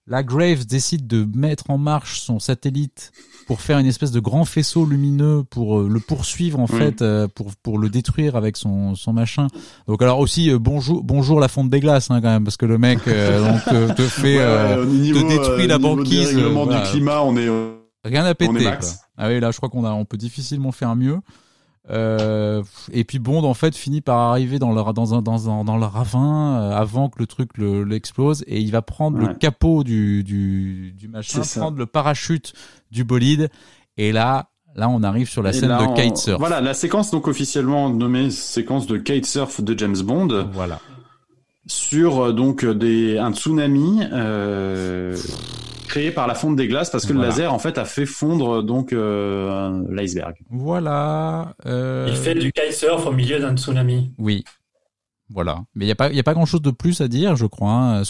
Là, Graves décide de mettre en marche son satellite pour faire une espèce de grand faisceau lumineux pour euh, le poursuivre en Oui. fait, euh, pour pour le détruire avec son son machin. Donc alors aussi euh, bonjour bonjour la fonte des glaces hein, quand même parce que le mec euh, donc, te, te fait euh, au niveau, détruit la banquise, euh, voilà. du climat, on est. rien à péter. On est quoi. max. Ah oui là je crois qu'on a on peut difficilement faire mieux. Euh, et puis Bond en fait finit par arriver dans le dans un dans un dans le ravin euh, avant que le truc le- l'explose et il va prendre le capot du du du machin, prendre le parachute du bolide et là là on arrive sur la et scène là, de on- kitesurf. Voilà, la séquence donc officiellement nommée séquence de kitesurf de James Bond. Voilà. sur euh, donc des un tsunami euh, créé par la fonte des glaces parce que Voilà. le laser en fait a fait fondre donc euh, l'iceberg. Voilà. Euh... Il fait du kitesurf au milieu d'un tsunami. Oui. Voilà. Mais il y a pas, il y a pas grand chose de plus à dire, je crois. Hein,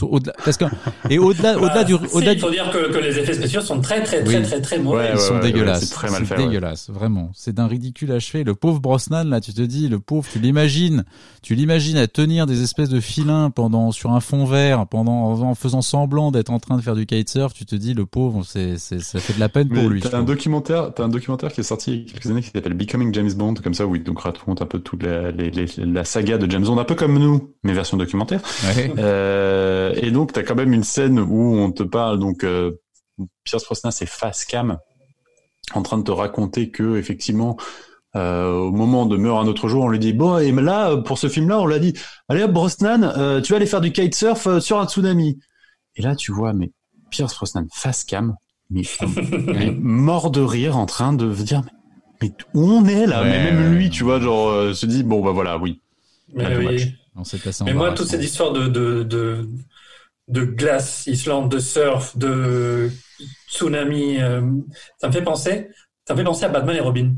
parce que et au-delà, au-delà du, Bah, si, au-delà il du, faut dire que, que les effets spéciaux sont très très très Oui. très très mauvais. Ouais, ils sont ouais, dégueulasses. c'est très mal C'est fait, ouais. dégueulasse, vraiment. C'est d'un ridicule achevé. Le pauvre Brosnan, là, tu te dis, le pauvre, tu l'imagines, tu l'imagines à tenir des espèces de filins pendant sur un fond vert, pendant en faisant semblant d'être en train de faire du kitesurf. Tu te dis, le pauvre, c'est, c'est, ça fait de la peine pour lui. T'as un trouve. documentaire, t'as un documentaire qui est sorti il y a quelques années qui s'appelle Becoming James Bond, comme ça, où il donc raconte un peu toute la, les- les- la saga de James Bond, un peu comme nous, mais version documentaire. Ouais. Euh, et donc, t'as quand même une scène où on te parle, donc, euh, Pierce Brosnan, c'est face cam, en train de te raconter que, effectivement, euh, au moment de meurt un autre jour, on lui dit, bon, et là, pour ce film-là, on l'a dit, allez hop, Brosnan, euh, tu vas aller faire du kitesurf sur un tsunami. Et là, tu vois, mais Pierce Brosnan, face cam, mais, mais mort de rire, en train de dire, mais, mais où on est là? Ouais, mais même lui, tu vois, genre, se dit, bon, bah voilà, oui. Mais, oui. Mais moi, toute cette histoire de, de, de, de glace, Islande, de surf, de tsunami, euh, ça me fait penser, ça me fait penser à Batman et Robin.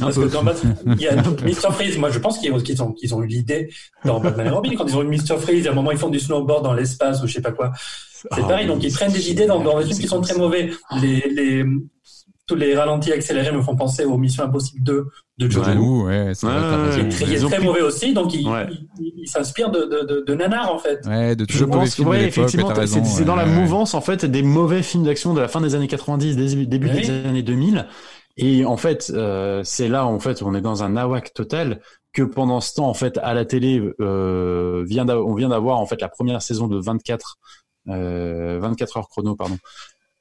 Parce que dans Batman, il y a Mr. Freeze. Moi, je pense qu'ils ont, qu'ils ont eu l'idée dans Batman et Robin. Quand ils ont eu Mr. Freeze, à un moment, ils font du snowboard dans l'espace ou je sais pas quoi. C'est Ah, pareil. Donc, ils prennent des idées dans, dans des films qui sont très mauvais. Les, les, tous les ralentis accélérés me font penser aux Missions Impossibles 2 de Joe Ouais. C'est Ouais, Ils ont très mauvais aussi, donc il, Ouais. il, il- il s'inspire de, de, de, de nanar en fait. Ouais, de les mauvais pense que films ouais, effectivement, c'est dans la mouvance en fait des mauvais films d'action de la fin des années 90, des- début des années 2000. Et en fait, euh, c'est là en fait on est dans un nawak total que pendant ce temps en fait à la télé euh, vient on vient d'avoir en fait la première saison de 24 euh, 24 heures chrono pardon.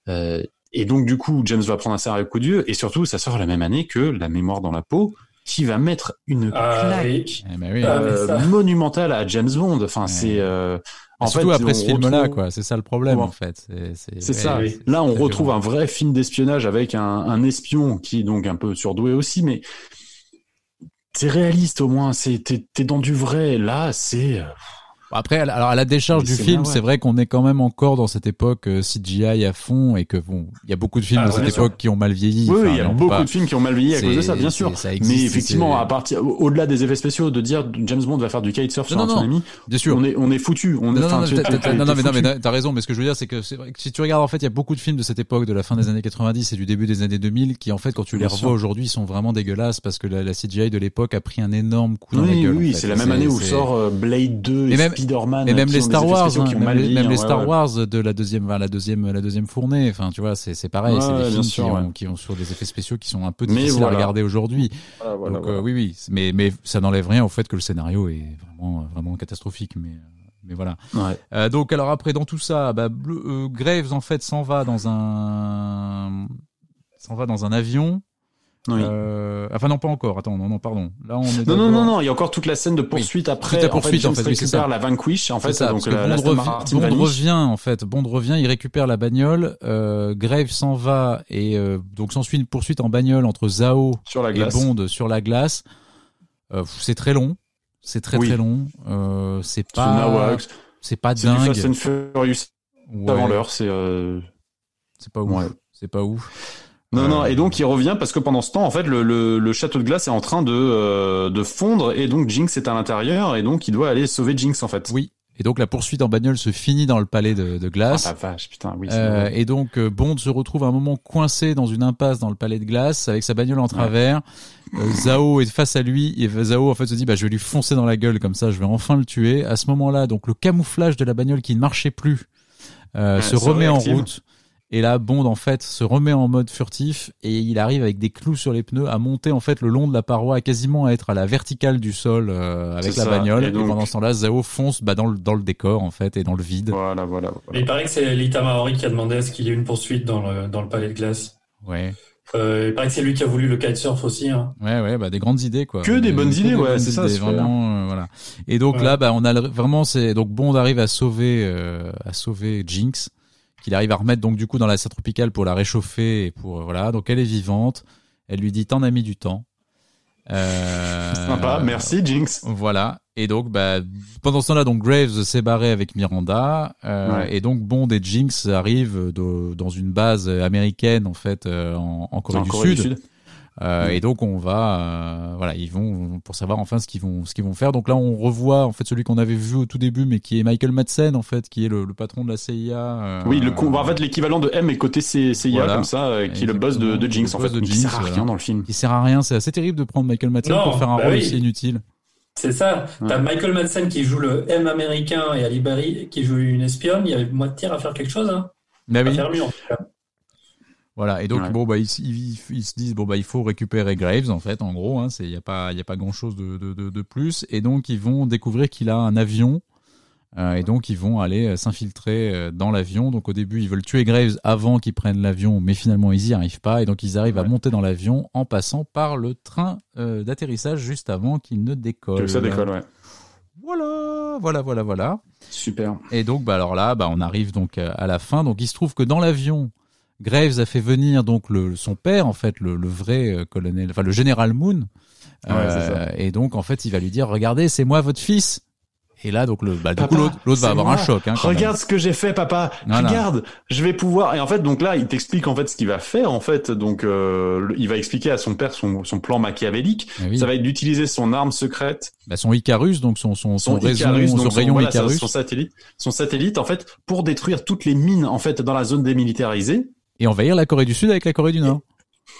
Euh, et donc du coup James va prendre un sérieux coup dur et surtout ça sort la même année que La mémoire dans la peau qui va mettre une Ah, claque oui. Eh ben oui. Ah, euh, monumentale à James Bond. Enfin Ouais. c'est euh, en surtout fait, après ce film-là, retrouve- quoi. C'est ça le problème, Ouais. en fait. C'est, ouais, ça. oui. Là, on retrouve un vrai film d'espionnage avec un, un espion qui est donc un peu surdoué aussi, mais c'est réaliste au moins. C'est t'es, t'es dans du vrai. Là, c'est euh, Après, alors à la décharge Mais du film, ouais. c'est vrai qu'on est quand même encore dans cette époque euh, CGI à fond et que bon, il y a beaucoup de films Ah, de cette époque qui ont mal vieilli. oui, Enfin, il y a beaucoup pas- de films qui ont mal vieilli à cause de ça, bien sûr. ça existe, mais effectivement, à partir au-delà des effets spéciaux, de dire James Bond va faire du kitesurf sur Non, un non, tsunami, Bien sûr. on est on est foutu. On est, Non, non, tu- mais t'as raison. Mais ce que je veux dire, c'est que vrai que si tu regardes, en fait, il y a beaucoup de films de cette époque, de la fin des années 90 et du début des années 2000, qui en fait, quand tu les revois aujourd'hui, ils sont vraiment dégueulasses parce que la, CGI de l'époque a pris un énorme coup dans la Oui, gueule. oui, c'est la même année où sort euh, Blade 2 Et et, même- Spider-Man. Et même qui les Star Wars, hein, même, même hein, les ouais, Star ouais. Wars de la deuxième, la deuxième, la deuxième fournée. Enfin, tu vois, c'est c'est pareil. Ouais, c'est des ouais, films bien qui, sûr, ont, ouais. qui ont sur des effets spéciaux qui sont un peu difficiles voilà. à regarder aujourd'hui. Voilà, voilà, Donc euh, oui, oui, mais mais ça n'enlève rien au fait que le scénario est vraiment vraiment catastrophique. Mais mais voilà. Ouais. Euh, donc alors après dans tout ça, bah, Bleu- euh, Graves en fait s'en va dans un s'en va dans un avion. Oui. Euh, enfin non pas encore. Attends non non pardon. Là on est Non, non, non, non, il y a encore toute la scène de poursuite après. Toute la poursuite, en en fait, fait, James oui, récupère la Vanquish, en fait, ça, donc la, Bond, la revi- Bond revient en fait. Bond revient, il récupère la bagnole. Euh, Graves s'en va et euh, donc s'ensuit une poursuite en bagnole entre Zao sur la et glace. Bond sur la glace. Euh, c'est très long. C'est très Oui. très long. Euh, c'est pas. C'est pas dingue. Fast and Furious Ouais, avant l'heure, c'est euh... C'est pas ouf. Ouais. C'est pas ouf. Non, non, et donc il revient parce que pendant ce temps, en fait, le, le, le château de glace est en train de, euh, de fondre et donc Jinx est à l'intérieur et donc il doit aller sauver Jinx en fait. Oui. Et donc la poursuite en bagnole se finit dans le palais de, de Ah, glace. la vache, putain, oui. Euh, et donc euh, Bond se retrouve à un moment coincé dans une impasse dans le palais de glace avec sa bagnole en travers. Euh, Zao est face à lui et Zao en fait se dit bah je vais lui foncer dans la gueule comme ça je vais enfin le tuer. À ce moment-là donc le camouflage de la bagnole qui ne marchait plus euh, Ouais, se remet en route. Et là, Bond en fait se remet en mode furtif et il arrive avec des clous sur les pneus à monter en fait le long de la paroi, à quasiment à être à la verticale du sol euh, avec la ça. bagnole. Et pendant ce temps-là, Zao fonce bah, dans le dans le décor en fait et dans le vide. Voilà, voilà. Mais voilà. il paraît que c'est Lita Maori qui a demandé à ce qu'il y ait une poursuite dans le, dans le palais de glace. Ouais. Euh, il paraît que c'est lui qui a voulu le kitesurf aussi. Hein. Ouais, ouais, bah des grandes idées quoi. Que des bonnes idées, ouais, c'est ça, vraiment, euh, voilà. Et donc Ouais. là, bah on a le- vraiment c'est donc Bond arrive à sauver euh, à sauver Jinx, qu'il arrive à remettre donc du coup dans la serre tropicale pour la réchauffer et pour euh, voilà. Donc elle est vivante. Elle lui dit t'en as mis du temps. Euh, Sympa, merci Jinx. Voilà. Et donc, bah, pendant ce temps-là, donc Graves s'est barré avec Miranda, euh, Ouais. et donc Bond et Jinx arrivent de- dans une base américaine en fait euh, en, en Corée, En du, Corée Sud, Euh, Et donc on va, euh, voilà, ils vont pour savoir enfin ce qu'ils vont, ce qu'ils vont faire. Donc là on revoit en fait celui qu'on avait vu au tout début, mais qui est Michael Madsen en fait, qui est le, le patron de la CIA. euh, Oui, le con- en fait l'équivalent de M est côté C- CIA Voilà. comme ça, euh, qui est le boss de, de Jinx en fait, de mais qui sert à Jinx, rien voilà. dans le film. qui sert à rien. C'est assez terrible de prendre Michael Madsen Non, pour faire un bah rôle oui. aussi inutile. C'est ça. T'as Ouais. Michael Madsen qui joue le M américain et Ali Berry qui joue une espionne. Il y avait moitié à faire quelque chose, hein. Mais À oui. faire mieux, en tout cas. Voilà, et donc Ouais. bon bah ils, ils, ils se disent bon bah il faut récupérer Graves en fait en gros hein, c'est il y a pas il y a pas grand chose de, de, de, de plus et donc ils vont découvrir qu'il a un avion euh, et donc ils vont aller euh, s'infiltrer euh, dans l'avion donc au début ils veulent tuer Graves avant qu'ils prennent l'avion mais finalement ils y arrivent pas et donc ils arrivent à monter dans l'avion en passant par le train euh, d'atterrissage juste avant qu'il ne décolle. Que ça décolle, ouais. Voilà, voilà, voilà, voilà. Super. Et donc, bah alors là, bah on arrive donc à la fin. Donc, il se trouve que dans l'avion, Graves a fait venir donc le, son père, en fait, le, le vrai euh, colonel, enfin le général Moon. Ouais, ça. et donc, en fait, il va lui dire, regardez, c'est moi votre fils. Et là, donc, le, bah, du Papa, coup, l'autre, va avoir moi. un choc. Hein, même. Regarde ce que j'ai fait, papa. Voilà. Regarde, je vais pouvoir. Et en fait, donc là, il t'explique en fait ce qu'il va faire. En fait, donc euh, il va expliquer à son père son, son plan machiavélique. Eh oui. Ça va être d'utiliser son arme secrète, Bah, son Icarus, donc son, son, son, son Icarus, son rayon voilà, Icarus. son satellite, son satellite en fait pour détruire toutes les mines en fait dans la zone démilitarisée. Et envahir la Corée du Sud avec la Corée du Nord.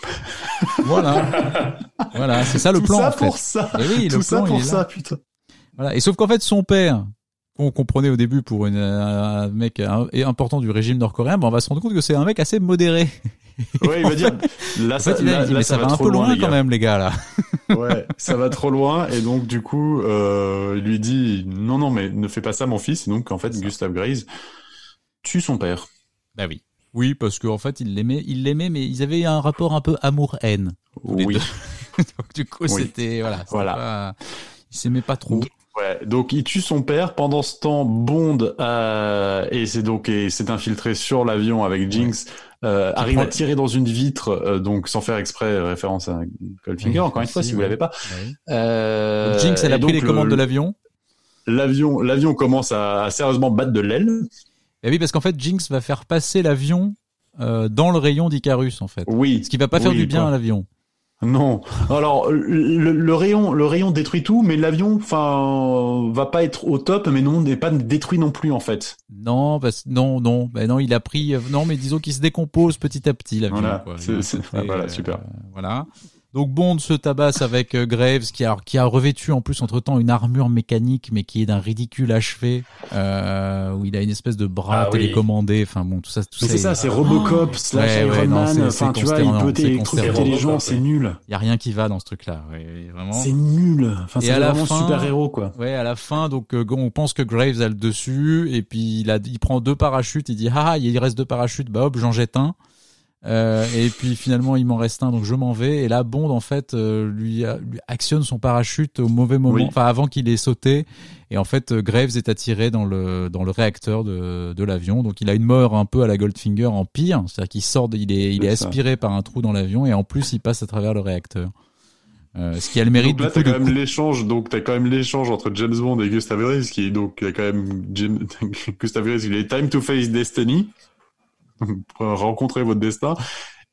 voilà. Voilà, c'est ça le Tout plan, ça en fait. pour ça. Et oui, le Tout ça plan, il pour ça, putain. Voilà. Et sauf qu'en fait, son père, qu'on comprenait au début pour une, un mec un- et important du régime nord-coréen, ben on va se rendre compte que c'est un mec assez modéré. Ouais, il va dire là ça, fait, il, a là, dit, là, mais ça, va, un peu loin, quand même, les gars, là. Ouais, ça va trop loin et donc du coup, euh, il lui dit non non mais ne fais pas ça mon fils. Et donc en fait, Gustav Grace tue son père. Bah oui. Oui, parce qu'en fait, il l'aimait, il l'aimait, mais ils avaient un rapport un peu amour-haine. Oui. Donc, du coup, Oui. c'était, voilà. Voilà. pas- ils s'aimaient pas trop. Ouais, donc il tue son père. Pendant ce temps, Bond euh, et c'est donc et s'est infiltré sur l'avion avec Jinx. Euh, arrive à tirer dans une vitre, euh, donc sans faire exprès référence à Goldfinger, Oui, encore une fois, si vous l'avez pas. Bah oui. Donc, Jinx, elle a pris les commandes le- de l'avion. L'avion, l'avion commence à, à sérieusement battre de l'aile. Et oui, parce qu'en fait, Jinx va faire passer l'avion euh, dans le rayon d'Icarus, en fait. Oui. Ce qui va pas faire Oui, du bien quoi. à l'avion. Non. Alors le, le rayon, le rayon détruit tout, mais l'avion, enfin, va pas être au top, mais non, n'est pas détruit non plus en fait. Non, parce non, non, ben non, il a pris, euh, non, mais disons qu'il se décompose petit à petit l'avion. Voilà, quoi. Il super. voilà. Donc Bond se tabasse avec euh, Graves qui a qui a revêtu en plus entre temps une armure mécanique mais qui est d'un ridicule achevé euh, où il a une espèce de bras Ah oui. télécommandé. Enfin bon, tout ça, tout Mais ça. c'est ça, c'est Robocop slash Ouais, Iron Man. c'est- Enfin, tu vois, il peut électrocuter les gens, c'est nul. Il y a rien qui va dans ce truc-là. ouais, vraiment. C'est nul. Enfin, c'est vraiment fin- super héros quoi. Ouais, à la fin, donc euh, on pense que Graves a le dessus et puis il a, il prend deux parachutes. Il dit ah, ah, il reste deux parachutes. Bah hop, j'en jette un. Euh, et puis finalement il m'en reste un, donc je m'en vais. Et là, Bond en fait euh, lui, a- lui actionne son parachute au mauvais moment, Oui. enfin avant qu'il ait sauté. Et en fait, euh, Graves est attiré dans le dans le réacteur de, de l'avion. Donc il a une mort un peu à la Goldfinger en pire, c'est-à-dire qu'il sort, de- il est il est ça. aspiré par un trou dans l'avion et en plus il passe à travers le réacteur. Euh, ce qui a le mérite Donc là, du coup de quand même l'échange. Donc t'as quand même l'échange entre James Bond et Gustav Grace, qui est donc y a quand même Gustav Grace, il est Time to Face Destiny, rencontrer votre destin.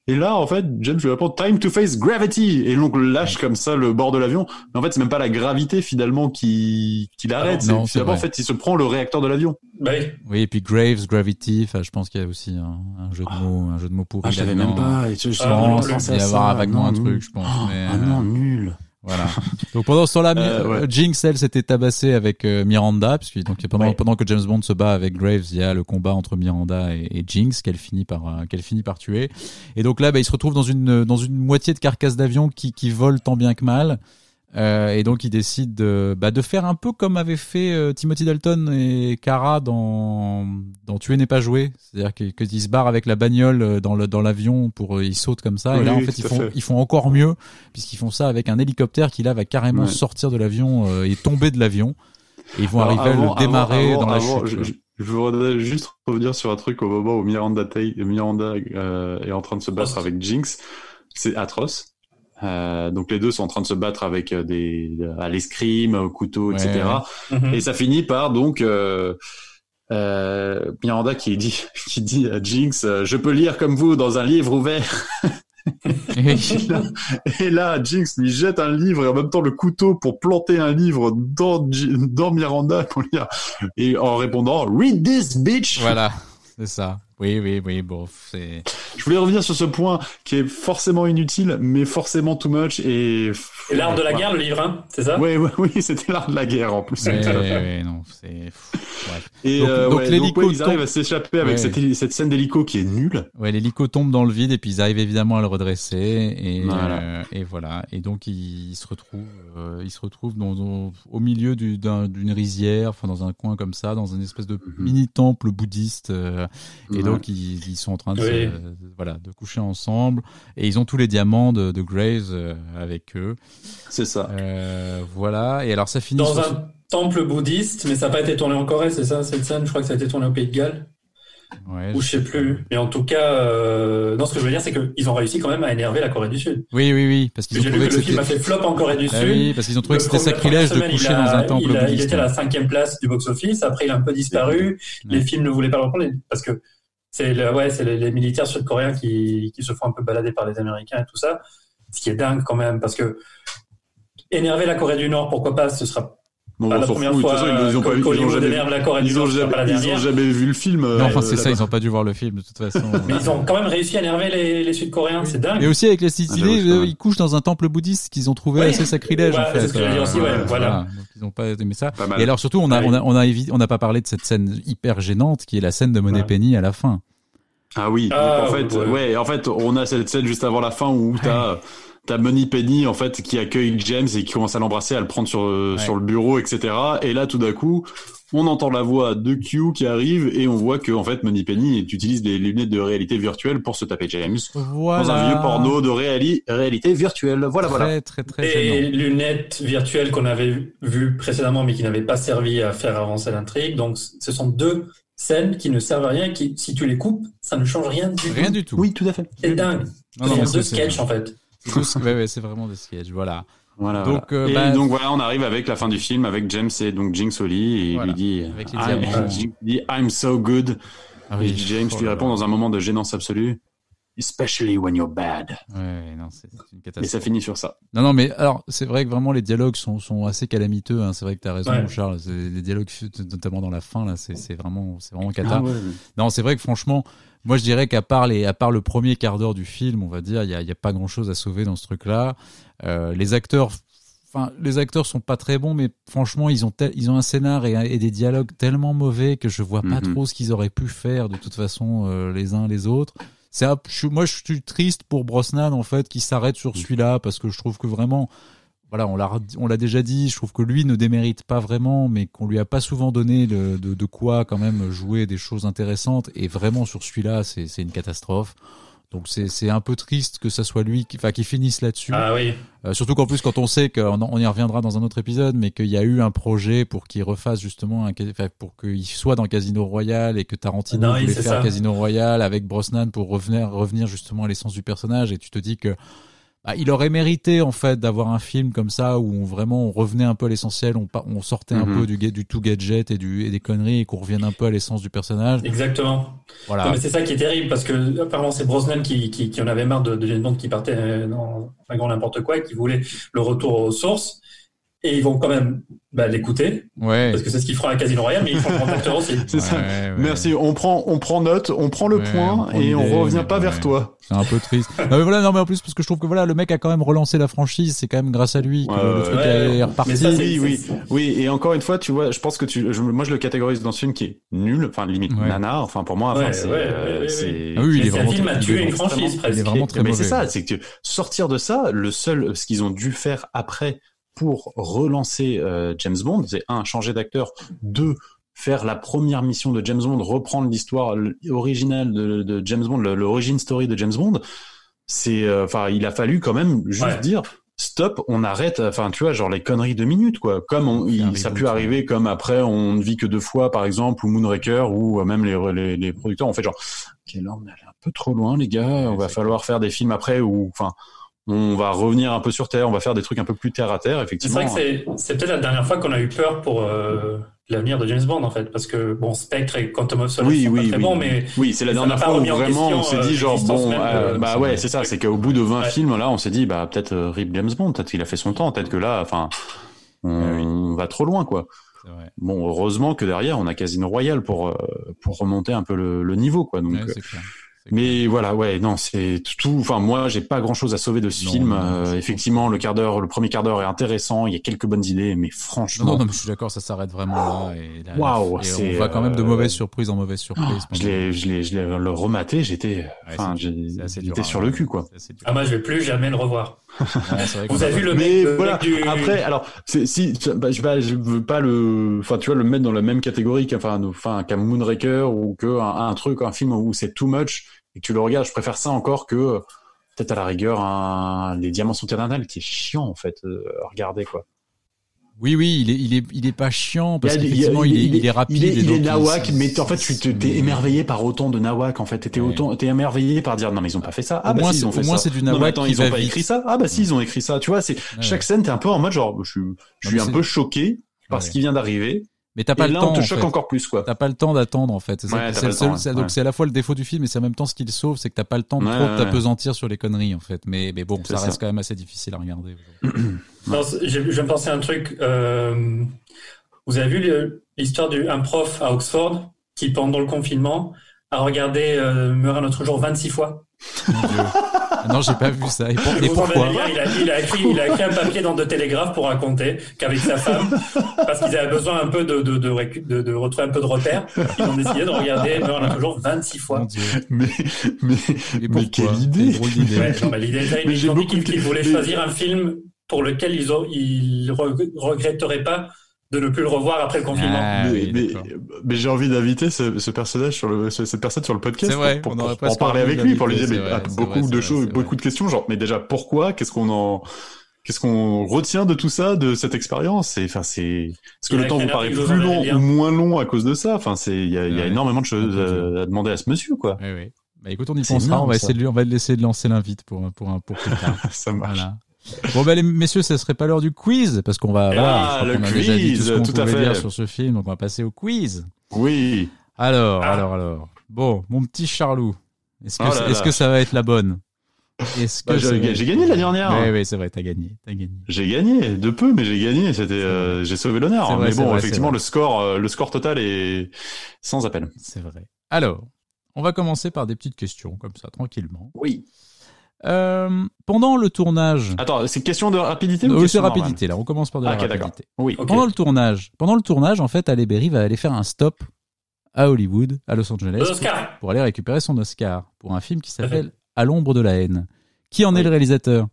Et là, en fait, James lui répond Time to Face Gravity, et donc lâche comme ça le bord de l'avion. Mais en fait, c'est même pas la gravité finalement qui qui l'arrête. Ah non, c'est finalement en fait, il se prend le réacteur de l'avion. Bah oui. Oui, et puis Graves, Gravity, enfin, je pense qu'il y a aussi un, un jeu de mots, un jeu de mots pourri. Ah, je savais même pas. Et je, je Ah, vraiment non, qu'il à y avoir vaguement Non, un truc, je pense. mais, Ah euh, non, nul. Voilà. Donc pendant ce temps-là, Euh, ouais. Jinx, elle, s'était tabassée avec euh, Miranda, parce que donc pendant, Ouais. pendant que James Bond se bat avec Graves, il y a le combat entre Miranda et, et Jinx qu'elle finit par euh, qu'elle finit par tuer. Et donc là, bah, il se retrouve dans une dans une moitié de carcasse d'avion qui qui vole tant bien que mal. Euh, et donc il décide de, bah, de faire un peu comme avait fait euh, Timothy Dalton et Cara dans, dans Tuer n'est pas joué. C'est-à-dire que- qu'ils se barrent avec la bagnole euh, dans le dans l'avion pour euh, ils sautent comme ça. et là en oui, fait ils font fait. ils font encore mieux puisqu'ils font ça avec un hélicoptère qui là va carrément Ouais. sortir de l'avion euh, et tomber de l'avion. Et ils vont Alors, arriver avant- à le démarrer avant- dans la avant, chute. Je, voudrais juste revenir sur un truc au moment où Miranda, Tay- Miranda euh, est en train de se battre avec Jinx. C'est atroce. Euh, donc les deux sont en train de se battre avec euh, des à l'escrime, au couteau, Ouais, etc. ouais. Mhm. Et ça finit par donc euh, euh, Miranda qui dit qui dit à Jinx, euh, je peux lire comme vous dans un livre ouvert. Et là, et là, Jinx lui jette un livre et en même temps le couteau pour planter un livre dans, dans Miranda pour lire. Et en répondant, read this bitch. Voilà, c'est ça. Oui, oui, oui, bon, c'est... Je voulais revenir sur ce point qui est forcément inutile, mais forcément too much et. Et l'art de la Ouais. guerre, le livre, hein, c'est ça? Ouais, ouais, oui, c'était l'art de la guerre en plus. Ouais, ouais, non, c'est... Et Donc- euh, donc ouais, l'hélico ouais, ils arrivent tombe- à s'échapper avec Ouais. cette, cette scène d'hélico qui est nulle. Ouais, l'hélico tombe dans le vide et puis ils arrivent évidemment à le redresser et Voilà. euh, et voilà. Et donc ils, ils se retrouvent, euh, ils se retrouvent dans, dans- au milieu du- d'un- d'une rizière, enfin dans un coin comme ça, dans une espèce de Mhm. mini temple bouddhiste. euh, et. Donc ils, ils sont en train de, Oui. voilà de coucher ensemble et ils ont tous les diamants de, de Graves euh, avec eux. C'est ça. Euh, voilà. Et alors ça finit Dans ce- un temple bouddhiste, mais ça n'a pas été tourné en Corée, c'est ça, cette scène? Je crois que ça a été tourné au Pays de Galles, ouais, ou je sais plus. Mais en tout cas, euh, non, ce que je veux dire, c'est qu'ils ont réussi quand même à énerver la Corée du Sud. Oui, oui, oui, parce qu'ils ont trouvé que que le film a fait flop en Corée du Ah Sud. oui, parce qu'ils ont trouvé Le que c'était sacrilège de coucher a- dans un temple il, a- il était à la cinquième place du box-office. Après, il a un peu disparu. Les films ne voulaient pas le reprendre parce que c'est le, ouais, c'est les, militaires sud-coréens qui, qui se font un peu balader par les Américains et tout ça. Ce qui est dingue quand même parce que énerver la Corée du Nord, pourquoi pas Ce sera Bon, pas on la première fout. De toute fois façon, ils ont pas que vu, ils ont jamais, la Corée ils ont pas la jamais, ils ont dernière. jamais vu le film. Non, euh, enfin, c'est ça, ils ont pas dû voir le film de toute façon. Mais ils ont quand même réussi à énerver les, les Sud-Coréens. Oui. C'est dingue. Et aussi avec les Ah, c'est pas mal. ils couchent dans un temple bouddhiste qu'ils ont trouvé Oui. assez sacrilège Ouais, en fait. c'est ce que dire aussi, ouais, Euh, voilà. Donc ils ont pas aimé ça. Pas. Et alors surtout, on a, Ouais. on a, on a, on n'a pas parlé de cette scène hyper gênante qui est la scène de Money Ouais. Penny à la fin. Ah oui. Ah, en fait, ouais. ouais. En fait, on a cette scène juste avant la fin où t'as t'as Money Penny en fait qui accueille James et qui commence à l'embrasser, à le prendre sur euh, Ouais. sur le bureau, etc. Et là, tout d'un coup, on entend la voix de Q qui arrive et on voit que en fait Money Penny utilise des lunettes de réalité virtuelle pour se taper James Voilà. dans un vieux porno de réali- réalité virtuelle. Voilà, très, voilà. très, très Et gênant. lunettes virtuelles qu'on avait vues précédemment, mais qui n'avaient pas servi à faire avancer l'intrigue. Donc, ce sont deux scènes qui ne servent à rien, qui, si tu les coupes, ça ne change rien du Rien tout. du tout. Oui, tout à fait. C'est dingue. Non, non, C'est deux c'est- sketchs, en fait. C'est- ouais, ouais, c'est vraiment des sketchs. Voilà. Voilà. Donc, voilà. euh, et bah- donc voilà, on arrive avec la fin du film avec James et donc Jinx lit et il Voilà. lui dit, Avec les I'm, dit I'm so good. Ah et. James Oh lui répond dans un moment de gênance absolue, especially when you're bad. Ouais, non, c'est Et ça finit sur ça. Non, non, mais alors, c'est vrai que vraiment les dialogues sont, sont assez calamiteux. Hein. C'est vrai que tu as raison, Ouais. Charles. Les dialogues, notamment dans la fin, là, c'est vraiment, c'est vraiment cata. Ah ouais. Non, c'est vrai que franchement, moi je dirais qu'à part les, à part le premier quart d'heure du film, on va dire, il y a, y a pas grand chose à sauver dans ce truc-là. Euh, les acteurs, enfin, les acteurs sont pas très bons, mais franchement, ils ont, ils ont un scénar et, et des dialogues tellement mauvais que je vois pas Mhm. trop ce qu'ils auraient pu faire de toute façon euh, les uns les autres. C'est moi je suis triste pour Brosnan en fait qui s'arrête sur celui-là parce que je trouve que vraiment voilà, on l'a on l'a déjà dit, je trouve que lui ne démérite pas vraiment, mais qu'on lui a pas souvent donné le- de, de quoi quand même jouer des choses intéressantes. Et vraiment sur celui-là, c'est c'est une catastrophe. Donc c'est c'est un peu triste que ça soit lui qui, enfin, qui finisse là-dessus. Ah oui. Euh, surtout qu'en plus quand on sait qu'on on y reviendra dans un autre épisode, mais qu'il y a eu un projet pour qu'il refasse justement un, pour qu'il soit dans Casino Royale et que Tarantino Non, oui, voulait faire ça. Casino Royale avec Brosnan pour revenir revenir justement à l'essence du personnage et tu te dis que bah, il aurait mérité en fait d'avoir un film comme ça où on vraiment on revenait un peu à l'essentiel, on, sortait un Mhm. peu du, tout gadget et du et des conneries et qu'on revienne un peu à l'essence du personnage. Exactement. Voilà. Non, mais c'est ça qui est terrible parce que apparemment c'est Brosnan qui, qui, qui en avait marre de, de James Bond qui partait dans un grand n'importe quoi et qui voulait le retour aux sources. Et ils vont quand même bah, l'écouter Ouais. parce que c'est ce qu'ils feront à Casino Royale, mais ils font le contacteur aussi. C'est ça. Ouais, ouais. Merci. On prend, on prend note, on prend le Ouais, point on prend et on revient pas ouais. vers toi. C'est un peu triste. non, mais voilà, non, mais en plus, parce que je trouve que voilà, le mec a quand même relancé la franchise, c'est quand même grâce à lui que le truc ouais. est reparti. Mais ça, c'est- Oui, oui, oui. Et encore une fois, tu vois, je pense que tu, je- moi je le catégorise dans ce film qui est nul, enfin limite Ouais. nanar. Enfin pour moi, enfin Ouais, c'est, ouais, euh, ouais, ouais, c'est- Ah oui, il est c'est un vraiment film à il est tuer une vraiment- franchise Il est presque. vraiment très mais c'est ça, c'est que tu- sortir de ça, le seul, ce qu'ils ont dû faire après pour relancer euh, James Bond, c'est un, changer d'acteur, deux, faire la première mission de James Bond, reprendre l'histoire originale de, de James Bond, l'origin story de James Bond. C'est, euh, enfin, il a fallu quand même juste Ouais. dire. Stop, on arrête. Enfin, tu vois, genre les conneries de minutes, quoi. Comme on, il, ça a pu arriver, comme après, on ne vit que deux fois, par exemple, ou Moonraker, ou euh, même les, les, les producteurs ont fait genre, ok, là, on est allé un peu trop loin, les gars. on va falloir faire des films après, ou, enfin, on va revenir un peu sur terre, on va faire des trucs un peu plus terre à terre, C'est effectivement. vrai que c'est, c'est peut-être la dernière fois qu'on a eu peur pour, euh, l'avenir de James Bond en fait, parce que bon, Spectre et Quantum of Solace Oui, sont oui, pas très oui. bons, mais Oui, c'est la dernière fois où vraiment on s'est dit euh, genre bon, même euh, bah c'est ouais, c'est ça, c'est qu'au bout de 20 Ouais. films là, on s'est dit bah peut-être euh, Rip James Bond, peut-être qu'il a fait son temps, peut-être que là, enfin, on va trop loin quoi. C'est. Bon, heureusement que derrière on a Casino Royale pour euh, pour remonter un peu le, le niveau quoi. Donc, Ouais, c'est clair. Mais voilà, ouais, non, c'est tout. Enfin, moi, j'ai pas grand-chose à sauver de ce Non, film. non, Euh, effectivement, le quart d'heure, le premier quart d'heure est intéressant. Il y a quelques bonnes idées, mais franchement, non, non, mais je suis d'accord, ça s'arrête vraiment là. Et, là, et c'est, on va quand même de euh, mauvaises surprises en mauvaises surprises. je l'ai, je l'ai, je l'ai le rematé. J'étais, Ouais, enfin, dur j'étais sur le cul, quoi. Ah moi je vais plus jamais le revoir. Ouais, Vous a avez vu le Mais mec, le voilà. mec du Après, alors, si, bah, je, bah, je veux pas le, enfin, tu vois, le mettre dans la même catégorie qu'enfin, enfin, qu'un Moonraker ou que un, un truc, un film où c'est too much et que tu le regardes. Je préfère ça encore que euh, peut-être à la rigueur un, les Diamants sont éternels qui est chiant en fait euh, à regarder quoi. Oui, oui, il est, il est, il est pas chiant parce qu'effectivement, il, est, il est rapide. Il est, et il est donc, nawak, mais en fait, tu te- t'es émerveillé par autant de nawak. En fait, t'étais Ouais. autant, t'es émerveillé par dire non mais ils ont pas fait ça. Ah Au bah moins, si, ils c'est- ont fait au moins, c'est du Non, nawak attends, ils ont pas vite. écrit ça. Ah bah si, ils ont écrit ça. Tu vois, c'est Ouais, chaque scène, t'es un peu en mode genre, je suis, je suis un peu choqué par ce qui vient d'arriver. Mais t'as pas Et le temps. on te choque encore plus quoi. T'as pas le temps d'attendre en fait. Pas donc c'est à la fois le défaut du film, mais c'est en même temps ce qu'il sauve, c'est que t'as pas le temps de trop t'apesantir sur les conneries en fait. Mais, mais bon, ça reste quand même assez difficile à regarder. Non, je, je me pensais à un truc. euh, vous avez vu l'histoire d'un prof à Oxford qui, pendant le confinement, a regardé euh, Meurt un autre jour 26 fois. Mon Dieu. Ah non, j'ai pas vu ça. Et, pour- et pourquoi il, a, il, a écrit, il a écrit un papier dans The Telegraph pour raconter qu'avec sa femme, parce qu'ils avaient besoin un peu de, de, de, de, de retrouver un peu de repères, ils ont décidé de regarder Meurt un autre jour 26 Mon fois. Dieu. Mais, mais, mais quelle idée. Ouais, l'idée, Mais ils j'ai ont dit beaucoup qu'ils de- qu'ils voulaient mais- choisir un film pour lequel ils, ont, ils re- regretteraient pas de ne plus le revoir après le confinement. Ah, mais, oui, mais, d'accord. mais j'ai envie d'inviter ce, ce personnage sur le, ce- cette personne sur le podcast vrai, pour, en parler avec lui, pour lui dire mais, ah, vrai, beaucoup vrai, de choses, beaucoup de questions, genre mais déjà pourquoi, qu'est-ce qu'on en, qu'est-ce qu'on retient de tout ça, de cette expérience? Enfin c'est, est-ce que le a temps vous paraît plus long ou moins long à cause de ça? Enfin c'est, il y a, il y a Ouais. énormément de choses à demander à ce monsieur quoi. Oui, oui. Bah écoute, on y pensera. énorme, on va ça. essayer de lui, on va essayer de lancer l'invite pour pour un pour plus tard. ça marche. Voilà. Bon bah les messieurs, ce serait pas l'heure du quiz parce qu'on va. Ah, voilà, crois le qu'on a déjà dit tout quiz, ce qu'on tout à fait. dire sur ce film, donc on va passer au quiz. Oui. Alors, Ah. alors, alors. Bon, mon petit Charlou, est-ce que Oh est-ce que ça va être la bonne? Est-ce que Bah, ça j'ai- gagné la dernière. Oui, oui, c'est vrai, t'as gagné, t'as gagné. J'ai gagné de peu, mais j'ai gagné. C'était, euh, j'ai sauvé l'honneur. Vrai, Mais bon, vrai, effectivement, le score, euh, le score total est sans appel. C'est vrai. Alors, on va commencer par des petites questions comme ça, tranquillement. Oui. Euh, pendant le tournage. Attends, c'est question de rapidité ou c'est rapidité là. On commence par de la Ah, ok, d'accord. rapidité. Oui. Pendant le tournage, pendant le tournage, en fait, Ale Berry va aller faire un stop à Hollywood, à Los Angeles, pour aller récupérer son Oscar pour un film qui s'appelle À l'ombre de la haine. Qui en est le réalisateur?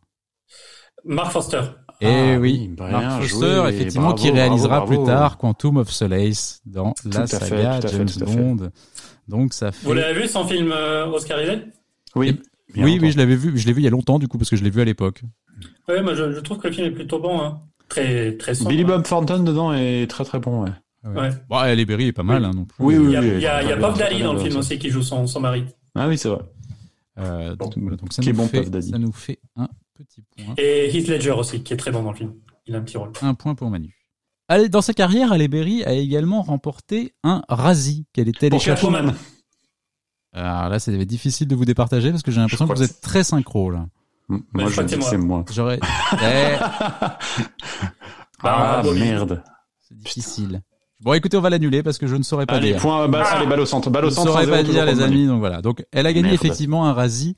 Mark Foster. Eh Ah oui, bien Mark Foster, effectivement, bravo, qui réalisera bravo, bravo. plus tard Quantum of Solace dans la à fait, saga tout à fait, James tout à fait. Bond. Donc ça fait. Vous l'avez vu son film euh, Oscarisé? Oui. Bien oui, oui, je l'avais vu. Je l'ai vu il y a longtemps, du coup, parce que je l'ai vu à l'époque. Oui, moi je, je trouve que le film est plutôt bon. Hein. Très, très sombre. Billy Bob Thornton dedans est très très bon. Ouais. Ouais. Bon, Ale Berry est pas mal, hein, non plus. Oui, oui, Il y a, oui, il y a, il y a très Bob très dans le film aussi qui joue son, son mari. Ah oui, c'est vrai. Euh, donc, Bon. voilà, donc ça, Qui est nous bon, fait, ça nous fait un petit point. Et Heath Ledger aussi, qui est très bon dans le film. Il a un petit rôle. Un point pour Manu. Allez, dans sa carrière, Ale Berry a également remporté un Razzie qu'elle est allée Pour chercher. Catwoman. Alors là, c'est difficile de vous départager parce que j'ai l'impression que vous que êtes très synchro là. Moi, je je crois que dis c'est que c'est moi. J'aurais. Eh, Ah, bon, merde. c'est difficile. Bon, écoutez, on va l'annuler parce que je ne saurais pas Allez, dire. point, bah, allez, balle au centre. Balle Je au ne centre. saurais 1-0, pas dire, les amis. Donc voilà. Donc, elle a gagné Merde. effectivement un Razzie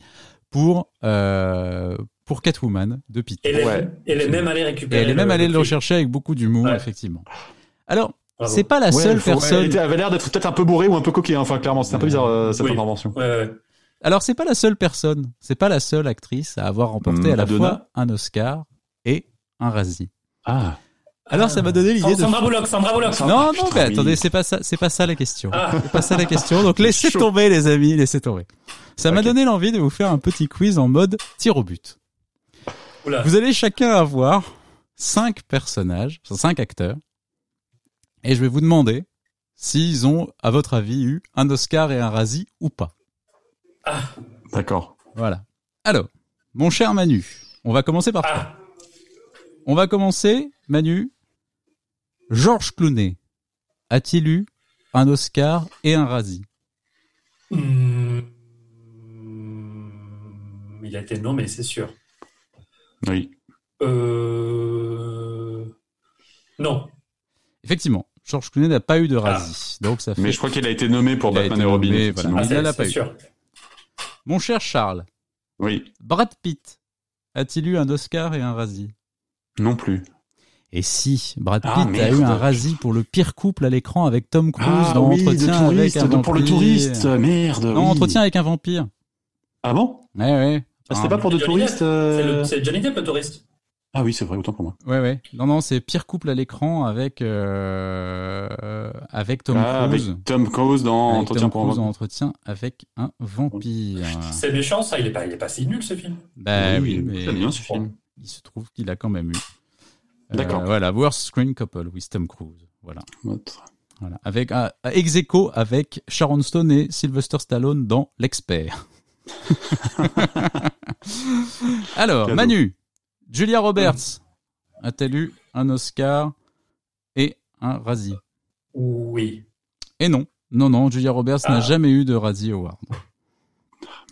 pour euh, pour Catwoman de Pete. Et elle est, Ouais. elle est même allée Et récupérer. elle est même allée le rechercher avec beaucoup d'humour, Ouais. effectivement. Alors. C'est pas la Ouais, seule faut- personne. Elle avait l'air d'être peut-être un peu bourrée ou un peu coquée. hein. Enfin, clairement, c'était un peu bizarre euh, cette Oui. intervention. Ouais, ouais. Alors, c'est pas la seule personne, c'est pas la seule actrice à avoir remporté à la Madonna. fois un Oscar et un Razzie. Ah. Alors, ça m'a donné l'idée de. Sandra Bullock, Sandra Bullock. Ah, Non, non, mais attendez, c'est pas ça, c'est pas ça la question. Ah. C'est pas ça la question. Donc, laissez chaud. tomber, les amis, laissez tomber. Ça m'a donné l'envie de vous faire un petit quiz en mode tir au but. Oula. Vous allez chacun avoir cinq personnages, cinq acteurs, et je vais vous demander s'ils ont, à votre avis, eu un Oscar et un Razzie ou pas. Ah, D'accord. Voilà. Alors, mon cher Manu, on va commencer par toi. ah. On va commencer, Manu. Georges Clooney a-t-il eu un Oscar et un Razzie? Hmm, Il a été nommé, c'est sûr. Oui. Euh... Non. Effectivement, George Clooney n'a pas eu de Razzie. Donc ça fait... Mais je crois qu'il a été nommé pour Il a Batman et Robin. nommé, voilà. Ah, il l'a pas c'est eu. sûr. Mon cher Charles, Oui. Brad Pitt a-t-il eu un Oscar et un Razzie? Non plus. Et si, Brad Pitt Ah, a merde. eu un Razzie pour le pire couple à l'écran avec Tom Cruise Ah dans oui, de Entretien avec touriste, un de- pour le vampire. touriste. Merde. Non, oui. Entretien avec un vampire. Ah bon? Ouais, ouais. Ah, C'était pas pour de Johnny touristes. Depp. C'est euh, le- C'est Johnny Depp, le touriste. Ah oui, c'est vrai, autant pour moi. Ouais, ouais. Non, non, c'est pire couple à l'écran avec euh, euh, avec Tom Ah, Cruise. avec Tom Cruise dans Avec Entretien Tom pour Cruise un en entretien avec un vampire. C'est méchant, ça. Il est pas, il est pas si nul, ce film. Bah oui, oui, mais bien ce film. il se trouve qu'il a quand même eu. Euh, D'accord. voilà, Worst Screen Couple with Tom Cruise. Voilà. Votre- Voilà. Avec un ex aequo avec Sharon Stone et Sylvester Stallone dans L'expert. Alors, Cadeau. Manu, Julia Roberts a-t-elle eu un Oscar et un Razzie? Oui. Et non, non, non, Julia Roberts n'a Ah. jamais eu de Razzie Award.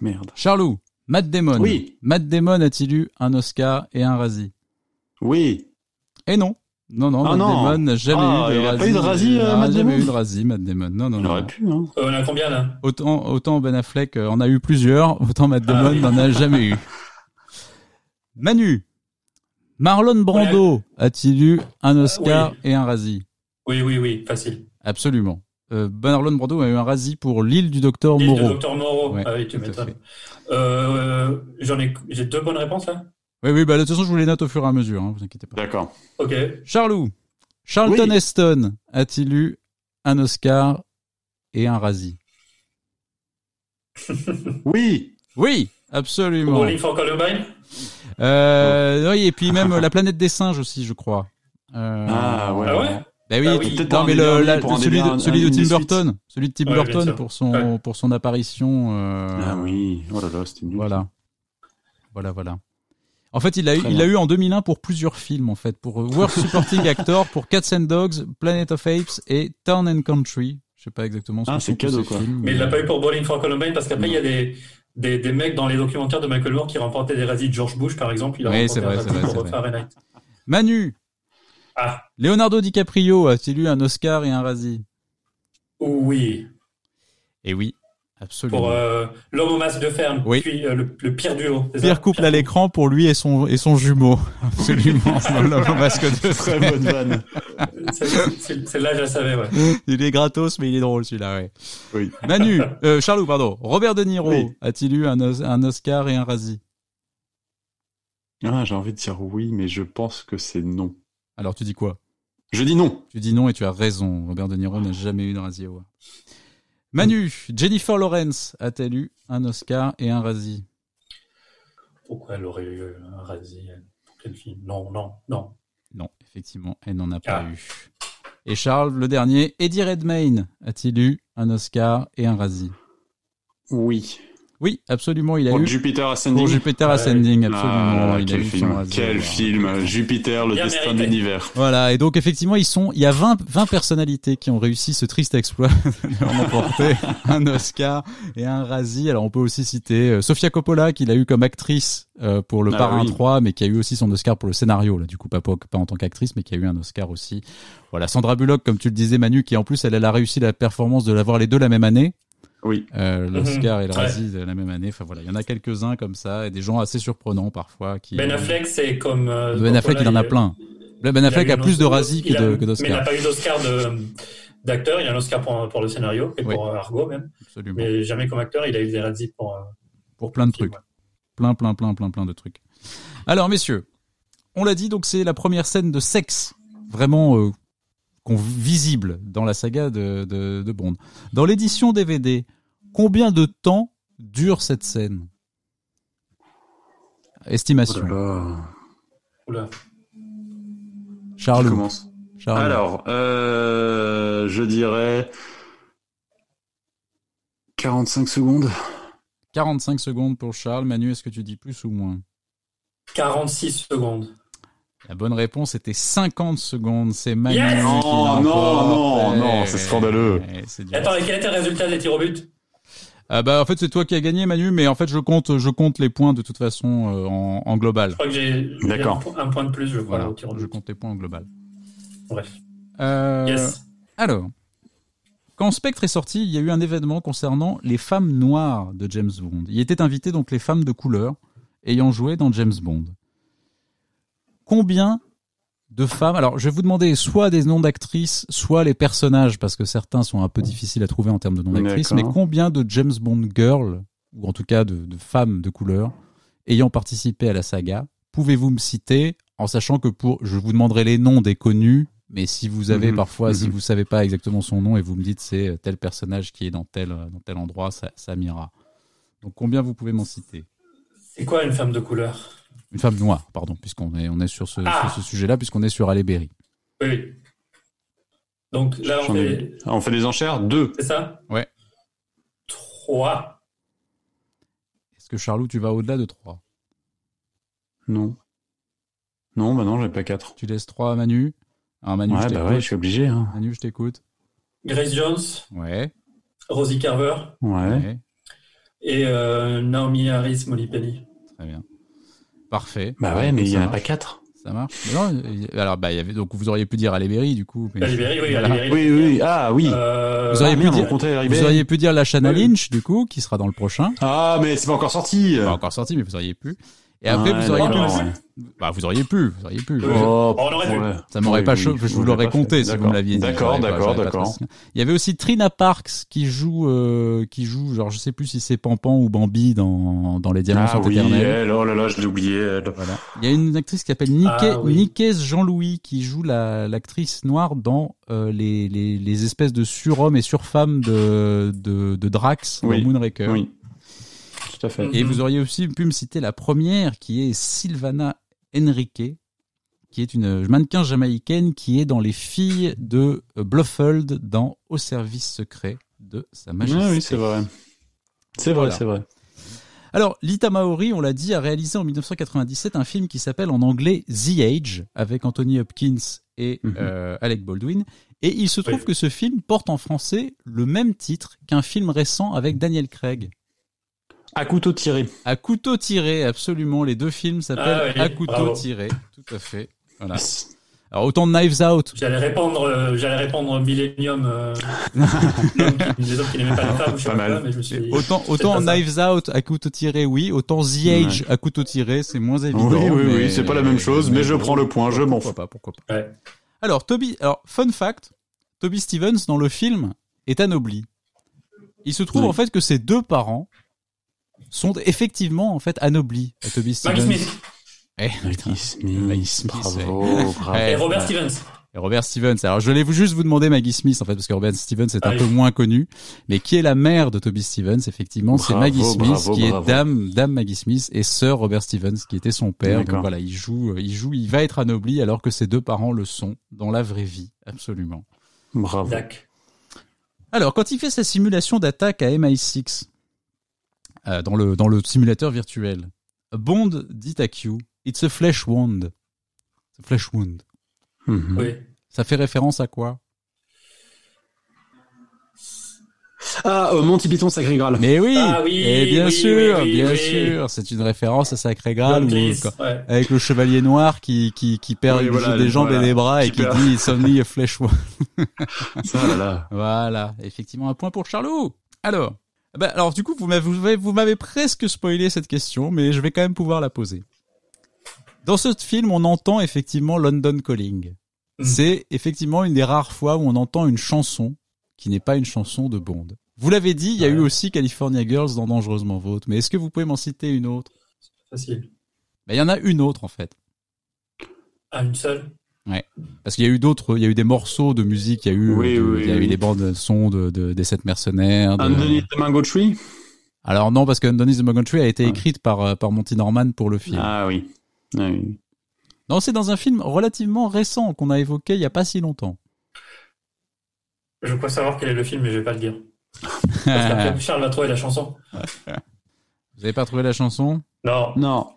Merde. Charlot, Matt Damon. Oui. Matt Damon a-t-il eu un Oscar et un Razzie? Oui. Et non. Non, non, Ah Matt non. Damon n'a jamais Ah, eu de il a Razzie. pas eu de Razzie, euh, Il n'a Matt jamais Damon eu de Razzie, Matt Damon. Non, non, Il non. aurait pu, hein. Euh, on a combien, là? Autant, autant Ben Affleck euh, en a eu plusieurs, autant Matt Damon Ah oui. n'en a jamais eu. Manu, Marlon Brando a-t-il eu un Oscar oui. et un Razzie? Oui, oui, oui, facile. Absolument. Euh, Marlon Brando a eu un Razzie pour l'île du docteur L'île de Moreau. Docteur Moreau. Ouais, ah oui, tu m'étonnes. Euh, j'en ai, j'ai deux bonnes réponses, là? Oui, oui, bah, de toute façon, je vous les note au fur et à mesure, hein, vous inquiétez pas. D'accord. Ok. Charlou, Charlton Oui. Heston a-t-il eu un Oscar et un Razzie? Oui. Oui, absolument. Rolling for Columbine Euh, oui, et puis même la planète des singes aussi, je crois. Euh, Ah, ouais. Ah ouais Bah oui, Ah oui. Peut-être non mais le, derniers la- pour un des celui de, celui Tim Burton, celui de Tim Ouais, Burton pour son Ouais. pour son apparition. euh, Ah oui. Oh là là, c'était nul. Voilà, voilà, voilà. En fait, il a eu, il a eu en 2001 pour plusieurs films en fait, pour Worst Supporting Actor, pour Cats and Dogs, Planet of Apes et Town and Country. Je sais pas exactement ce Ah, que c'est cadeau, ces quoi. films, Mais il l'a pas eu pour Bowling for Columbine parce qu'après, il y a des, des, des mecs dans les documentaires de Michael Moore qui remportaient des razzies. George Bush, par exemple, il a Oui, remporté c'est vrai, un vrai, pour. Fahrenheit. Manu, Ah, Leonardo DiCaprio a-t-il eu un Oscar et un Razzie oui. Et oui, absolument. Pour euh, L'homme au masque de ferme, Oui. puis euh, le, le pire duo. ça Pire couple à l'écran pour lui et son et son jumeau. Absolument. dans le masque de Très bonne vanne. Celle-là, je la savais, ouais. Il est gratos, mais il est drôle celui-là, ouais. Oui. Manu, euh, Charlot, pardon. Robert De Niro Oui. a-t-il eu un, Os- un Oscar et un Razzie? Ah, j'ai envie de dire oui, mais je pense que c'est non. Alors tu dis quoi? Je dis non. Tu dis non et tu as raison. Robert De Niro n'a jamais eu de Razzie Award. Manu, Jennifer Lawrence a-t-elle eu un Oscar et un Razzie? Pourquoi elle aurait eu un razzie Pour quel film Non, non, non. Non, effectivement, elle n'en a pas Ah. eu. Et Charles, le dernier, Eddie Redmayne a-t-il eu un Oscar et un Razzie? Oui. Oui, absolument, il a Pour eu Jupiter pour Ascending. Jupiter Ouais. Ascending, Ah, absolument. là, là, il a quel eu film, quel film, Jupiter, le Bien destin de l'univers. Voilà, et donc effectivement, ils sont, il y a 20, 20 personnalités qui ont réussi ce triste exploit de remporter un Oscar et un Razzie. Alors on peut aussi citer euh, Sofia Coppola, qui l'a eu comme actrice euh, pour Le Ah Parrain oui. 3, mais qui a eu aussi son Oscar pour le scénario, là, du coup pas, pas, pas en tant qu'actrice, mais qui a eu un Oscar aussi. Voilà, Sandra Bullock, comme tu le disais Manu, qui en plus elle, elle a réussi la performance de l'avoir les deux la même année. Oui. Euh, L'Oscar et le Mhm. Ouais. Razzie de la même année. Enfin voilà, il y en a quelques-uns comme ça, et des gens assez surprenants parfois. Qui, Ben Affleck, c'est comme. euh, Ben Affleck, il en a plein. Ben Affleck a plus de Razzie que que Mais il n'a d'Oscar. pas eu d'Oscar de- d'acteur, il a un Oscar pour, pour le scénario et Oui. pour euh, Argo même. Absolument. Mais jamais comme acteur, il a eu des razzies pour. euh, Pour plein de film, trucs. ouais. Plein, plein, plein, plein, plein de trucs. Alors, messieurs, on l'a dit, donc c'est la première scène de sexe vraiment euh, qu'on- visible dans la saga de, de, de Bond. Dans l'édition DVD, combien de temps dure cette scène? Oh Estimation. là là. Oula. Charles. commence Charles. Alors, euh, je dirais 45 secondes. 45 secondes pour Charles. Manu, est-ce que tu dis plus ou moins? 46 secondes. La bonne réponse était 50 secondes. C'est magnifique. Yes il Non, non, non, non, c'est scandaleux. Et. Attends, et quel était le résultat des tirs au but? Ah bah en fait c'est toi qui as gagné Manu, mais en fait je compte je compte les points de toute façon euh, en, en global. Je crois que j'ai j'ai D'accord. un, po- un point de plus, je crois, Voilà, au tir au je compte les points en global. Bref. Euh, Yes. Alors, quand Spectre est sorti, il y a eu un événement concernant les femmes noires de James Bond. Il était invité donc les femmes de couleur ayant joué dans James Bond. Combien de femmes Alors, je vais vous demander soit des noms d'actrices, soit les personnages, parce que certains sont un peu difficiles à trouver en termes de noms d'actrices. Mais combien de James Bond girls, ou en tout cas de, de femmes de couleur, ayant participé à la saga, pouvez-vous me citer en sachant que pour, je vous demanderai les noms des connus, mais si vous avez Mhm, parfois, si mhm. vous savez pas exactement son nom et vous me dites c'est tel personnage qui est dans tel, dans tel endroit, ça, ça m'ira. Donc combien vous pouvez m'en citer? C'est quoi une femme de couleur? Une femme noire, pardon, puisqu'on est, on est sur ce, Ah. sur ce sujet-là, puisqu'on est sur Halle Berry. Oui. Donc là, on ai-. Ah, on fait des enchères? Deux. C'est ça? Ouais. 3. Est-ce que Charlot, tu vas au-delà de 3 Non. Non, bah non, j'ai pas quatre. Tu laisses 3 à Manu? Alors Manu, je Ouais, bah t'écoute. ouais, je suis obligé. Hein. Manu, je t'écoute. Grace Jones, Ouais. Rosie Carver Ouais. ouais. et euh, Naomi Harris, Molly Penny. Très bien. Parfait. Bah ouais, mais il y ça en a pas quatre. Ça marche. Mais non, alors bah il y avait donc vous auriez pu dire Halle Berry du coup. mais- oui, Voilà. Oui, oui, ah oui. Euh, Vous auriez Ah, pu merde, dire- Vous auriez pu dire la Oui. Lynch du coup qui sera dans le prochain. Ah, mais c'est pas encore sorti. Pas encore sorti mais vous auriez pu. Et après vous auriez pu. Bah vous auriez pu, vous auriez pu. Oh, On aurait pu. ouais. Ça m'aurait Oui, pas oui, je vous l'aurais compté si vous D'accord. me l'aviez dit. D'accord, d'accord, d'accord. Il y avait aussi Trina Parks qui joue, euh, qui joue, genre je sais plus si c'est Pampan ou Bambi dans dans les Diamants Ah sont oui, éternels. elle, oh là là, je l'ai oublié. elle. Voilà. Il y a une actrice qui s'appelle Niké, Ah Jean-Louis qui joue la l'actrice noire dans euh, les, les les espèces de surhommes et surfemmes de de, de Drax Oui. dans Moonraker. Oui. Tout à fait. Et vous auriez aussi pu me citer la première qui est Sylvana Henrique, qui est une mannequin jamaïcaine qui est dans les filles de euh, Blofeld dans Au service secret de Sa Majesté. Ah oui, c'est vrai. C'est vrai, c'est vrai. Alors, Lita Maori, on l'a dit, a réalisé en 1997 un film qui s'appelle en anglais The Age, avec Anthony Hopkins et Mhm. euh, Alec Baldwin. Et il se trouve Oui. que ce film porte en français le même titre qu'un film récent avec Daniel Craig. À couteau tiré. À couteau tiré, absolument. Les deux films s'appellent Ah oui, À couteau bravo. tiré. Tout à fait. Voilà. Alors, autant de Knives Out. J'allais répondre, euh, j'allais répondre Millennium, euh, l'homme qui- les hommes qui n'aimaient pas les femmes, ou je sais Pas mal. quoi, mais je me suis dit, Autant, autant pas ça. Knives Out à couteau tiré, oui. Autant The Age à couteau tiré, c'est moins évident. Oui, oui, mais- oui, c'est pas la même chose, mais je prends le point, je m'en pourquoi fous. pas, pourquoi pas. Ouais. Alors, Toby, alors, fun fact, Toby Stevens, dans le film, est anobli. Il se trouve, Oui. en fait, que ses deux parents sont effectivement, en fait, anoblis à Toby Stevens. Maggie Smith Eh, putain. Maggie Smith, Maggie Smith, bravo, bravo. Eh, et Robert ouais. Stevens. Et Robert Stevens. Alors, je voulais vous juste vous demander Maggie Smith, en fait, parce que Robert Stevens est un Ah oui. peu moins connu. Mais qui est la mère de Toby Stevens, effectivement, c'est Maggie Smith, bravo, qui bravo. est dame, dame Maggie Smith et sœur Robert Stevens, qui était son père. Donc voilà, il joue, il joue, il va être anobli alors que ses deux parents le sont dans la vraie vie. Absolument. Bravo. Alors, quand il fait sa simulation d'attaque à MI6, euh, dans, le, dans le simulateur virtuel, Bond dit à Q, It's a flesh wound. It's a flesh wound. Mhm. Oui. Ça fait référence à quoi? Ah, euh, Monty Python, Sacré Graal. Mais oui, Ah oui, Et bien oui, sûr, oui, oui, bien oui. sûr, c'est une référence à Sacré Graal, où- ouais. avec le chevalier noir qui, qui, qui perd voilà, des jambes voilà. et des bras et Qui perd. dit It's only a flesh wound. Ça, là, là. Voilà, effectivement un point pour Charlot. Alors, bah, alors du coup vous m'avez vous m'avez- presque spoilé cette question, mais je vais quand même pouvoir la poser. Dans ce film, on entend effectivement London Calling. Mm. C'est effectivement une des rares fois où on entend une chanson qui n'est pas une chanson de Bond. Vous l'avez dit, il y a Ouais. eu aussi California Girls dans Dangereusement Vôtre, mais est-ce que vous pouvez m'en citer une autre? Facile. Ben, Il y en a une autre en fait. Ah, une seule? Parce qu'il y a eu d'autres, il y a eu des morceaux de musique, il y a eu, Oui, de- oui, il y a eu oui. les bandes son de, de- des sept mercenaires. de- Underneath the Mango Tree? Alors non, parce que Underneath the Mango Tree a été Ouais. écrite par, euh, par Monty Norman pour le film. Ah oui. Ah oui. Non, c'est dans un film relativement récent qu'on a évoqué il y a pas si longtemps. Je crois savoir quel est le film, mais je vais pas le dire. Parce qu'après, Charles va trouver la chanson. Vous avez pas trouvé la chanson? Non. Non.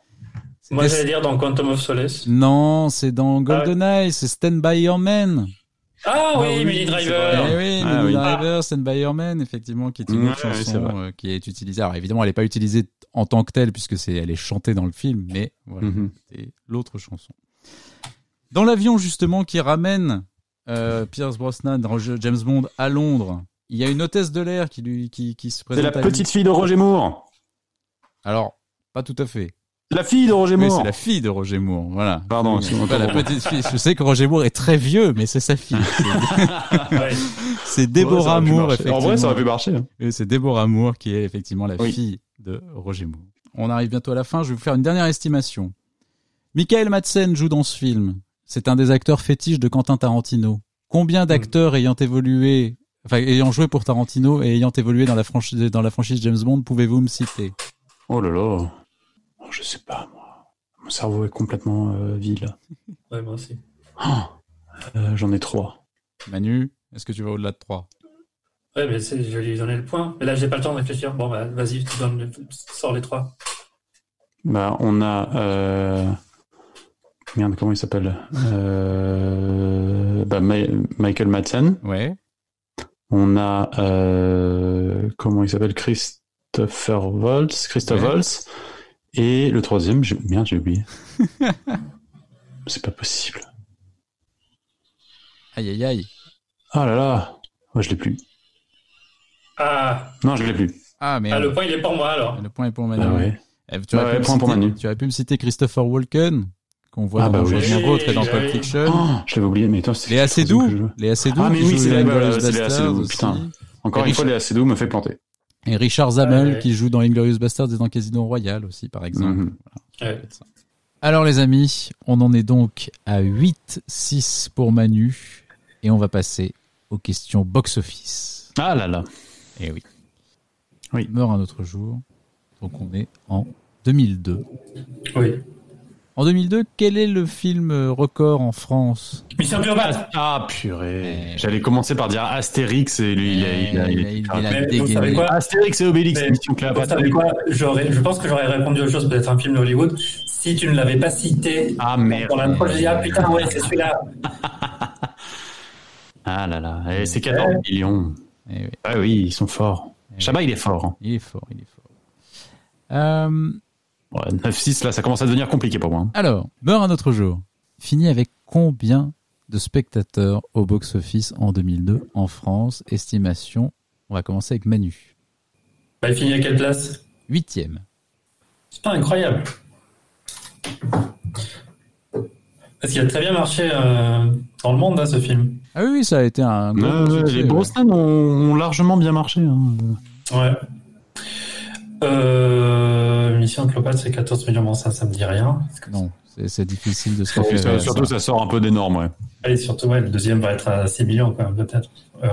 Moi, j'allais dire dans Quantum of Solace. Non, c'est dans GoldenEye, c'est Stand By Your Man. Ah, oui, oui, Mini c'est Driver. Eh oui, Ah Mini oui. Driver, Stand By Your Man, effectivement, qui est une autre c'est chanson euh, qui est utilisée. Alors évidemment, elle n'est pas utilisée en tant que telle puisque c'est elle est chantée dans le film, mais voilà, Mhm. c'est l'autre chanson. Dans l'avion justement qui ramène euh, Pierce Brosnan, Roger- James Bond à Londres, il y a une hôtesse de l'air qui lui qui, qui se C'est présente. la à lui. petite fille de Roger Moore. Alors pas tout à fait. La fille de Roger Oui, Moore. c'est la fille de Roger Moore, voilà. Pardon, Oui, excuse-moi, pas la petite fille. Je sais que Roger Moore est très vieux, mais c'est sa fille. C'est- Ouais. Moore, effectivement. En vrai, ça aurait pu marcher. hein. C'est Déborah Moore qui est effectivement la Oui. fille de Roger Moore. On arrive bientôt à la fin. Je vais vous faire une dernière estimation. Michael Madsen joue dans ce film. C'est un des acteurs fétiches de Quentin Tarantino. Combien d'acteurs ayant évolué, enfin ayant joué pour Tarantino et ayant évolué dans la franchise dans la franchise James Bond, pouvez-vous me citer? Oh là là. Oh, je sais pas, moi. Mon cerveau est complètement euh, vide. Ouais, moi aussi. Euh, J'en ai trois. Manu, est-ce que tu vas au-delà de 3 Ouais, mais c'est- je vais lui donner le point. Mais là, j'ai pas le temps de réfléchir. Bon, bah, vas-y, tu donnes le... sors les trois. Bah, on a. Euh... Merde, comment il s'appelle? Euh... bah, Ma- Michael Madsen. Ouais. On a. Euh... Comment il s'appelle? Christopher Waltz. Christophe Ouais. Waltz. Et le troisième, j'ai- merde, j'ai oublié. C'est pas possible. Aïe aïe aïe. Ah là là. Moi, je l'ai plus. Ah, Non, je l'ai plus. Ah mais ah, le point, il est pour moi, alors. le point est pour Manu. Ah ouais. Eh, Tu aurais, Ouais, pu me point pour citer, Manu. tu aurais pu me citer Christopher Walken, qu'on voit Ah, dans bah oui. Et dans Pulp oui. Fiction. Oh, je l'avais oublié, mais toi, c'est Léa le troisième Seydoux, que je veux. Léa Seydoux Ah, mais oui, c'est Bastards Seydoux, aussi. putain. Encore une fois, Richard- Léa Seydoux me fait planter. Et Richard Zamel Ouais. qui joue dans Inglorious Bastards et dans Casino Royale aussi, par exemple. Mhm. Ouais. Alors les amis, on en est donc à 8-6 pour Manu et on va passer aux questions box-office. Ah là là. Eh oui. Oui. Meurt un autre jour. Donc on est en 2002. Oui. En 2002, quel est le film euh, record en France? Mission Cléopâtre. Ah purée. Eh. J'allais commencer par dire Astérix et lui, il a, il a, il a- Eh, il a Mais vous dégainé. savez quoi? Astérix et Obélix, Mais- Mission Vous Cléopâtre. savez quoi? Je pense que j'aurais répondu autre chose, peut-être un film d'Hollywood, si tu ne l'avais pas cité. Ah merde. Pour l'intro, je dis, ah putain, ouais, c'est celui-là. Ah là là. Eh, c'est 14 millions. Oui, Ah oui, ils sont forts. Chabat, il est fort. hein. il est fort, il est fort. Euh, 9-6, là, ça commence à devenir compliqué pour moi. alors, Meurt un autre jour. Fini avec combien de spectateurs au box-office en 2002 en France? Estimation. On va commencer avec Manu. Bah, il finit à quelle place? Huitième. C'est pas incroyable. Parce qu'il a très bien marché euh, dans le monde, hein, ce film. Ah oui, oui, ça a été un gros, Ouais, gros ouais, succès, les ouais. Brosnan ont, ont largement bien marché. hein. Ouais. Euh, Mission Cléopâtre, c'est 14 millions. Bon, ça, ça me dit rien. Non, c'est difficile de se Et référer ça- à surtout, ça. ça sort un peu des normes, ouais. Allez, surtout, ouais, le deuxième va être à 6 millions, quand même, peut-être. Euh,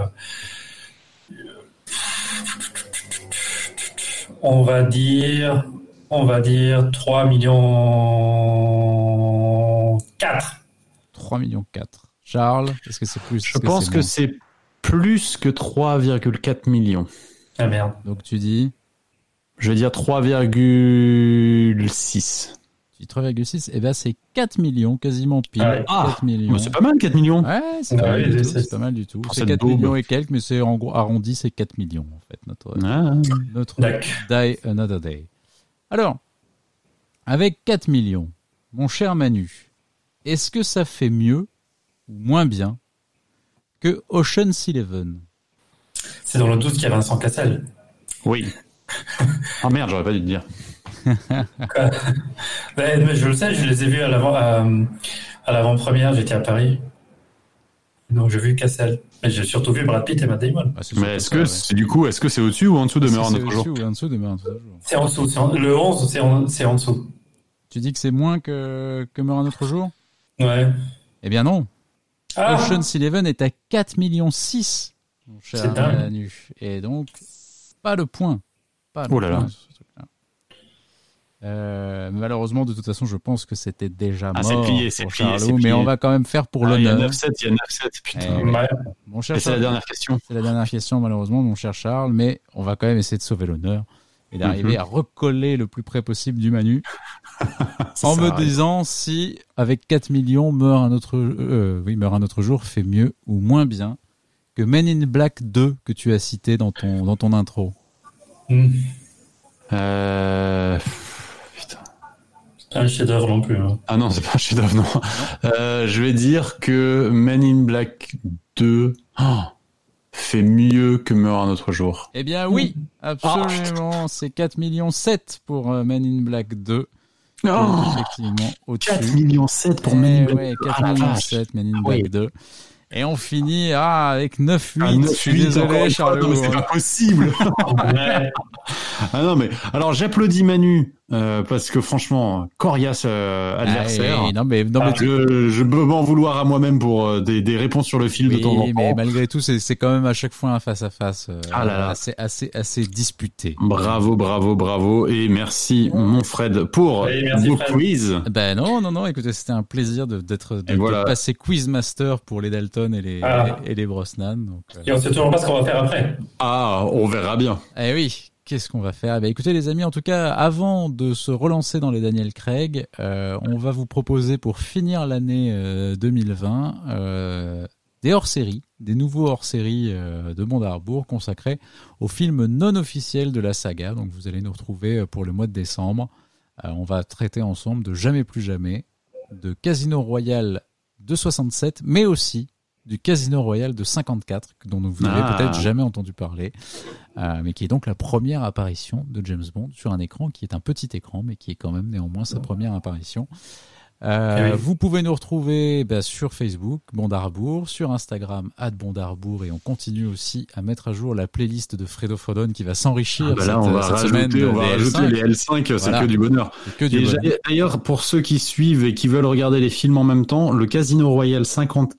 on va dire, on va dire 3 millions 4. 3 millions 4. Charles, est-ce que c'est plus? Je pense que c'est plus que 3,4 millions. Ah merde. Donc tu dis, Je vais dire 3,6. tu dis 3,6, et ben c'est 4 millions, quasiment pile. Ah ouais. 4 millions. Mais c'est pas mal, 4 millions. Ouais, c'est Ah pas, oui, mal du tout, c'est- pas mal du tout. pour C'est cette 4 daube. millions et quelques, mais c'est en gros arrondi, c'est 4 millions en fait, notre, Ah. notre. Die Another Day. Alors, avec 4 millions, mon cher Manu, est-ce que ça fait mieux ou moins bien que Ocean's Eleven? C'est dans le 12 qu'il y a Vincent Cassel. Oui. Ah merde, j'aurais pas dû te dire. Mais je le sais, je les ai vus à l'avant, à, à l'avant-première, j'étais à Paris. Donc j'ai vu Cassel. Mais j'ai surtout vu Brad Pitt et Matt Damon. Ah, c'est Mais est-ce ça, que ouais. c'est du coup, est-ce que c'est au-dessus ou en dessous de c'est autre jour au-dessus ou en dessous de jour C'est en dessous. c'est en- le 11, c'est en, c'est en dessous. Tu dis que c'est moins que, que Meurt un autre jour? Ouais. Eh bien non. Ah, Ocean's Eleven est à 4 millions 6, mon cher C'est dingue. Manu. Et donc, pas le point. Pas Oh là. Euh, malheureusement, de toute façon, je pense que c'était déjà Ah, mort c'est plié, pour c'est plié, Charlot, c'est plié. mais on va quand même faire pour Ah, Il y a l'honneur. 9-7, il y a 9-7, putain. Eh oui. ouais. Mon cher Et c'est la dernière question. c'est la dernière question, malheureusement, mon cher Charles, mais on va quand même essayer de sauver l'honneur. et d'arriver Mhm. à recoller le plus près possible du Manu en me disant si avec 4 millions meurt un autre euh, oui meurt un autre jour fait mieux ou moins bien que Men in Black 2 que tu as cité dans ton dans ton intro. Euh... Putain. C'est pas un chef-d'œuvre non plus. hein. Ah non, c'est pas un chef-d'œuvre, non. Euh, je vais dire que Men in Black 2 oh, fait mieux que Meurt un autre jour. Eh bien oui, absolument, c'est 4 millions 7 pour euh, Men in Black 2. Oh, effectivement au-dessus. 4 millions 7 pour Eh Men in Black ouais, 2. 4 Ah, millions vache. 7 Men in Ah Black oui. 2. Et on finit ah, avec 9-8. Ah, 9, je suis 8, encore désolé, Charles. non, mais c'est pas possible. Ah non, mais alors j'applaudis Manu euh, parce que franchement, coriace euh, adversaire. Ah, non mais, non, mais tu- Je, je peux m'en vouloir à moi-même pour euh, des, des réponses sur le fil de temps en temps. mais malgré tout, c'est quand même à chaque fois un face à face Ah là là. assez assez assez disputé. Bravo, bravo, bravo. Et merci, mon Fred, pour merci, vos Fred. quiz. Ben non, non, non. Écoutez, c'était un plaisir de d'être de, Et voilà. de passer quizmaster pour les Dalton et les Ah. et les Brosnan. Donc, euh, Et on sait toujours pas ce qu'on va faire après. Ah, on verra bien. Eh oui, qu'est-ce qu'on va faire? Eh ben, Écoutez les amis, en tout cas, avant de se relancer dans les Daniel Craig, euh, on va vous proposer pour finir l'année euh, 2020 euh, des hors-séries, des nouveaux hors-séries euh, de Mondarbourg consacrés aux films non officiels de la saga. Donc vous allez nous retrouver euh, pour le mois de décembre. Euh, on va traiter ensemble de Jamais plus jamais, de Casino Royale de 67, mais aussi du Casino Royale de 54, dont vous n'avez Ah. peut-être jamais entendu parler, euh, mais qui est donc la première apparition de James Bond sur un écran qui est un petit écran, mais qui est quand même néanmoins sa première apparition. Euh, Eh oui. Vous pouvez nous retrouver bah, sur Facebook, Bondarbourg, sur Instagram, Bondarbourg, et on continue aussi à mettre à jour la playlist de Fredo Fodon qui va s'enrichir Ah bah cette, on va cette rajouter, de on va des rajouter L5. les L5, c'est Voilà. que du bonheur. D'ailleurs, pour ceux qui suivent et qui veulent regarder les films en même temps, le Casino Royale 54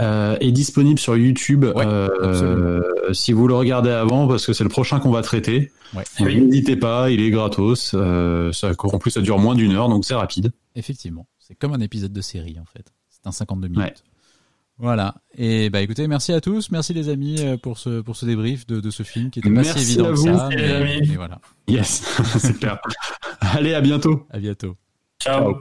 euh, est disponible sur YouTube. Ouais, euh, si vous le regardez avant, parce que c'est le prochain qu'on va traiter. Ouais. Donc, Oui. N'hésitez pas, il est gratos. Euh, ça, en plus, ça dure moins d'une heure, donc c'est rapide. Effectivement, c'est comme un épisode de série en fait. C'est un 52 minutes. Ouais. Voilà. Et bah écoutez, merci à tous, merci les amis pour ce pour ce débrief de, de ce film qui était pas Merci si évident à que vous. ça. Merci, les Mais, amis. mais voilà. Yes, c'est clair. Allez, à bientôt. À bientôt. Ciao. Ciao.